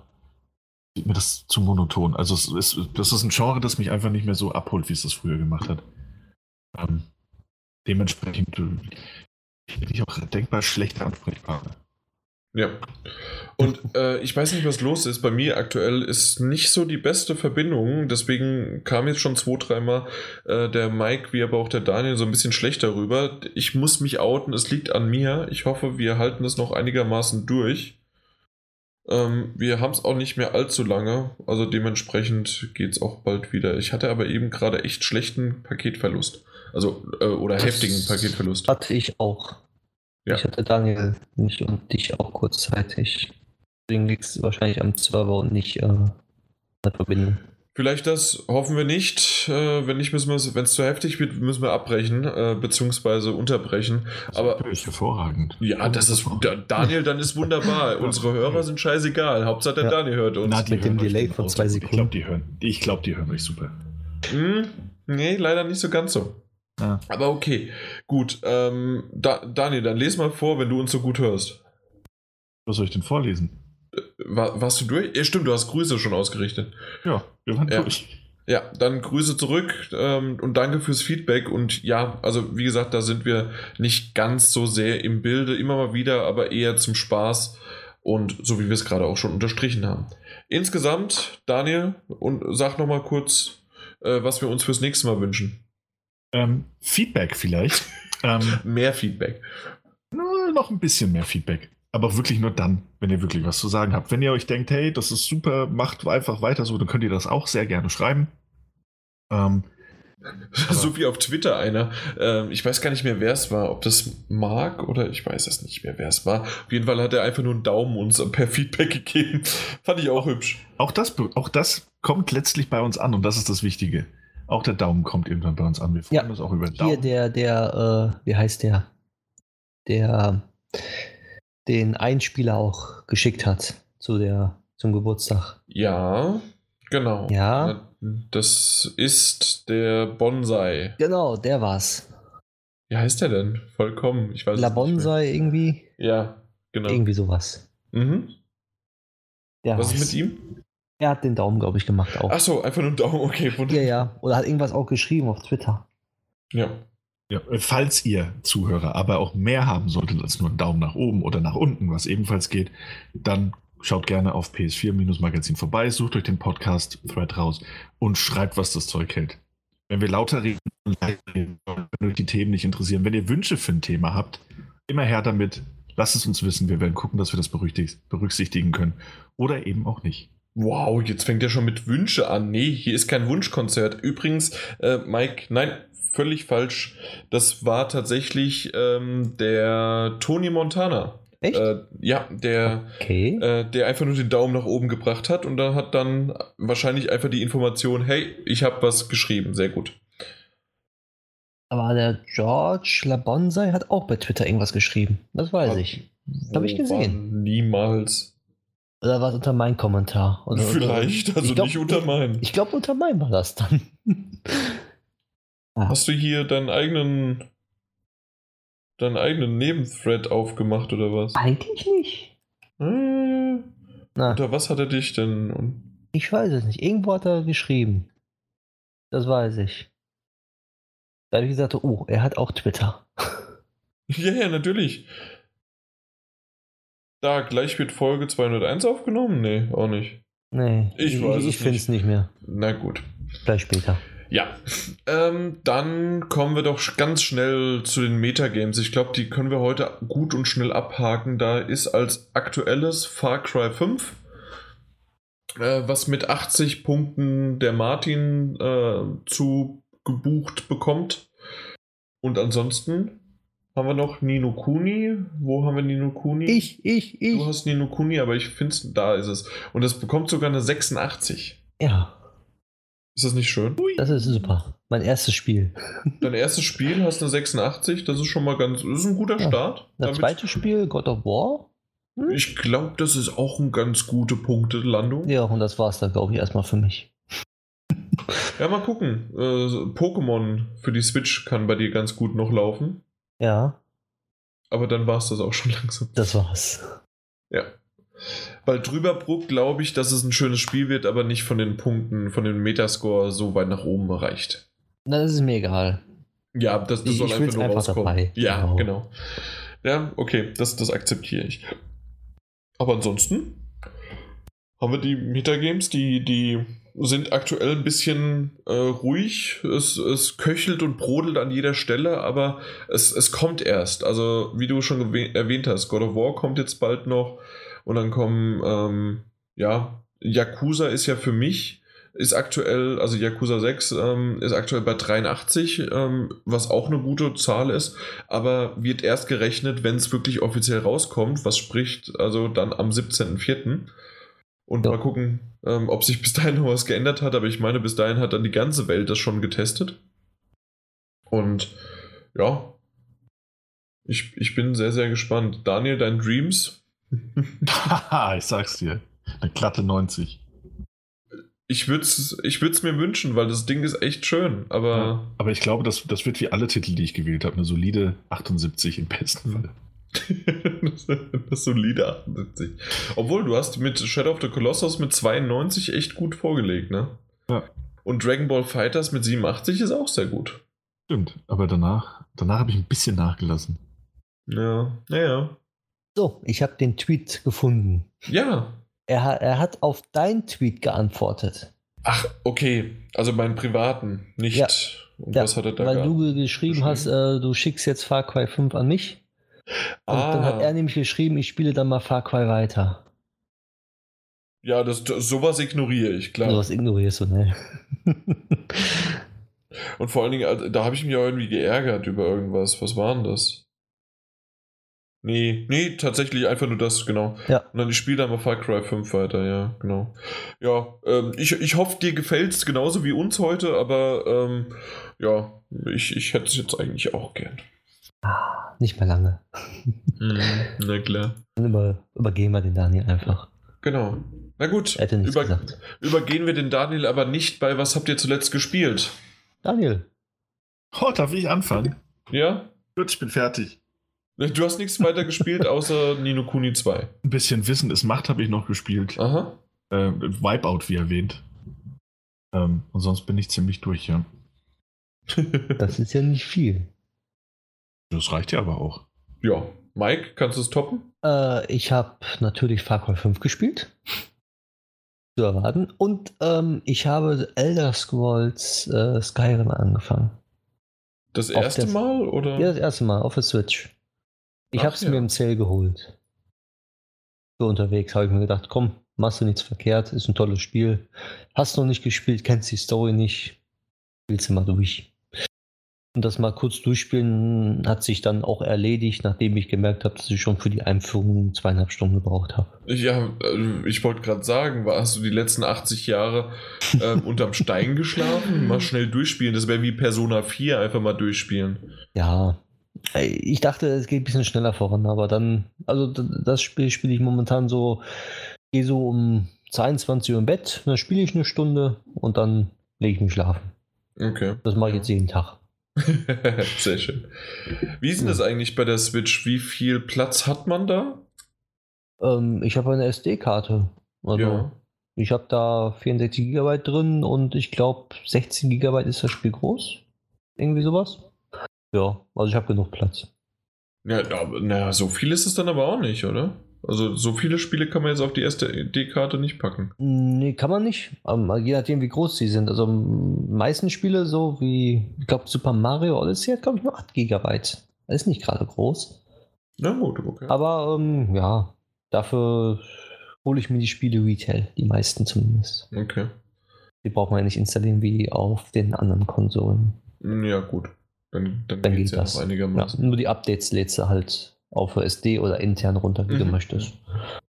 mir das zu monoton. Also ist, das ist ein Genre, das mich einfach nicht mehr so abholt, wie es das früher gemacht hat. Ähm, dementsprechend bin ich auch denkbar schlechter Ansprechpartner. Ja. Und äh, ich weiß nicht, was los ist. Bei mir aktuell ist nicht so die beste Verbindung. Deswegen kam jetzt schon zwei, dreimal äh, der Mike, wie aber auch der Daniel, so ein bisschen schlechter rüber. Ich muss mich outen. Es liegt an mir. Ich hoffe, wir halten es noch einigermaßen durch. Ähm, wir haben es auch nicht mehr allzu lange. Also dementsprechend geht es auch bald wieder. Ich hatte aber eben gerade echt schlechten Paketverlust. Also, äh, oder das heftigen Paketverlust. Hatte ich auch. Ja. Ich hatte Daniel nicht und dich auch kurzzeitig. Deswegen liegt es wahrscheinlich am Server und nicht äh, an der Verbindung. Vielleicht das, hoffen wir nicht. Äh, wenn nicht, müssen wir wenn es zu heftig wird, müssen wir abbrechen, äh, beziehungsweise unterbrechen. Das Aber natürlich hervorragend. Ja, das ist Daniel, dann ist wunderbar. Unsere Hörer sind scheißegal. Hauptsache der ja. Daniel hört uns. Na, mit dem Delay von zwei Sekunden. Ich glaube, die hören. Ich glaube, die hören euch super. Hm, nee, leider nicht so ganz so. Ja. Aber okay, gut. Ähm, da, Daniel, dann lese mal vor, wenn du uns so gut hörst. Was soll ich denn vorlesen? Äh, war, warst du durch? Ja, stimmt, du hast Grüße schon ausgerichtet. Ja, wir waren ja. durch. Ja, dann Grüße zurück ähm, und danke fürs Feedback. Und ja, also wie gesagt, da sind wir nicht ganz so sehr im Bilde, immer mal wieder, aber eher zum Spaß und so wie wir es gerade auch schon unterstrichen haben. Insgesamt, Daniel, und sag nochmal kurz, äh, was wir uns fürs nächste Mal wünschen. Ähm, Feedback vielleicht. ähm, mehr Feedback. Noch ein bisschen mehr Feedback. Aber wirklich nur dann, wenn ihr wirklich was zu sagen habt. Wenn ihr euch denkt, hey, das ist super, macht einfach weiter so, dann könnt ihr das auch sehr gerne schreiben. Ähm, so wie auf Twitter einer. Ähm, ich weiß gar nicht mehr, wer es war. Ob das Mark oder ich weiß es nicht mehr, wer es war. Auf jeden Fall hat er einfach nur einen Daumen uns per Feedback gegeben. Fand ich auch hübsch. Auch das, auch das kommt letztlich bei uns an und das ist das Wichtige. Auch der Daumen kommt irgendwann bei uns an. Wir freuen ja, uns auch über den Daumen. Hier der, der, äh, wie heißt der? Der den Einspieler auch geschickt hat zu der, zum Geburtstag. Ja, genau. Ja. Das ist der Bonsai. Genau, der war's. Wie heißt der denn? Vollkommen. Ich weiß La Bonsai irgendwie. Ja, genau. Irgendwie sowas. Mhm. Der Was ist mit ihm? Er hat den Daumen, glaube ich, gemacht auch. Ach so, einfach nur einen Daumen, okay. Wunderbar. Ja, ja. Oder hat irgendwas auch geschrieben auf Twitter. Ja. Ja, falls ihr Zuhörer aber auch mehr haben solltet als nur einen Daumen nach oben oder nach unten, was ebenfalls geht, dann schaut gerne auf PS4-Magazin vorbei, sucht euch den Podcast-Thread raus und schreibt, was das Zeug hält. Wenn wir lauter reden und leise reden, wenn euch die Themen nicht interessieren. Wenn ihr Wünsche für ein Thema habt, immer her damit. Lasst es uns wissen. Wir werden gucken, dass wir das berücksichtigen können. Oder eben auch nicht. Wow, jetzt fängt er schon mit Wünsche an. Nee, hier ist kein Wunschkonzert. Übrigens, äh, Mike, nein, völlig falsch. Das war tatsächlich ähm, der Tony Montana. Echt? Äh, ja, der, okay. äh, der einfach nur den Daumen nach oben gebracht hat und da hat dann wahrscheinlich einfach die Information, hey, ich habe was geschrieben, sehr gut. Aber der George Labonsai hat auch bei Twitter irgendwas geschrieben. Das weiß Hat- ich. Habe ich gesehen. Niemals. Oder war es unter meinem Kommentar? Oder, Vielleicht, oder, also glaub, nicht unter meinen. Ich glaube, unter meinem war das dann. Hast du hier deinen eigenen deinen eigenen Nebenthread aufgemacht oder was? Eigentlich nicht. Äh, Na, unter was hat er dich denn? ich weiß es nicht. Irgendwo hat er geschrieben. Das weiß ich. Da habe ich gesagt, oh, er hat auch Twitter. Ja, ja, natürlich. Da gleich wird Folge 201 aufgenommen? Nee, auch nicht. Nee, Ich weiß es ich finde es nicht. mehr. Na gut. Gleich später. Ja, ähm, dann kommen wir doch ganz schnell zu den Metagames. Ich glaube, die können wir heute gut und schnell abhaken. Da ist als aktuelles Far Cry 5, äh, was mit 80 Punkten der Martin äh, zu gebucht bekommt. Und ansonsten haben wir noch Nino Kuni. Wo haben wir Nino Kuni? Ich, ich, ich. Du hast Nino Kuni, aber ich finde es, da ist es. Und es bekommt sogar eine 86. Ja, Ist das nicht schön? das ist super. Mein erstes Spiel. Dein erstes Spiel hast eine 86, das ist schon mal ganz, das ist ein guter Ja. Start. Das Damit- zweite Spiel, God of War. Hm? ich glaube, das ist auch eine ganz gute Punktelandung. Ja, und das war's dann, glaube ich, erstmal für mich. Ja, mal gucken. Äh, Pokémon für die Switch kann bei dir ganz gut noch laufen. Ja, Aber dann war es das auch schon langsam. das war's. Ja. Weil Drüberbruck glaube ich, dass es ein schönes Spiel wird, aber nicht von den Punkten, von dem Metascore so weit nach oben erreicht. Na, das ist mir egal. Ja, das, das Ich- soll ich einfach nur einfach rauskommen. dabei. Ja, Genau. genau. Ja, okay, das, das akzeptiere ich. Aber ansonsten haben wir die Metagames, die, die sind aktuell ein bisschen äh, ruhig. Es, es köchelt und brodelt an jeder Stelle, aber es, es kommt erst. Also, wie du schon erwähnt hast, God of War kommt jetzt bald noch und dann kommen, ähm, ja, Yakuza ist ja für mich, ist aktuell, also Yakuza 6 ähm, ist aktuell bei 83, ähm, was auch eine gute Zahl ist, aber wird erst gerechnet, wenn es wirklich offiziell rauskommt, was spricht also dann am 17.04. Und Ja. mal gucken, ähm, ob sich bis dahin noch was geändert hat, aber ich meine, bis dahin hat dann die ganze Welt das schon getestet. Und ja, ich, ich bin sehr, sehr gespannt. Daniel, dein Dreams? Haha, ich sag's dir. Eine glatte 90. Ich würde es ich würd's mir wünschen, weil das Ding ist echt schön, aber Aber ich glaube, das, das wird wie alle Titel, die ich gewählt habe, eine solide 78 im besten Fall. das, das solide 78. Obwohl, du hast mit Shadow of the Colossus mit 92 echt gut vorgelegt, ne? Ja. Und Dragon Ball Fighters mit 87 ist auch sehr gut. Stimmt, aber danach, danach habe ich ein bisschen nachgelassen. Ja, naja. So, ich habe den Tweet gefunden. Ja. Er, er hat auf deinen Tweet geantwortet. Ach, okay. Also meinen privaten, nicht. Ja. Und Ja, was hat er da Weil gehabt? du ge- geschrieben geschrieben? hast, äh, du schickst jetzt Far Cry 5 an mich. Und Ah. dann hat er nämlich geschrieben, ich spiele dann mal Far Cry weiter. Ja, das, das, sowas ignoriere ich, klar. Sowas ignorierst du, ne? Und vor allen Dingen, also, da habe ich mich auch irgendwie geärgert über irgendwas. Was war denn das? Nee, nee, tatsächlich einfach nur das, genau. Ja. Und dann ich spiele dann mal Far Cry 5 weiter, ja, genau. Ja, ähm, ich, ich hoffe, dir gefällt es genauso wie uns heute, aber ähm, ja, ich, ich hätte es jetzt eigentlich auch gern. Ah, nicht mehr lange. Mhm, na klar. Dann über, übergehen wir den Daniel einfach. Genau. Na gut, Er über, übergehen wir den Daniel aber nicht bei Was habt ihr zuletzt gespielt? Daniel, Oh, darf ich anfangen? Ja? Gut, ich bin fertig. Du hast nichts weiter gespielt außer Nino Kuni 2. Ein bisschen Wissen ist Macht habe ich noch gespielt. Aha. Äh, Wipeout, wie erwähnt. Ähm, und sonst bin ich ziemlich durch, ja. das ist ja nicht viel. Das reicht ja aber auch. ja. Mike, kannst du es toppen? Äh, ich habe natürlich Far Cry 5 gespielt. zu erwarten. Und ähm, ich habe Elder Scrolls äh, Skyrim angefangen. Das erste der- Mal oder? Ja, das erste Mal auf der Switch. Ich habe es ja. mir im Sale geholt. So unterwegs habe ich mir gedacht, komm, machst du nichts verkehrt, ist ein tolles Spiel. Hast noch nicht gespielt, kennst die Story nicht, spielst du mal durch. Und das mal kurz durchspielen hat sich dann auch erledigt, nachdem ich gemerkt habe, dass ich schon für die Einführung zweieinhalb Stunden gebraucht habe. Ja, äh, ich wollte gerade sagen, hast du die letzten 80 Jahre ähm, unterm Stein geschlafen? Mal schnell durchspielen. Das wäre wie Persona 4, einfach mal durchspielen. Ja, ich dachte, es geht ein bisschen schneller voran, aber dann, also das Spiel spiele ich momentan so, gehe so um 22 Uhr im Bett, dann spiele ich eine Stunde und dann lege ich mich schlafen. Okay. Das mache ich jetzt jeden Tag. Sehr schön. Wie ist denn das eigentlich bei der Switch? Wie viel Platz hat man da? Ähm, ich habe eine SD-Karte. Also ja. ich habe da 64 GB drin und ich glaube 16 GB ist das Spiel groß. Irgendwie sowas. Ja, also ich habe genug Platz. Ja, aber, naja, so viel ist es dann aber auch nicht, oder? Also so viele Spiele kann man jetzt auf die SD-Karte nicht packen. Nee, kann man nicht. Ähm, je nachdem, wie groß sie sind. Also meisten Spiele, so wie, ich glaube, Super Mario Odyssey hat, glaube ich, nur 8 GB. Das ist nicht gerade groß. Na gut, okay. Aber ähm, ja, dafür hole ich mir die Spiele Retail, die meisten zumindest. Okay. Die braucht man ja nicht installieren wie auf den anderen Konsolen. Ja, gut. Dann, dann, Dann geht's geht ja das. Ja, einigermaßen. nur die Updates lädst du halt auf SD oder intern runter, wie du Mhm. möchtest.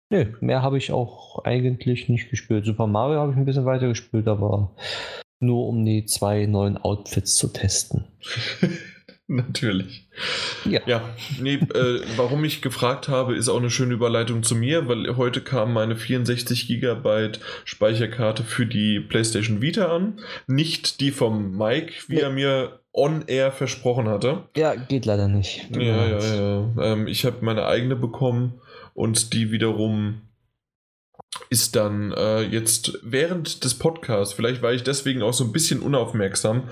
Nö, mehr habe ich auch eigentlich nicht gespielt. Super Mario habe ich ein bisschen weiter gespielt, aber nur um die zwei neuen Outfits zu testen. Natürlich. Ja. Ja, nee, äh, warum ich gefragt habe, ist auch eine schöne Überleitung zu mir, weil heute kam meine 64 GB Speicherkarte für die PlayStation Vita an. Nicht die vom Mike, wie Nee. er mir on-air versprochen hatte. Ja, geht leider nicht. Ja, leid. ja, ja. Ähm, ich habe meine eigene bekommen und die wiederum ist dann äh, jetzt während des Podcasts, vielleicht war ich deswegen auch so ein bisschen unaufmerksam,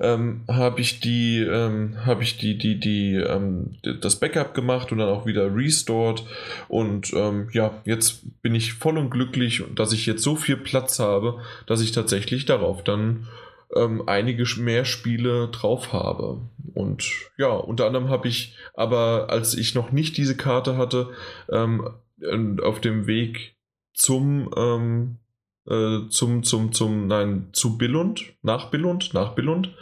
ähm, habe ich die, ähm, habe ich die, die, die, ähm, das Backup gemacht und dann auch wieder restored und ähm, ja, jetzt bin ich voll und glücklich, dass ich jetzt so viel Platz habe, dass ich tatsächlich darauf dann ähm, einige mehr Spiele drauf habe. Und ja, unter anderem habe ich, aber als ich noch nicht diese Karte hatte, ähm, auf dem Weg zum, ähm, äh, zum, zum, zum, nein, zu Billund, nach Billund, nach Billund.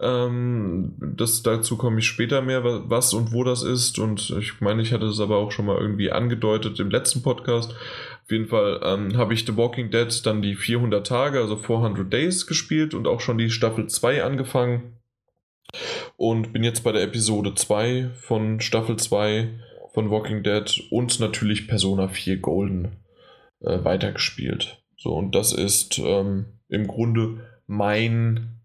Ähm, das, dazu komme ich später mehr, wa- was und wo das ist. Und ich meine, ich hatte es aber auch schon mal irgendwie angedeutet im letzten Podcast. Auf jeden Fall ähm, habe ich The Walking Dead dann die 400 Tage, also 400 Days gespielt und auch schon die Staffel 2 angefangen. Und bin jetzt bei der Episode 2 von Staffel 2 von Walking Dead und natürlich Persona 4 Golden äh, weitergespielt. So, und das ist ähm, im Grunde mein,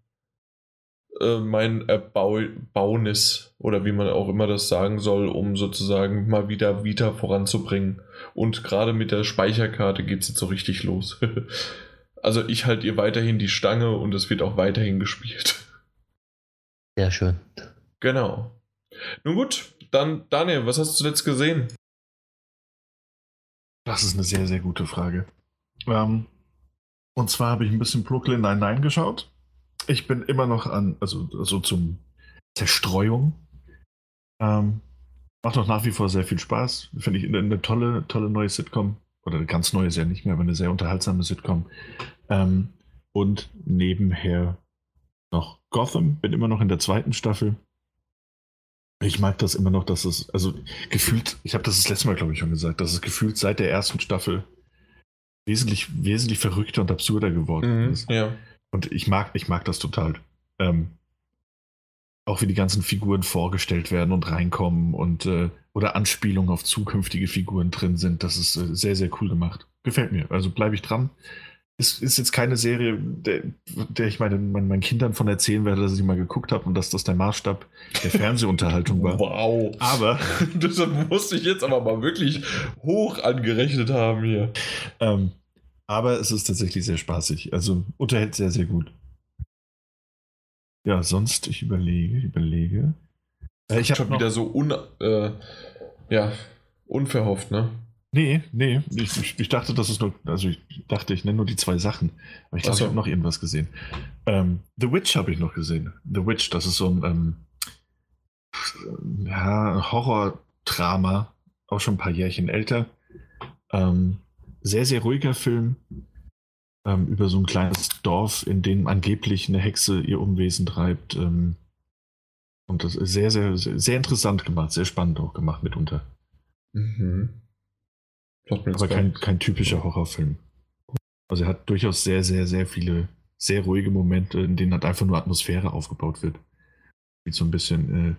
äh, mein Erbaunis oder wie man auch immer das sagen soll, um sozusagen mal wieder Vita voranzubringen. Und gerade mit der Speicherkarte geht es jetzt so richtig los. also ich halte ihr weiterhin die Stange und es wird auch weiterhin gespielt. Sehr schön. Genau. Nun gut, dann Daniel, was hast du zuletzt gesehen? Das ist eine sehr, sehr gute Frage. Ähm, und zwar habe ich ein bisschen Brooklyn Nine-Nine geschaut. Ich bin immer noch an, also, also zum Zerstreuung. Ähm, macht noch nach wie vor sehr viel Spaß. Finde ich eine, eine tolle, tolle neue Sitcom. Oder eine ganz neue ist ja nicht mehr, aber eine sehr unterhaltsame Sitcom. Ähm, und nebenher noch Gotham. Bin immer noch in der zweiten Staffel. Ich mag das immer noch, dass es, also gefühlt, ich habe das das letzte Mal, glaube ich, schon gesagt, dass es gefühlt seit der ersten Staffel wesentlich, wesentlich verrückter und absurder geworden ist. Ja. Und ich mag, ich mag das total. Ähm, auch wie die ganzen Figuren vorgestellt werden und reinkommen und äh, oder Anspielungen auf zukünftige Figuren drin sind. Das ist äh, sehr, sehr cool gemacht. Gefällt mir. Also bleibe ich dran. Ist, ist jetzt keine Serie, der, der ich meine, meinen, meinen Kindern von erzählen werde, dass ich mal geguckt habe und dass das der Maßstab der Fernsehunterhaltung war. Wow. Aber Das musste ich jetzt aber mal wirklich hoch angerechnet haben hier. Ähm, aber es ist tatsächlich sehr spaßig. Also unterhält sehr, sehr gut. Ja, sonst, ich überlege, überlege. Äh, ich habe schon wieder so un, äh, ja, unverhofft, ne? Nee, nee, ich, ich, ich, dachte, das ist nur, also ich dachte, ich nenne nur die zwei Sachen. Aber ich glaube, so. ich habe noch irgendwas gesehen. Ähm, The Witch habe ich noch gesehen. The Witch, das ist so ein ähm, ja, Horror-Drama, auch schon ein paar Jährchen älter. Ähm, sehr, sehr ruhiger Film ähm, über so ein kleines Dorf, in dem angeblich eine Hexe ihr Unwesen treibt. Ähm, und das ist sehr, sehr, sehr, sehr interessant gemacht, sehr spannend auch gemacht mitunter. Mhm. Aber kein, kein typischer Horrorfilm. Also er hat durchaus sehr, sehr, sehr viele sehr ruhige Momente, in denen halt einfach nur Atmosphäre aufgebaut wird. Wie so ein bisschen äh,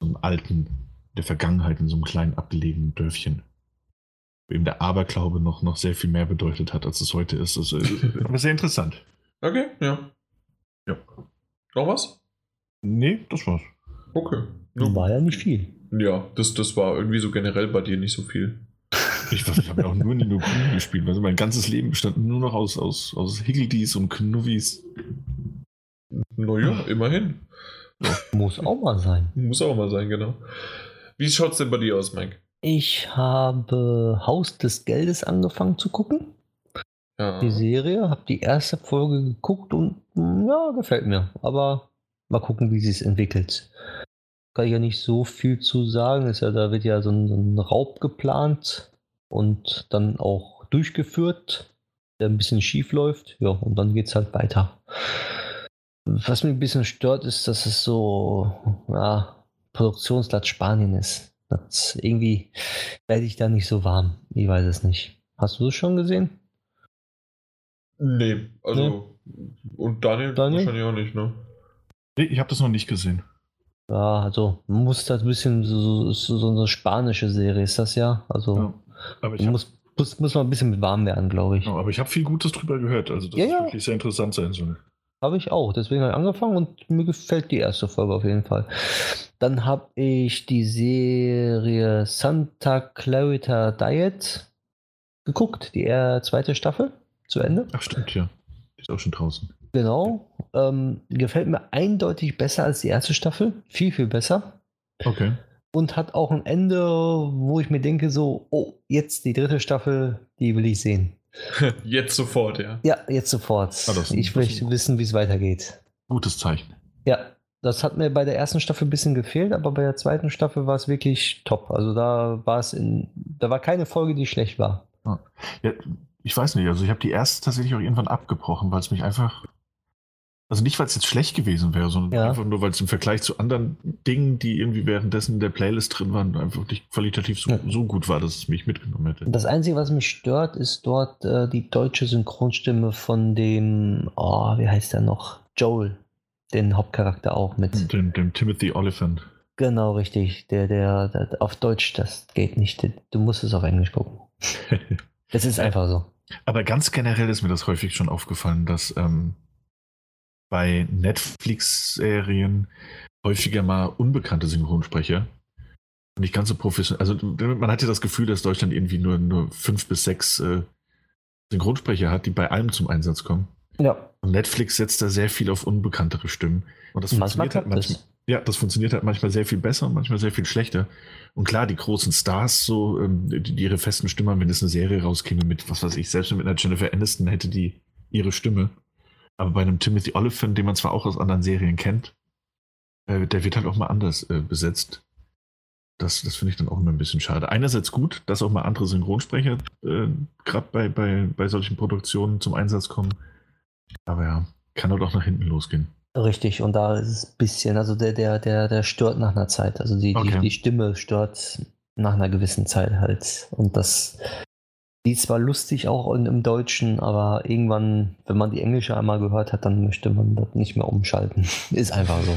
so einem alten, der Vergangenheit in so einem kleinen abgelegenen Dörfchen. Eben der Aberglaube noch, noch sehr viel mehr bedeutet hat, als es heute ist. Also, aber sehr interessant. Okay, ja. Ja. Noch was? Nee, das war's. Okay. War ja nicht viel. Ja, das, das war irgendwie so generell bei dir nicht so viel. Ich, ich habe ja auch nur Nino Kuni gespielt. Also mein ganzes Leben bestand nur noch aus, aus, aus Higgledies und Knuffies. Naja, immerhin. Muss auch mal sein. Muss auch mal sein, genau. Wie schaut es denn bei dir aus, Mike? Ich habe Haus des Geldes angefangen zu gucken. Ja. Die Serie, habe die erste Folge geguckt und ja, gefällt mir. Aber mal gucken, wie sie es entwickelt kann ich ja nicht so viel zu sagen. Ist ja, da wird ja so ein, so ein Raub geplant und dann auch durchgeführt, der ein bisschen schief läuft. Ja, und dann geht es halt weiter. Was mich ein bisschen stört, ist, dass es so ja, Produktionsland Spanien ist. Das irgendwie werde ich da nicht so warm. Ich weiß es nicht. Hast du es schon gesehen? Nee, also nee. und Daniel, Daniel wahrscheinlich auch nicht, ne? Nee, ich habe das noch nicht gesehen. Ja, also muss das ein bisschen so, so, so eine spanische Serie ist das ja. Also ja, aber ich muss, muss, muss man ein bisschen mit warm werden, glaube ich. Ja, aber ich habe viel Gutes drüber gehört, also dass ja, es ja. wirklich sehr interessant sein soll. Habe ich auch, deswegen habe ich angefangen und mir gefällt die erste Folge auf jeden Fall. Dann habe ich die Serie Santa Clarita Diet geguckt, die zweite Staffel zu Ende. Ach stimmt, ja. Ist auch schon draußen. Genau. Ähm, gefällt mir eindeutig besser als die erste Staffel. Viel, viel besser. Okay. Und hat auch ein Ende, wo ich mir denke, so, oh, jetzt die dritte Staffel, die will ich sehen. Jetzt sofort, ja. Ja, jetzt sofort. Ah, ich möchte wissen, wie es weitergeht. Gutes Zeichen. Ja, das hat mir bei der ersten Staffel ein bisschen gefehlt, aber bei der zweiten Staffel war es wirklich top. Also da war es in, da war keine Folge, die schlecht war. Ja, ich weiß nicht, also ich habe die erste tatsächlich auch irgendwann abgebrochen, weil es mich einfach also nicht, weil es jetzt schlecht gewesen wäre, sondern ja. einfach nur, weil es im Vergleich zu anderen Dingen, die irgendwie währenddessen in der Playlist drin waren, einfach nicht qualitativ so, ja. so gut war, dass es mich mitgenommen hätte. Das Einzige, was mich stört, ist dort äh, die deutsche Synchronstimme von dem, oh, wie heißt der noch? Joel, den Hauptcharakter auch mit. Dem, dem Timothy Oliphant. Genau, richtig. Der, der, der, auf Deutsch, das geht nicht. Du musst es auf Englisch gucken. Es ist einfach so. Aber ganz generell ist mir das häufig schon aufgefallen, dass ähm, bei Netflix-Serien häufiger mal unbekannte Synchronsprecher. Nicht ganz so professionell. Also man hat ja das Gefühl, dass Deutschland irgendwie nur, nur fünf bis sechs äh, Synchronsprecher hat, die bei allem zum Einsatz kommen. Ja. Und Netflix setzt da sehr viel auf unbekanntere Stimmen. Und das manchmal funktioniert halt manchmal. Das. Ja, das funktioniert halt manchmal sehr viel besser und manchmal sehr viel schlechter. Und klar, die großen Stars, so, ähm, die, die ihre festen Stimmen, wenn es eine Serie rauskäme mit, was weiß ich, selbst mit einer Jennifer Aniston hätte die ihre Stimme. Aber bei einem Timothy Oliphant, den man zwar auch aus anderen Serien kennt, äh, der wird halt auch mal anders äh, besetzt. Das, das finde ich dann auch immer ein bisschen schade. Einerseits gut, dass auch mal andere Synchronsprecher äh, gerade bei, bei, bei solchen Produktionen zum Einsatz kommen. Aber ja, kann halt auch nach hinten losgehen. Richtig, und da ist es ein bisschen, also der, der, der, der stört nach einer Zeit. Also die, okay. die, die Stimme stört nach einer gewissen Zeit halt. Und das die ist zwar lustig auch in, im Deutschen, aber irgendwann, wenn man die englische einmal gehört hat, dann möchte man das nicht mehr umschalten. ist einfach so.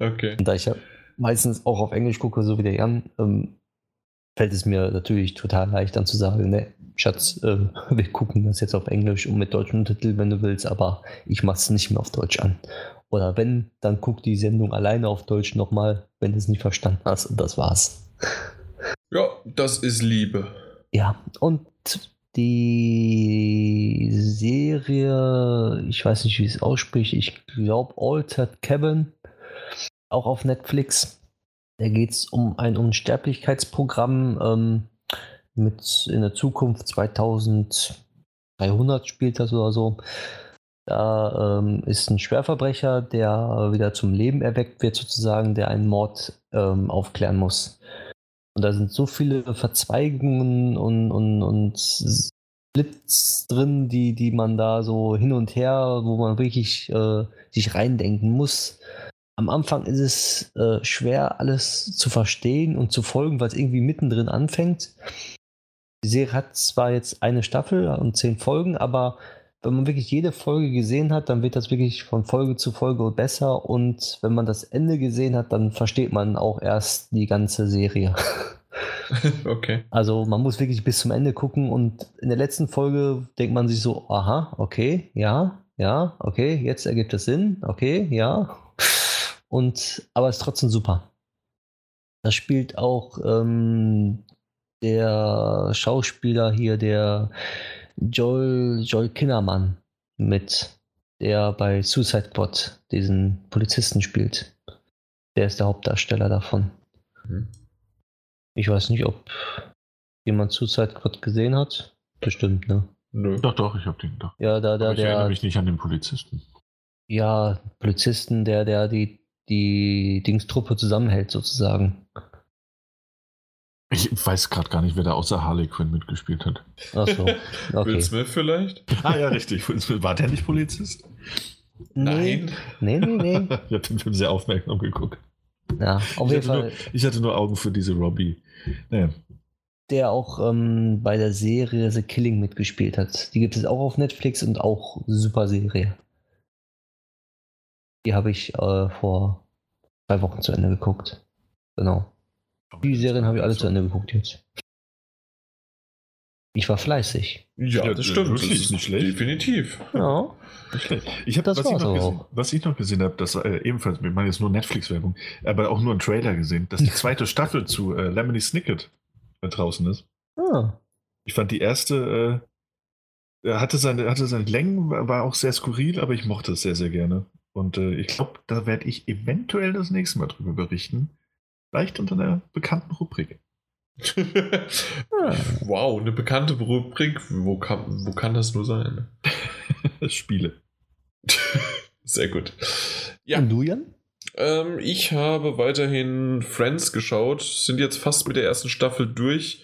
okay. Und da ich ja meistens auch auf Englisch gucke, so wie der Jan, ähm, fällt es mir natürlich total leicht dann zu sagen, ne, Schatz, äh, wir gucken das jetzt auf Englisch und mit deutschem Titel, wenn du willst, aber ich mach's nicht mehr auf Deutsch an. Oder wenn, dann guck die Sendung alleine auf Deutsch nochmal, wenn du es nicht verstanden hast und das war's. Ja, das ist Liebe. Ja, und die Serie, ich weiß nicht, wie es ausspricht, ich glaube Altered Cabin, auch auf Netflix. Da geht es um ein Unsterblichkeitsprogramm. Ähm, mit in der Zukunft 2300 spielt das oder so. Da ähm, ist ein Schwerverbrecher, der wieder zum Leben erweckt wird, sozusagen, der einen Mord ähm, aufklären muss. Und da sind so viele Verzweigungen und, und, und Splits drin, die, die man da so hin und her, wo man wirklich äh, sich reindenken muss. Am Anfang ist es äh, schwer, alles zu verstehen und zu folgen, weil es irgendwie mittendrin anfängt. Die Serie hat zwar jetzt eine Staffel und zehn Folgen, aber wenn man wirklich jede Folge gesehen hat, dann wird das wirklich von Folge zu Folge besser. Und wenn man das Ende gesehen hat, dann versteht man auch erst die ganze Serie. okay. Also man muss wirklich bis zum Ende gucken und in der letzten Folge denkt man sich so, aha, okay, ja, ja, okay, jetzt ergibt es Sinn, okay, ja. Und aber es ist trotzdem super. Da spielt auch ähm, der Schauspieler hier, der Joel, Joel Kinnermann mit, der bei Suicide Squad diesen Polizisten spielt. Der ist der Hauptdarsteller davon. Mhm. Ich weiß nicht, ob jemand Suicide Squad gesehen hat. Bestimmt, ne? Nö. Doch, doch, ich hab den da. Ja, da, da, Aber ich der. erinnere mich nicht an den Polizisten. Ja, Polizisten, der, der die, die Dingstruppe zusammenhält, sozusagen. Ich weiß gerade gar nicht, wer da außer Harley Quinn mitgespielt hat. Achso. Okay. Will Smith vielleicht? Ah ja, richtig. War der nicht Polizist? Nee. Nee, nee, nee. ich habe den Film sehr aufmerksam geguckt. Ja, auf Ich jeden hatte, Fall. nur, ich hatte nur Augen für diese Robbie. Naja. Der auch ähm, bei der Serie The Killing mitgespielt hat. Die gibt es auch auf Netflix und auch super Serie. Die habe ich äh, vor zwei Wochen zu Ende geguckt. Genau. Die Serien habe ich alle zu Ende geguckt jetzt. Ich war fleißig. Ja, Ja, das stimmt. wirklich, das ist nicht schlecht. Definitiv. Ja. Nicht schlecht. Ich hab, Das was, ich noch gesehen, auch. was ich noch gesehen habe, das war äh, ebenfalls, wir machen jetzt nur Netflix-Werbung, aber auch nur einen Trailer gesehen, dass die zweite Staffel zu äh, Lemony Snicket äh, draußen ist. Ah. Ich fand die erste, äh, er hatte seine, hatte seine Längen, war war auch sehr skurril, aber ich mochte es sehr, sehr gerne. Und äh, ich glaube, da werde ich eventuell das nächste Mal drüber berichten. Vielleicht unter einer bekannten Rubrik. wow, eine bekannte Rubrik. Wo kann, wo kann das nur sein? Spiele. Sehr gut. Ja, Und du, Jan? Ähm, ich habe weiterhin Friends geschaut, sind jetzt fast mit der ersten Staffel durch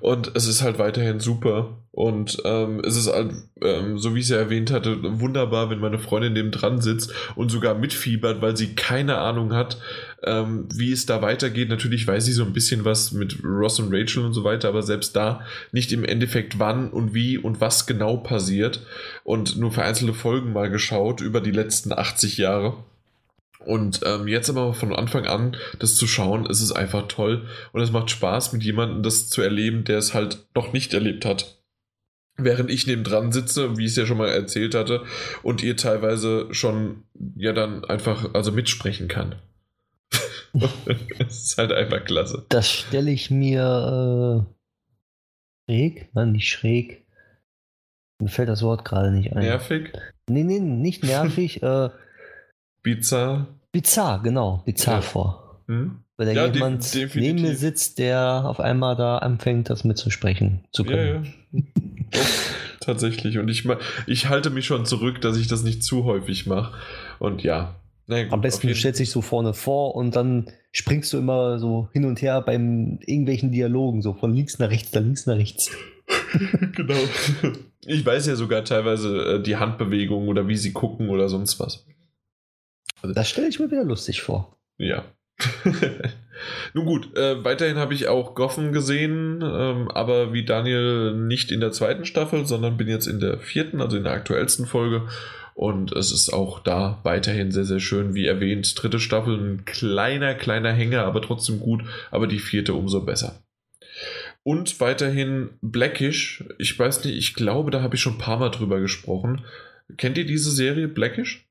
und es ist halt weiterhin super. Und ähm, es ist halt, ähm, so wie ich es ja erwähnt hatte, wunderbar, wenn meine Freundin neben dran sitzt und sogar mitfiebert, weil sie keine Ahnung hat, ähm, wie es da weitergeht. Natürlich weiß sie so ein bisschen was mit Ross und Rachel und so weiter, aber selbst da nicht im Endeffekt wann und wie und was genau passiert. Und nur vereinzelte Folgen mal geschaut über die letzten 80 Jahre. Und ähm, jetzt aber von Anfang an das zu schauen, ist es einfach toll. Und es macht Spaß, mit jemandem das zu erleben, der es halt noch nicht erlebt hat. Während ich nebendran sitze, wie ich es ja schon mal erzählt hatte, und ihr teilweise schon ja dann einfach also mitsprechen kann. Es ist halt einfach klasse. Das stelle ich mir äh, schräg, nein, nicht schräg. Mir fällt das Wort gerade nicht ein. Nervig, Nee, nee, nicht nervig, äh, bizarr. Bizarr, genau, bizarr Ja. vor. Hm? Wenn da Ja, de- jemand definitiv. neben mir sitzt, der auf einmal da anfängt, das mitzusprechen zu Ja, können. ja. Doch, tatsächlich. Und ich, ich halte mich schon zurück, dass ich das nicht zu häufig mache. Und ja. Na gut, Am besten jeden- stellst dich so vorne vor und dann springst du immer so hin und her beim irgendwelchen Dialogen, so von links nach rechts, dann links nach rechts. genau. Ich weiß ja sogar teilweise äh, die Handbewegungen oder wie sie gucken oder sonst was. Das stelle ich mir wieder lustig vor. Ja. Nun gut, äh, weiterhin habe ich auch Gotham gesehen, ähm, aber wie Daniel nicht in der zweiten Staffel, sondern bin jetzt in der vierten, also in der aktuellsten Folge. Und es ist auch da weiterhin sehr, sehr schön. Wie erwähnt, dritte Staffel, ein kleiner, kleiner Hänger, aber trotzdem gut. Aber die vierte umso besser. Und weiterhin Blackish. Ich weiß nicht, ich glaube, da habe ich schon ein paar Mal drüber gesprochen. Kennt ihr diese Serie Blackish?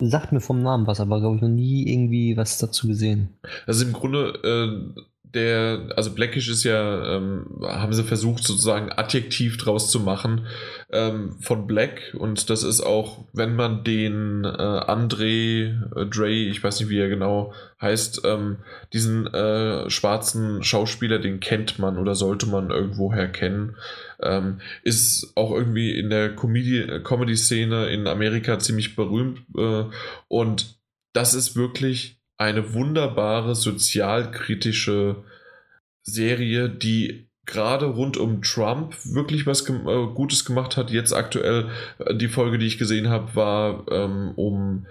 Sagt mir vom Namen was, aber glaube ich noch nie irgendwie was dazu gesehen. Also im Grunde äh, der, also Blackish ist ja, ähm, haben sie versucht sozusagen Adjektiv draus zu machen ähm, von Black und das ist auch, wenn man den äh, André äh, Dre, ich weiß nicht wie er genau heißt, ähm, diesen äh, schwarzen Schauspieler, den kennt man oder sollte man irgendwoher kennen, ähm, ist auch irgendwie in der Comedy-Szene in Amerika ziemlich berühmt äh, und das ist wirklich eine wunderbare sozialkritische Serie, die gerade rund um Trump wirklich was gem äh, Gutes gemacht hat. Jetzt aktuell äh, die Folge, die ich gesehen habe, war ähm, um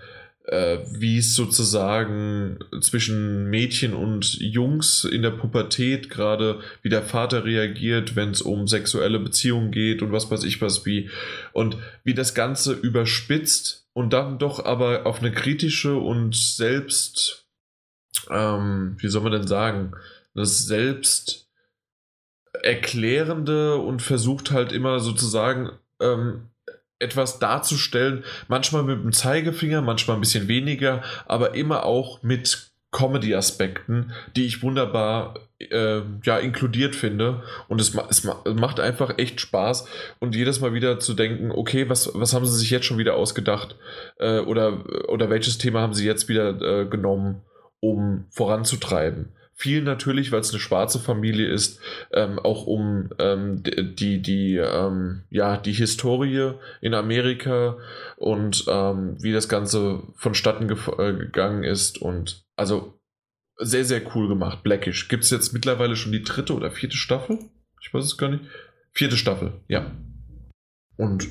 wie es sozusagen zwischen Mädchen und Jungs in der Pubertät gerade, wie der Vater reagiert, wenn es um sexuelle Beziehungen geht und was weiß ich was wie. Und wie das Ganze überspitzt und dann doch aber auf eine kritische und selbst, ähm, wie soll man denn sagen, das selbst erklärende und versucht halt immer sozusagen ähm, etwas darzustellen, manchmal mit dem Zeigefinger, manchmal ein bisschen weniger, aber immer auch mit Comedy-Aspekten, die ich wunderbar äh, ja, inkludiert finde. Und es, es, macht einfach echt Spaß. Und jedes Mal wieder zu denken, okay, was, was haben sie sich jetzt schon wieder ausgedacht? Äh, oder, oder welches Thema haben sie jetzt wieder äh, genommen, um voranzutreiben? Viel natürlich, weil es eine schwarze Familie ist, ähm, auch um ähm, die, die, ähm, ja, die Historie in Amerika und ähm, wie das Ganze vonstatten äh, gegangen ist. Und also sehr, sehr cool gemacht. Blackish. Gibt es jetzt mittlerweile schon die dritte oder vierte Staffel? Ich weiß es gar nicht. Vierte Staffel, ja. Und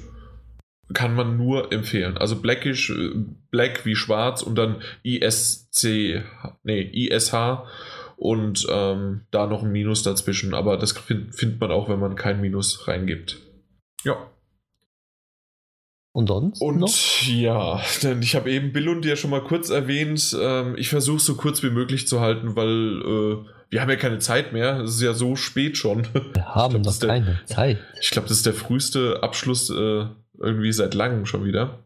kann man nur empfehlen. Also Blackish, äh, Black wie schwarz und dann ISC, nee, ISH und ähm, da noch ein Minus dazwischen. Aber das findet find man auch, wenn man kein Minus reingibt. Ja. Und sonst? Und noch? ja, denn ich habe eben Bill und dir schon mal kurz erwähnt. Ähm, ich versuche so kurz wie möglich zu halten, weil äh, wir haben ja keine Zeit mehr. Es ist ja so spät schon. Wir haben noch keine der, Zeit. Ich glaube, das ist der früheste Abschluss äh, irgendwie seit langem schon wieder.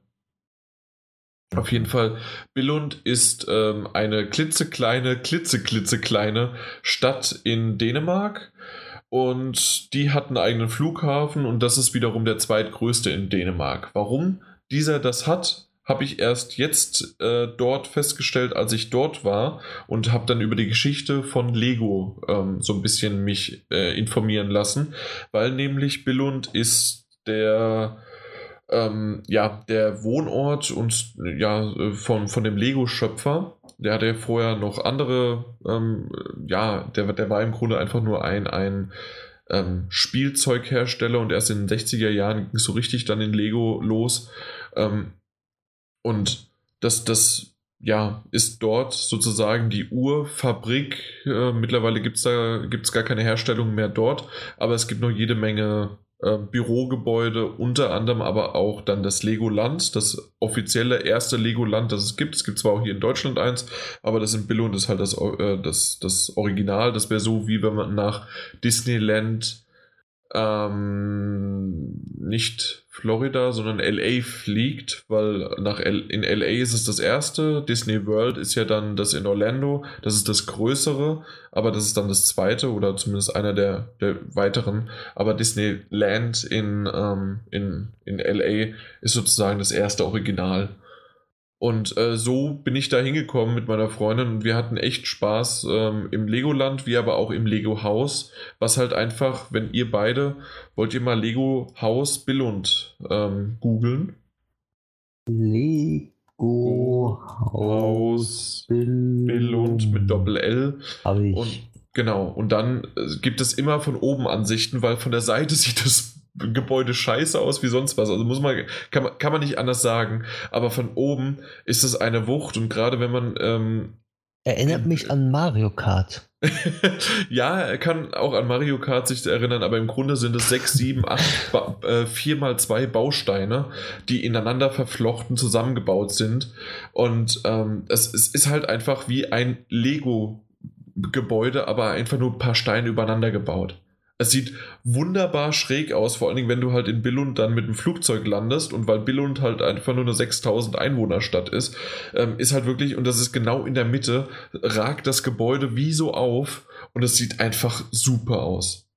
Auf jeden Fall, Billund ist ähm, eine klitzekleine, klitzeklitzekleine Stadt in Dänemark. Und die hat einen eigenen Flughafen und das ist wiederum der zweitgrößte in Dänemark. Warum dieser das hat, habe ich erst jetzt äh, dort festgestellt, als ich dort war und habe dann über die Geschichte von Lego ähm, so ein bisschen mich äh, informieren lassen, weil nämlich Billund ist der ähm, ja, der Wohnort und ja, von, von dem Lego-Schöpfer. Der hatte ja vorher noch andere, ähm, ja, der, der war im Grunde einfach nur ein, ein ähm, Spielzeughersteller und erst in den 60er Jahren ging es so richtig dann in Lego los. Ähm, und das, das ja, ist dort sozusagen die Urfabrik. Äh, mittlerweile gibt es da gibt's gar keine Herstellung mehr dort, aber es gibt noch jede Menge äh, Bürogebäude, unter anderem aber auch dann das Legoland, das offizielle erste Legoland, das es gibt. Es gibt zwar auch hier in Deutschland eins, aber das in Billund ist halt das, äh, das, das Original. Das wäre so, wie wenn man nach Disneyland ähm, nicht Florida, sondern LA fliegt, weil nach L in LA ist es das erste. Disney World ist ja dann das in Orlando, das ist das größere, aber das ist dann das zweite oder zumindest einer der, der weiteren. Aber Disneyland in, ähm, in, in LA ist sozusagen das erste Original. Und äh, so bin ich da hingekommen mit meiner Freundin und wir hatten echt Spaß ähm, im Legoland, wie aber auch im Lego Haus, was halt einfach, wenn ihr beide, wollt ihr mal Lego Haus Billund ähm, googeln? Lego Haus Billund mit Doppel L. Habe ich. Und genau, und dann äh, gibt es immer von oben Ansichten, weil von der Seite sieht das Gebäude scheiße aus wie sonst was. Also muss man kann, man, kann man nicht anders sagen. Aber von oben ist es eine Wucht und gerade wenn man. Ähm, Erinnert mich an Mario Kart. ja, er kann auch an Mario Kart sich erinnern, aber im Grunde sind es sechs, sieben, acht, äh, vier mal zwei Bausteine, die ineinander verflochten zusammengebaut sind. Und ähm, es, es ist halt einfach wie ein Lego-Gebäude, aber einfach nur ein paar Steine übereinander gebaut. Es sieht wunderbar schräg aus, vor allen Dingen, wenn du halt in Billund dann mit dem Flugzeug landest und weil Billund halt einfach nur eine 6000 Einwohnerstadt ist, ähm, ist halt wirklich, und das ist genau in der Mitte, ragt das Gebäude wie so auf und es sieht einfach super aus.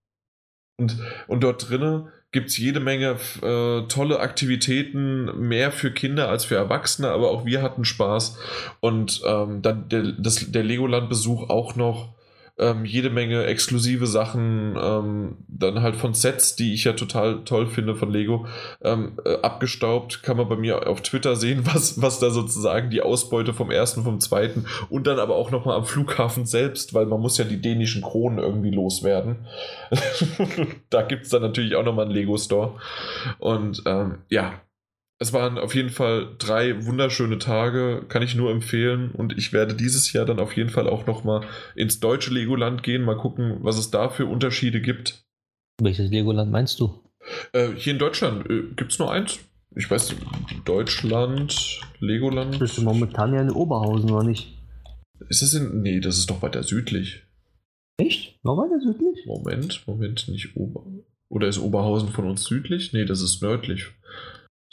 Und, und dort drinnen gibt es jede Menge äh, tolle Aktivitäten, mehr für Kinder als für Erwachsene, aber auch wir hatten Spaß. Und ähm, dann der, der Legoland-Besuch auch noch ähm, jede Menge exklusive Sachen, ähm, dann halt von Sets, die ich ja total toll finde von Lego, ähm, äh, abgestaubt. Kann man bei mir auf Twitter sehen, was, was da sozusagen die Ausbeute vom ersten, vom zweiten und dann aber auch nochmal am Flughafen selbst, weil man muss ja die dänischen Kronen irgendwie loswerden. da gibt es dann natürlich auch nochmal einen Lego-Store. Und ähm, ja, es waren auf jeden Fall drei wunderschöne Tage, kann ich nur empfehlen. Und ich werde dieses Jahr dann auf jeden Fall auch nochmal ins deutsche Legoland gehen, mal gucken, was es da für Unterschiede gibt. Welches Legoland meinst du? Äh, hier in Deutschland äh, gibt es nur eins. Ich weiß, Deutschland, Legoland. Das ist momentan ja in Oberhausen, oder nicht? Ist das in. Nee, das ist doch weiter südlich. Echt? Noch weiter südlich? Moment, Moment, nicht Ober. Oder ist Oberhausen von uns südlich? Nee, das ist nördlich.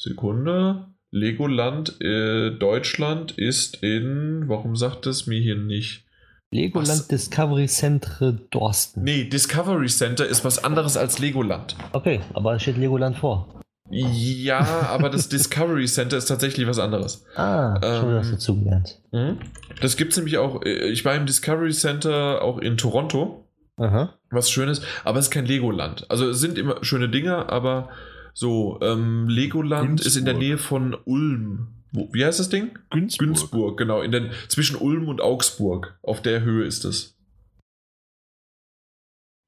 Sekunde. Legoland äh, Deutschland ist in. Warum sagt es mir hier nicht? Legoland was? Discovery Center Dorsten. Nee, Discovery Center ist was anderes als Legoland. Okay, aber es steht Legoland vor. Ja, aber das Discovery Center ist tatsächlich was anderes. Ah, schon ähm, hast du zugelernt. Hm? Das gibt es nämlich auch. Äh, ich war im Discovery Center auch in Toronto. Aha. Was Schönes, aber es ist kein Legoland. Also es sind immer schöne Dinge, aber so, ähm, Legoland Günzburg. ist in der Nähe von Ulm. Wo, wie heißt das Ding? Günzburg. Günzburg, genau. In den, zwischen Ulm und Augsburg. Auf der Höhe ist es.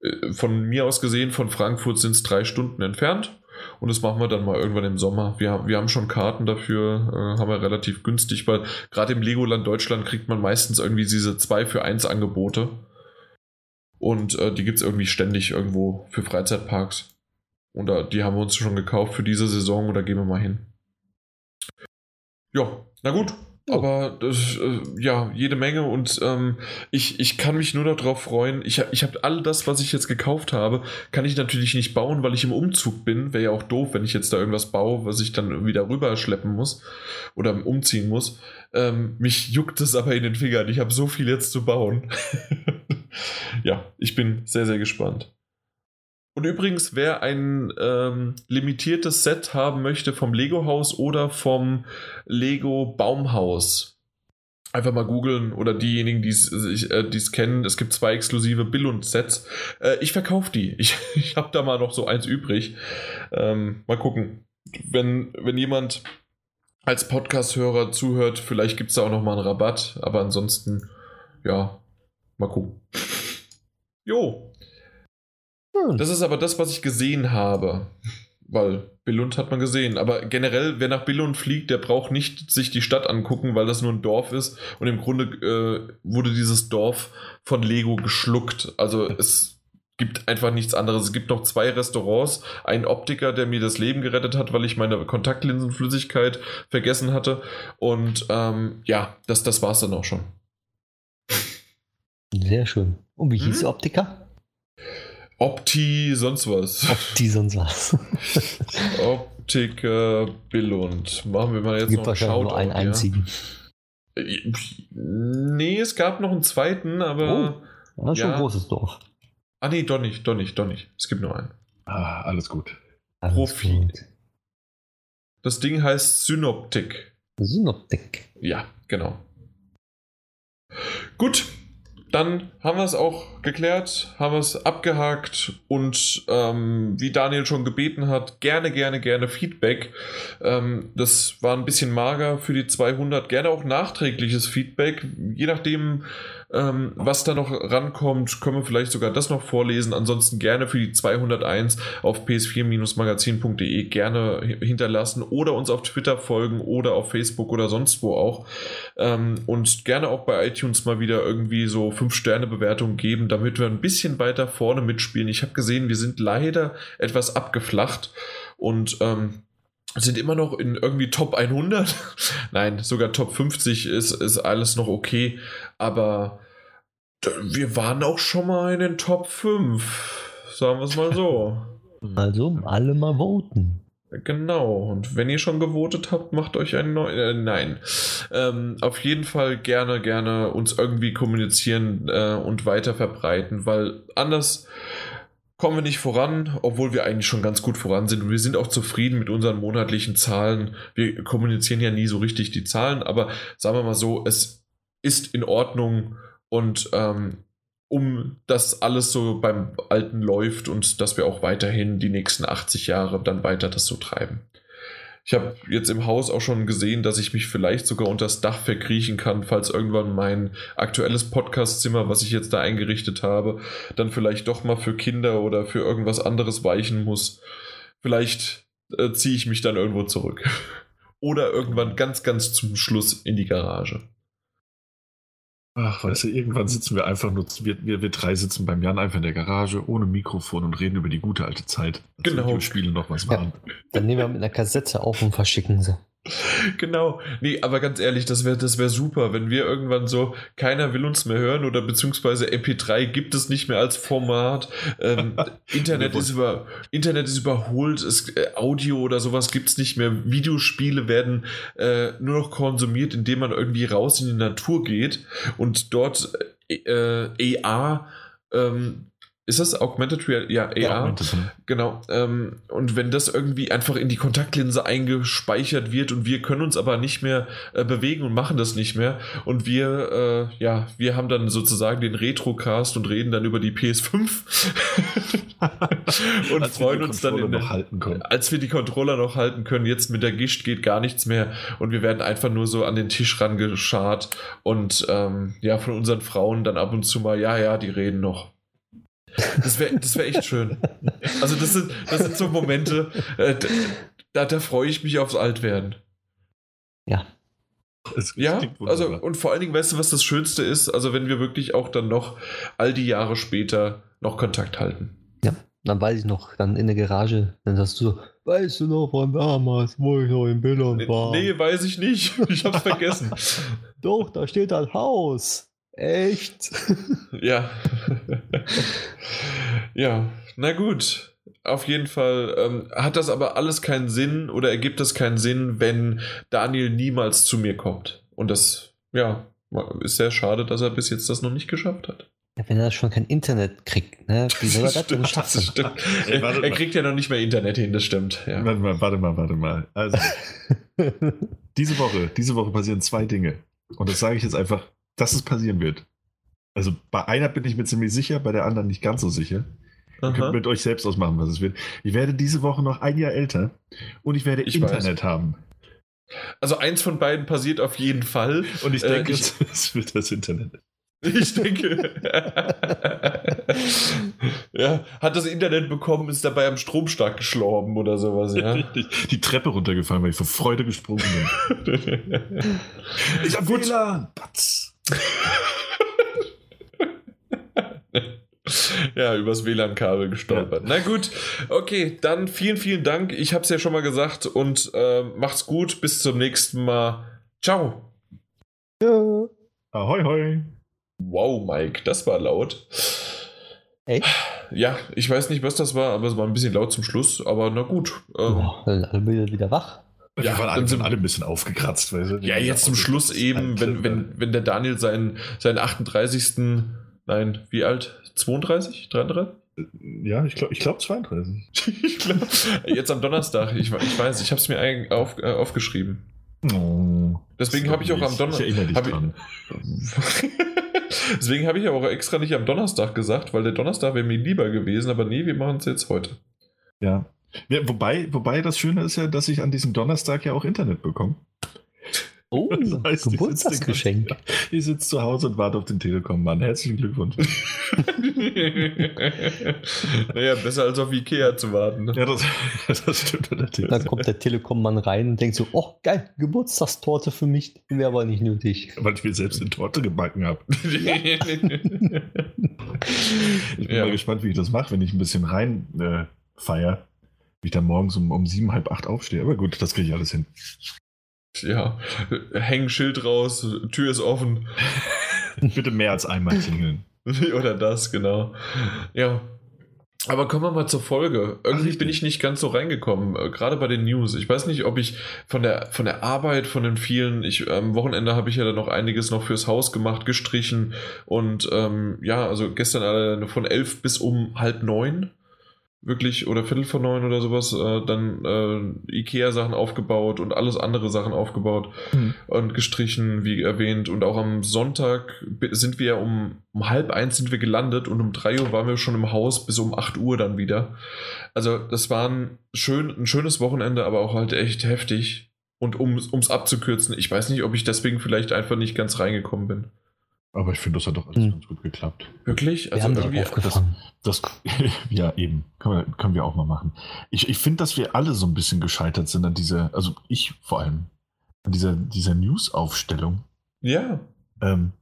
Äh, von mir aus gesehen, von Frankfurt sind es drei Stunden entfernt. Und das machen wir dann mal irgendwann im Sommer. Wir, wir haben schon Karten dafür, äh, haben wir relativ günstig, weil gerade im Legoland Deutschland kriegt man meistens irgendwie diese 2 für 1 Angebote. Und äh, die gibt es irgendwie ständig irgendwo für Freizeitparks. Und da, die haben wir uns schon gekauft für diese Saison und da gehen wir mal hin. Ja, na gut. Oh. Aber das, äh, ja, jede Menge und ähm, ich, ich kann mich nur darauf freuen. Ich, ich habe all das, was ich jetzt gekauft habe, kann ich natürlich nicht bauen, weil ich im Umzug bin. Wäre ja auch doof, wenn ich jetzt da irgendwas baue, was ich dann wieder rüberschleppen muss oder umziehen muss. Ähm, mich juckt es aber in den Fingern. Ich habe so viel jetzt zu bauen. ja, ich bin sehr, sehr gespannt. Und übrigens, wer ein ähm, limitiertes Set haben möchte vom Lego-Haus oder vom Lego-Baumhaus, einfach mal googeln oder diejenigen, die es äh, kennen. Es gibt zwei exklusive Billund-Sets. Äh, ich verkaufe die. Ich, ich habe da mal noch so eins übrig. Ähm, mal gucken. Wenn, wenn jemand als Podcast-Hörer zuhört, vielleicht gibt es da auch noch mal einen Rabatt. Aber ansonsten, ja, mal gucken. Jo, hm. Das ist aber das, was ich gesehen habe. Weil Billund hat man gesehen. Aber generell, wer nach Billund fliegt, der braucht nicht sich die Stadt angucken, weil das nur ein Dorf ist. Und im Grunde äh, wurde dieses Dorf von Lego geschluckt. Also es gibt einfach nichts anderes. Es gibt noch zwei Restaurants. Ein Optiker, der mir das Leben gerettet hat, weil ich meine Kontaktlinsenflüssigkeit vergessen hatte. Und ähm, ja, das, das war es dann auch schon. Sehr schön. Und wie hieß hm? der Optiker? Opti, sonst was. Opti, sonst was. Optiker Billund. Machen wir mal jetzt Gibt noch einen Shoutout. nur einen ja. einzigen. Nee, es gab noch einen zweiten, aber. Oh, das ist ja. schon ein großes Dorf. Ah, nee, doch nicht, doch nicht, doch nicht. Es gibt nur einen. Ah, alles gut. Alles Profi. Gut. Das Ding heißt Synoptik. Synoptik. Ja, genau. Gut, dann haben wir es auch geklärt, haben wir es abgehakt und ähm, wie Daniel schon gebeten hat, gerne, gerne, gerne Feedback. Ähm, das war ein bisschen mager für die 200, gerne auch nachträgliches Feedback, je nachdem, ähm, was da noch rankommt, können wir vielleicht sogar das noch vorlesen. Ansonsten gerne für die 201 auf ps4-magazin.de gerne hinterlassen oder uns auf Twitter folgen oder auf Facebook oder sonst wo auch. Ähm, und gerne auch bei iTunes mal wieder irgendwie so 5-Sterne-Bewertungen geben, damit wir ein bisschen weiter vorne mitspielen. Ich habe gesehen, wir sind leider etwas abgeflacht und ähm, sind immer noch in irgendwie Top 100. Nein, sogar Top 50 ist, ist alles noch okay. Aber wir waren auch schon mal in den Top 5. sagen wir es mal so. Also alle mal voten. Genau, und wenn ihr schon gewotet habt, macht euch ein neues. Äh, nein. Ähm, auf jeden Fall gerne, gerne uns irgendwie kommunizieren äh, und weiter verbreiten, weil anders kommen wir nicht voran, obwohl wir eigentlich schon ganz gut voran sind. Und wir sind auch zufrieden mit unseren monatlichen Zahlen. Wir kommunizieren ja nie so richtig die Zahlen, aber sagen wir mal so, es ist in Ordnung und ähm, um dass alles so beim Alten läuft und dass wir auch weiterhin die nächsten 80 Jahre dann weiter das so treiben. Ich habe jetzt im Haus auch schon gesehen, dass ich mich vielleicht sogar unter das Dach verkriechen kann, falls irgendwann mein aktuelles Podcastzimmer, was ich jetzt da eingerichtet habe, dann vielleicht doch mal für Kinder oder für irgendwas anderes weichen muss. Vielleicht äh, ziehe ich mich dann irgendwo zurück. oder irgendwann ganz, ganz zum Schluss in die Garage. Ach, weißt du, irgendwann sitzen wir einfach nur, wir, wir, wir drei sitzen beim Jan einfach in der Garage ohne Mikrofon und reden über die gute alte Zeit. Genau. Die Spiele noch was waren. Ja, dann nehmen wir mit einer Kassette auf und verschicken sie. Genau. Nee, aber ganz ehrlich, das wäre das wär super, wenn wir irgendwann so, keiner will uns mehr hören oder beziehungsweise MP3 gibt es nicht mehr als Format. Ähm, Internet, ist über, Internet ist überholt, es, äh, Audio oder sowas gibt es nicht mehr. Videospiele werden äh, nur noch konsumiert, indem man irgendwie raus in die Natur geht und dort äh, AR ähm, ist das Augmented Reality? Ja, AR. Ja, Augmented, genau. Ähm, und wenn das irgendwie einfach in die Kontaktlinse eingespeichert wird und wir können uns aber nicht mehr äh, bewegen und machen das nicht mehr und wir, äh, ja, wir haben dann sozusagen den Retrocast und reden dann über die PS5 und als freuen uns dann, in, als wir die Controller noch halten können. Jetzt mit der Gischt geht gar nichts mehr und wir werden einfach nur so an den Tisch rangeschart und ähm, ja, von unseren Frauen dann ab und zu mal, ja, ja, die reden noch. Das wäre das wär echt schön. Also, das sind, das sind so Momente, äh, da, da freue ich mich aufs Altwerden. Ja. Ja, also und vor allen Dingen, weißt du, was das Schönste ist? Also, wenn wir wirklich auch dann noch all die Jahre später noch Kontakt halten. Ja, dann weiß ich noch, dann in der Garage, dann sagst du so, weißt du noch von damals, wo ich noch in Billund war? Nee, weiß ich nicht. Ich hab's vergessen. Doch, da steht ein Haus. Echt? ja. ja, na gut. Auf jeden Fall ähm, hat das aber alles keinen Sinn oder ergibt das keinen Sinn, wenn Daniel niemals zu mir kommt. Und das, ja, ist sehr schade, dass er bis jetzt das noch nicht geschafft hat. Ja, wenn er schon kein Internet kriegt, ne? Wie soll er das denn schaffen? Stimmt. Ey, er, er kriegt ja noch nicht mehr Internet hin, das stimmt. Ja. Warte mal, warte mal, warte mal. Also, diese Woche, diese Woche passieren zwei Dinge. Und das sage ich jetzt einfach dass es passieren wird. Also bei einer bin ich mir ziemlich sicher, bei der anderen nicht ganz so sicher. Ihr könnt mit euch selbst ausmachen, was es wird. Ich werde diese Woche noch ein Jahr älter und ich werde ich Internet weiß. haben. Also eins von beiden passiert auf jeden Fall. Und ich denke, äh, ich, es wird das Internet. Ich denke. ja, hat das Internet bekommen, ist dabei am Stromstark gestorben oder sowas, ja. Die Treppe runtergefallen, weil ich vor Freude gesprungen bin. ich hab WLAN! Patz. ja, übers WLAN-Kabel gestolpert. Ja. Na gut, okay, dann vielen, vielen Dank. Ich habe es ja schon mal gesagt und äh, macht's gut. Bis zum nächsten Mal. Ciao. Ja. Ahoi, hoi. Wow, Mike, das war laut. Echt? Ja, ich weiß nicht, was das war, aber es war ein bisschen laut zum Schluss. Aber na gut. Ähm, oh, dann alle wieder wach. Ja, waren alle, sind alle ein bisschen aufgekratzt. Weißt du? Ja, jetzt zum Schluss eben, wenn, wenn, wenn der Daniel seinen, seinen 38. Nein, wie alt? 32? 33? Ja, ich glaube ich glaub 32. ich glaub, jetzt am Donnerstag, ich, ich weiß, ich habe es mir auf, äh, aufgeschrieben. Oh, Deswegen habe ich auch am Donnerstag. Ich erinnere dich dran. Deswegen habe ich auch extra nicht am Donnerstag gesagt, weil der Donnerstag wäre mir lieber gewesen, aber nee, wir machen es jetzt heute. Ja, ja, wobei, wobei das Schöne ist ja, dass ich an diesem Donnerstag ja auch Internet bekomme. Oh, das heißt, Geburtstagsgeschenk. Ich sitze zu Hause und warte auf den Telekom-Mann. Herzlichen Glückwunsch. naja, besser als auf Ikea zu warten. Ne? Ja, das, das stimmt allerdings. Dann kommt der Telekom-Mann rein und denkt so, oh, geil, Geburtstagstorte für mich. Wäre aber nicht nötig. Weil ich mir selbst eine Torte gebacken habe. ich bin ja. mal gespannt, wie ich das mache, wenn ich ein bisschen rein äh, feiere ich dann morgens um, um sieben, halb acht aufstehe. Aber gut, das kriege ich alles hin. Ja, häng Schild raus, Tür ist offen. Bitte mehr als einmal klingeln. Oder das, genau. Ja. Aber kommen wir mal zur Folge. Irgendwie Ach, bin ich nicht ganz so reingekommen, äh, gerade bei den News. Ich weiß nicht, ob ich von der, von der Arbeit, von den vielen, ich, am Wochenende habe ich ja dann noch einiges noch fürs Haus gemacht, gestrichen und ähm, ja, also gestern alleine von elf bis um halb neun wirklich oder Viertel vor neun oder sowas äh, dann äh, Ikea-Sachen aufgebaut und alles andere Sachen aufgebaut Hm. und gestrichen, wie erwähnt. Und auch am Sonntag sind wir um, um halb eins sind wir gelandet und um drei Uhr waren wir schon im Haus bis um acht Uhr dann wieder. Also das war ein, schön, ein schönes Wochenende, aber auch halt echt heftig. Und um es abzukürzen, ich weiß nicht, ob ich deswegen vielleicht einfach nicht ganz reingekommen bin. Aber ich finde, das hat doch alles Hm. ganz gut geklappt. Wirklich? Wir haben dich irgendwie- aufgefangen. Das, ja, eben. Können wir, können wir auch mal machen. Ich, ich finde, dass wir alle so ein bisschen gescheitert sind an dieser, also ich vor allem, an dieser, dieser News-Aufstellung. ja. Ähm,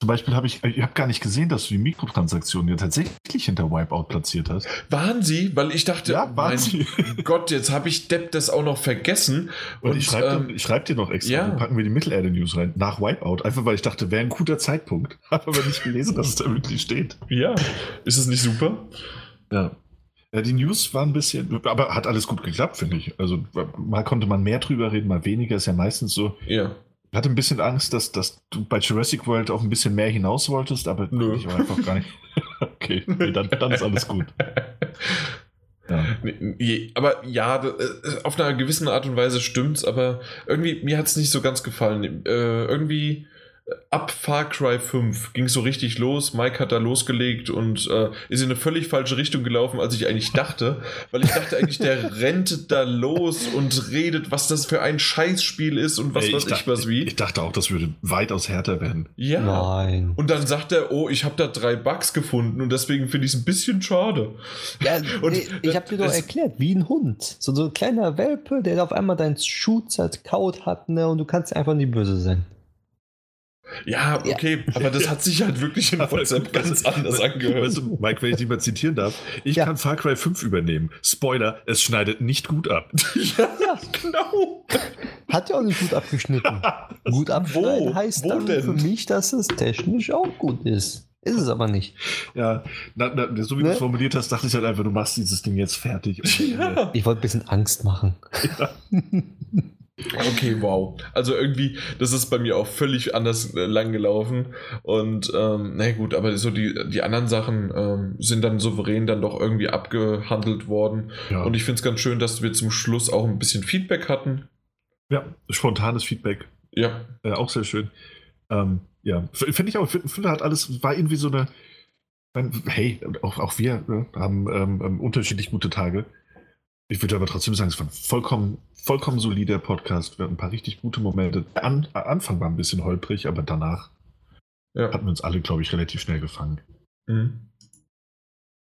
zum Beispiel habe ich, ich habe gar nicht gesehen, dass du die Mikrotransaktionen ja tatsächlich hinter Wipeout platziert hast. Waren sie? Weil ich dachte, Ja, waren mein sie. Gott, jetzt habe ich Depp das auch noch vergessen. Und, ich schreibe ähm, ich schreib dir noch extra, ja. dann packen wir die Mittelerde-News rein, nach Wipeout, einfach weil ich dachte, wäre ein guter Zeitpunkt. Habe aber nicht gelesen, dass es da wirklich steht. ja, ist es nicht super? Ja. Ja, die News waren ein bisschen, aber hat alles gut geklappt, finde ich. Also mal konnte man mehr drüber reden, mal weniger, ist ja meistens so. Ja. Ich hatte ein bisschen Angst, dass, dass du bei Jurassic World auf ein bisschen mehr hinaus wolltest, aber Nö. ich war einfach gar nicht. Okay, nee, dann, dann ist alles gut. Ja. Aber ja, äh, auf einer gewissen Art und Weise stimmt's, aber irgendwie, mir hat's nicht so ganz gefallen. Äh, irgendwie ab Far Cry 5 ging so richtig los. Mike hat da losgelegt und äh, ist in eine völlig falsche Richtung gelaufen, als ich eigentlich dachte. Weil ich dachte eigentlich, der rennt da los und redet, was das für ein Scheißspiel ist und was Ey, weiß ich, dachte, was wie. Ich dachte auch, das würde weitaus härter werden. ja. Nein. Und dann sagt er, oh, ich habe da drei Bugs gefunden und deswegen finde ich es ein bisschen schade. Ja, Und nee, ich habe dir doch erklärt, wie ein Hund. So, so ein kleiner Welpe, der auf einmal deinen Schuh zerkaut hat, ne, und du kannst einfach nicht böse sein. Ja, okay, aber das hat sich halt wirklich in Aber- WhatsApp ganz anders angehört. Weißt du, Mike, wenn ich dich mal zitieren darf, ich Ja. kann Far Cry 5 übernehmen. Spoiler, es schneidet nicht gut ab. ja, genau. Hat ja auch nicht gut abgeschnitten. gut abschneiden Wo? heißt Wo dann denn? für mich, dass es technisch auch gut ist. Ist es aber nicht. Ja, na, na, so wie du Ne? es formuliert hast, dachte ich halt einfach, du machst dieses Ding jetzt fertig. Und, Ja. Ich wollte ein bisschen Angst machen. Okay, wow. Also irgendwie, das ist bei mir auch völlig anders äh, lang gelaufen. Und ähm, na gut, aber so die, die anderen Sachen ähm, sind dann souverän dann doch irgendwie abgehandelt worden. ja. Und ich finde es ganz schön, dass wir zum Schluss auch ein bisschen Feedback hatten. ja, spontanes Feedback. Ja, Äh, auch sehr schön. Ähm, ja, finde ich auch, finde find hat alles, war irgendwie so eine, hey, auch, auch wir ne, haben ähm, ähm, unterschiedlich gute Tage. Ich würde aber trotzdem sagen, es war ein vollkommen, vollkommen solider Podcast. Wir hatten ein paar richtig gute Momente. An Anfang war ein bisschen holprig, aber danach ja. hatten wir uns alle, glaube ich, relativ schnell gefangen. Mhm.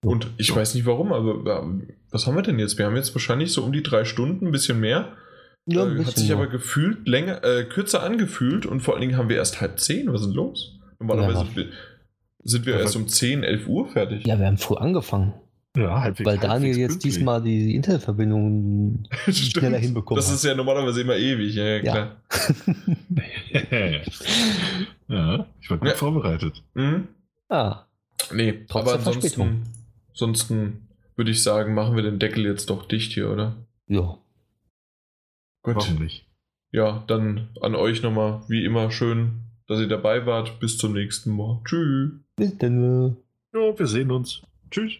Und ich weiß nicht warum, aber ähm, was haben wir denn jetzt? Wir haben jetzt wahrscheinlich so um die drei Stunden, ein bisschen mehr. Ja, ein äh, hat bisschen sich noch. aber gefühlt länger, äh, kürzer angefühlt und vor allen Dingen haben wir erst halb zehn. Was ist denn los? Normalerweise Ja, sind wir, sind wir Ja, erst um 10, 11 Uhr fertig. Ja, wir haben früh angefangen, Ja, halbwegs. weil Daniel halbwegs jetzt pünktlich. diesmal die Internetverbindung schneller hinbekommen Das ist ja normalerweise immer ewig, ja, ja Ja. klar. ja, ich war gut Ja. vorbereitet. Mhm. ah, Nee, Trotz aber ansonsten, ansonsten würde ich sagen, machen wir den Deckel jetzt doch dicht hier, oder? ja. Gut. Warum nicht? Ja, dann an euch nochmal, wie immer, schön, dass ihr dabei wart. Bis zum nächsten Mal. Tschüss. Bis dann. Ja, wir sehen uns. Tschüss.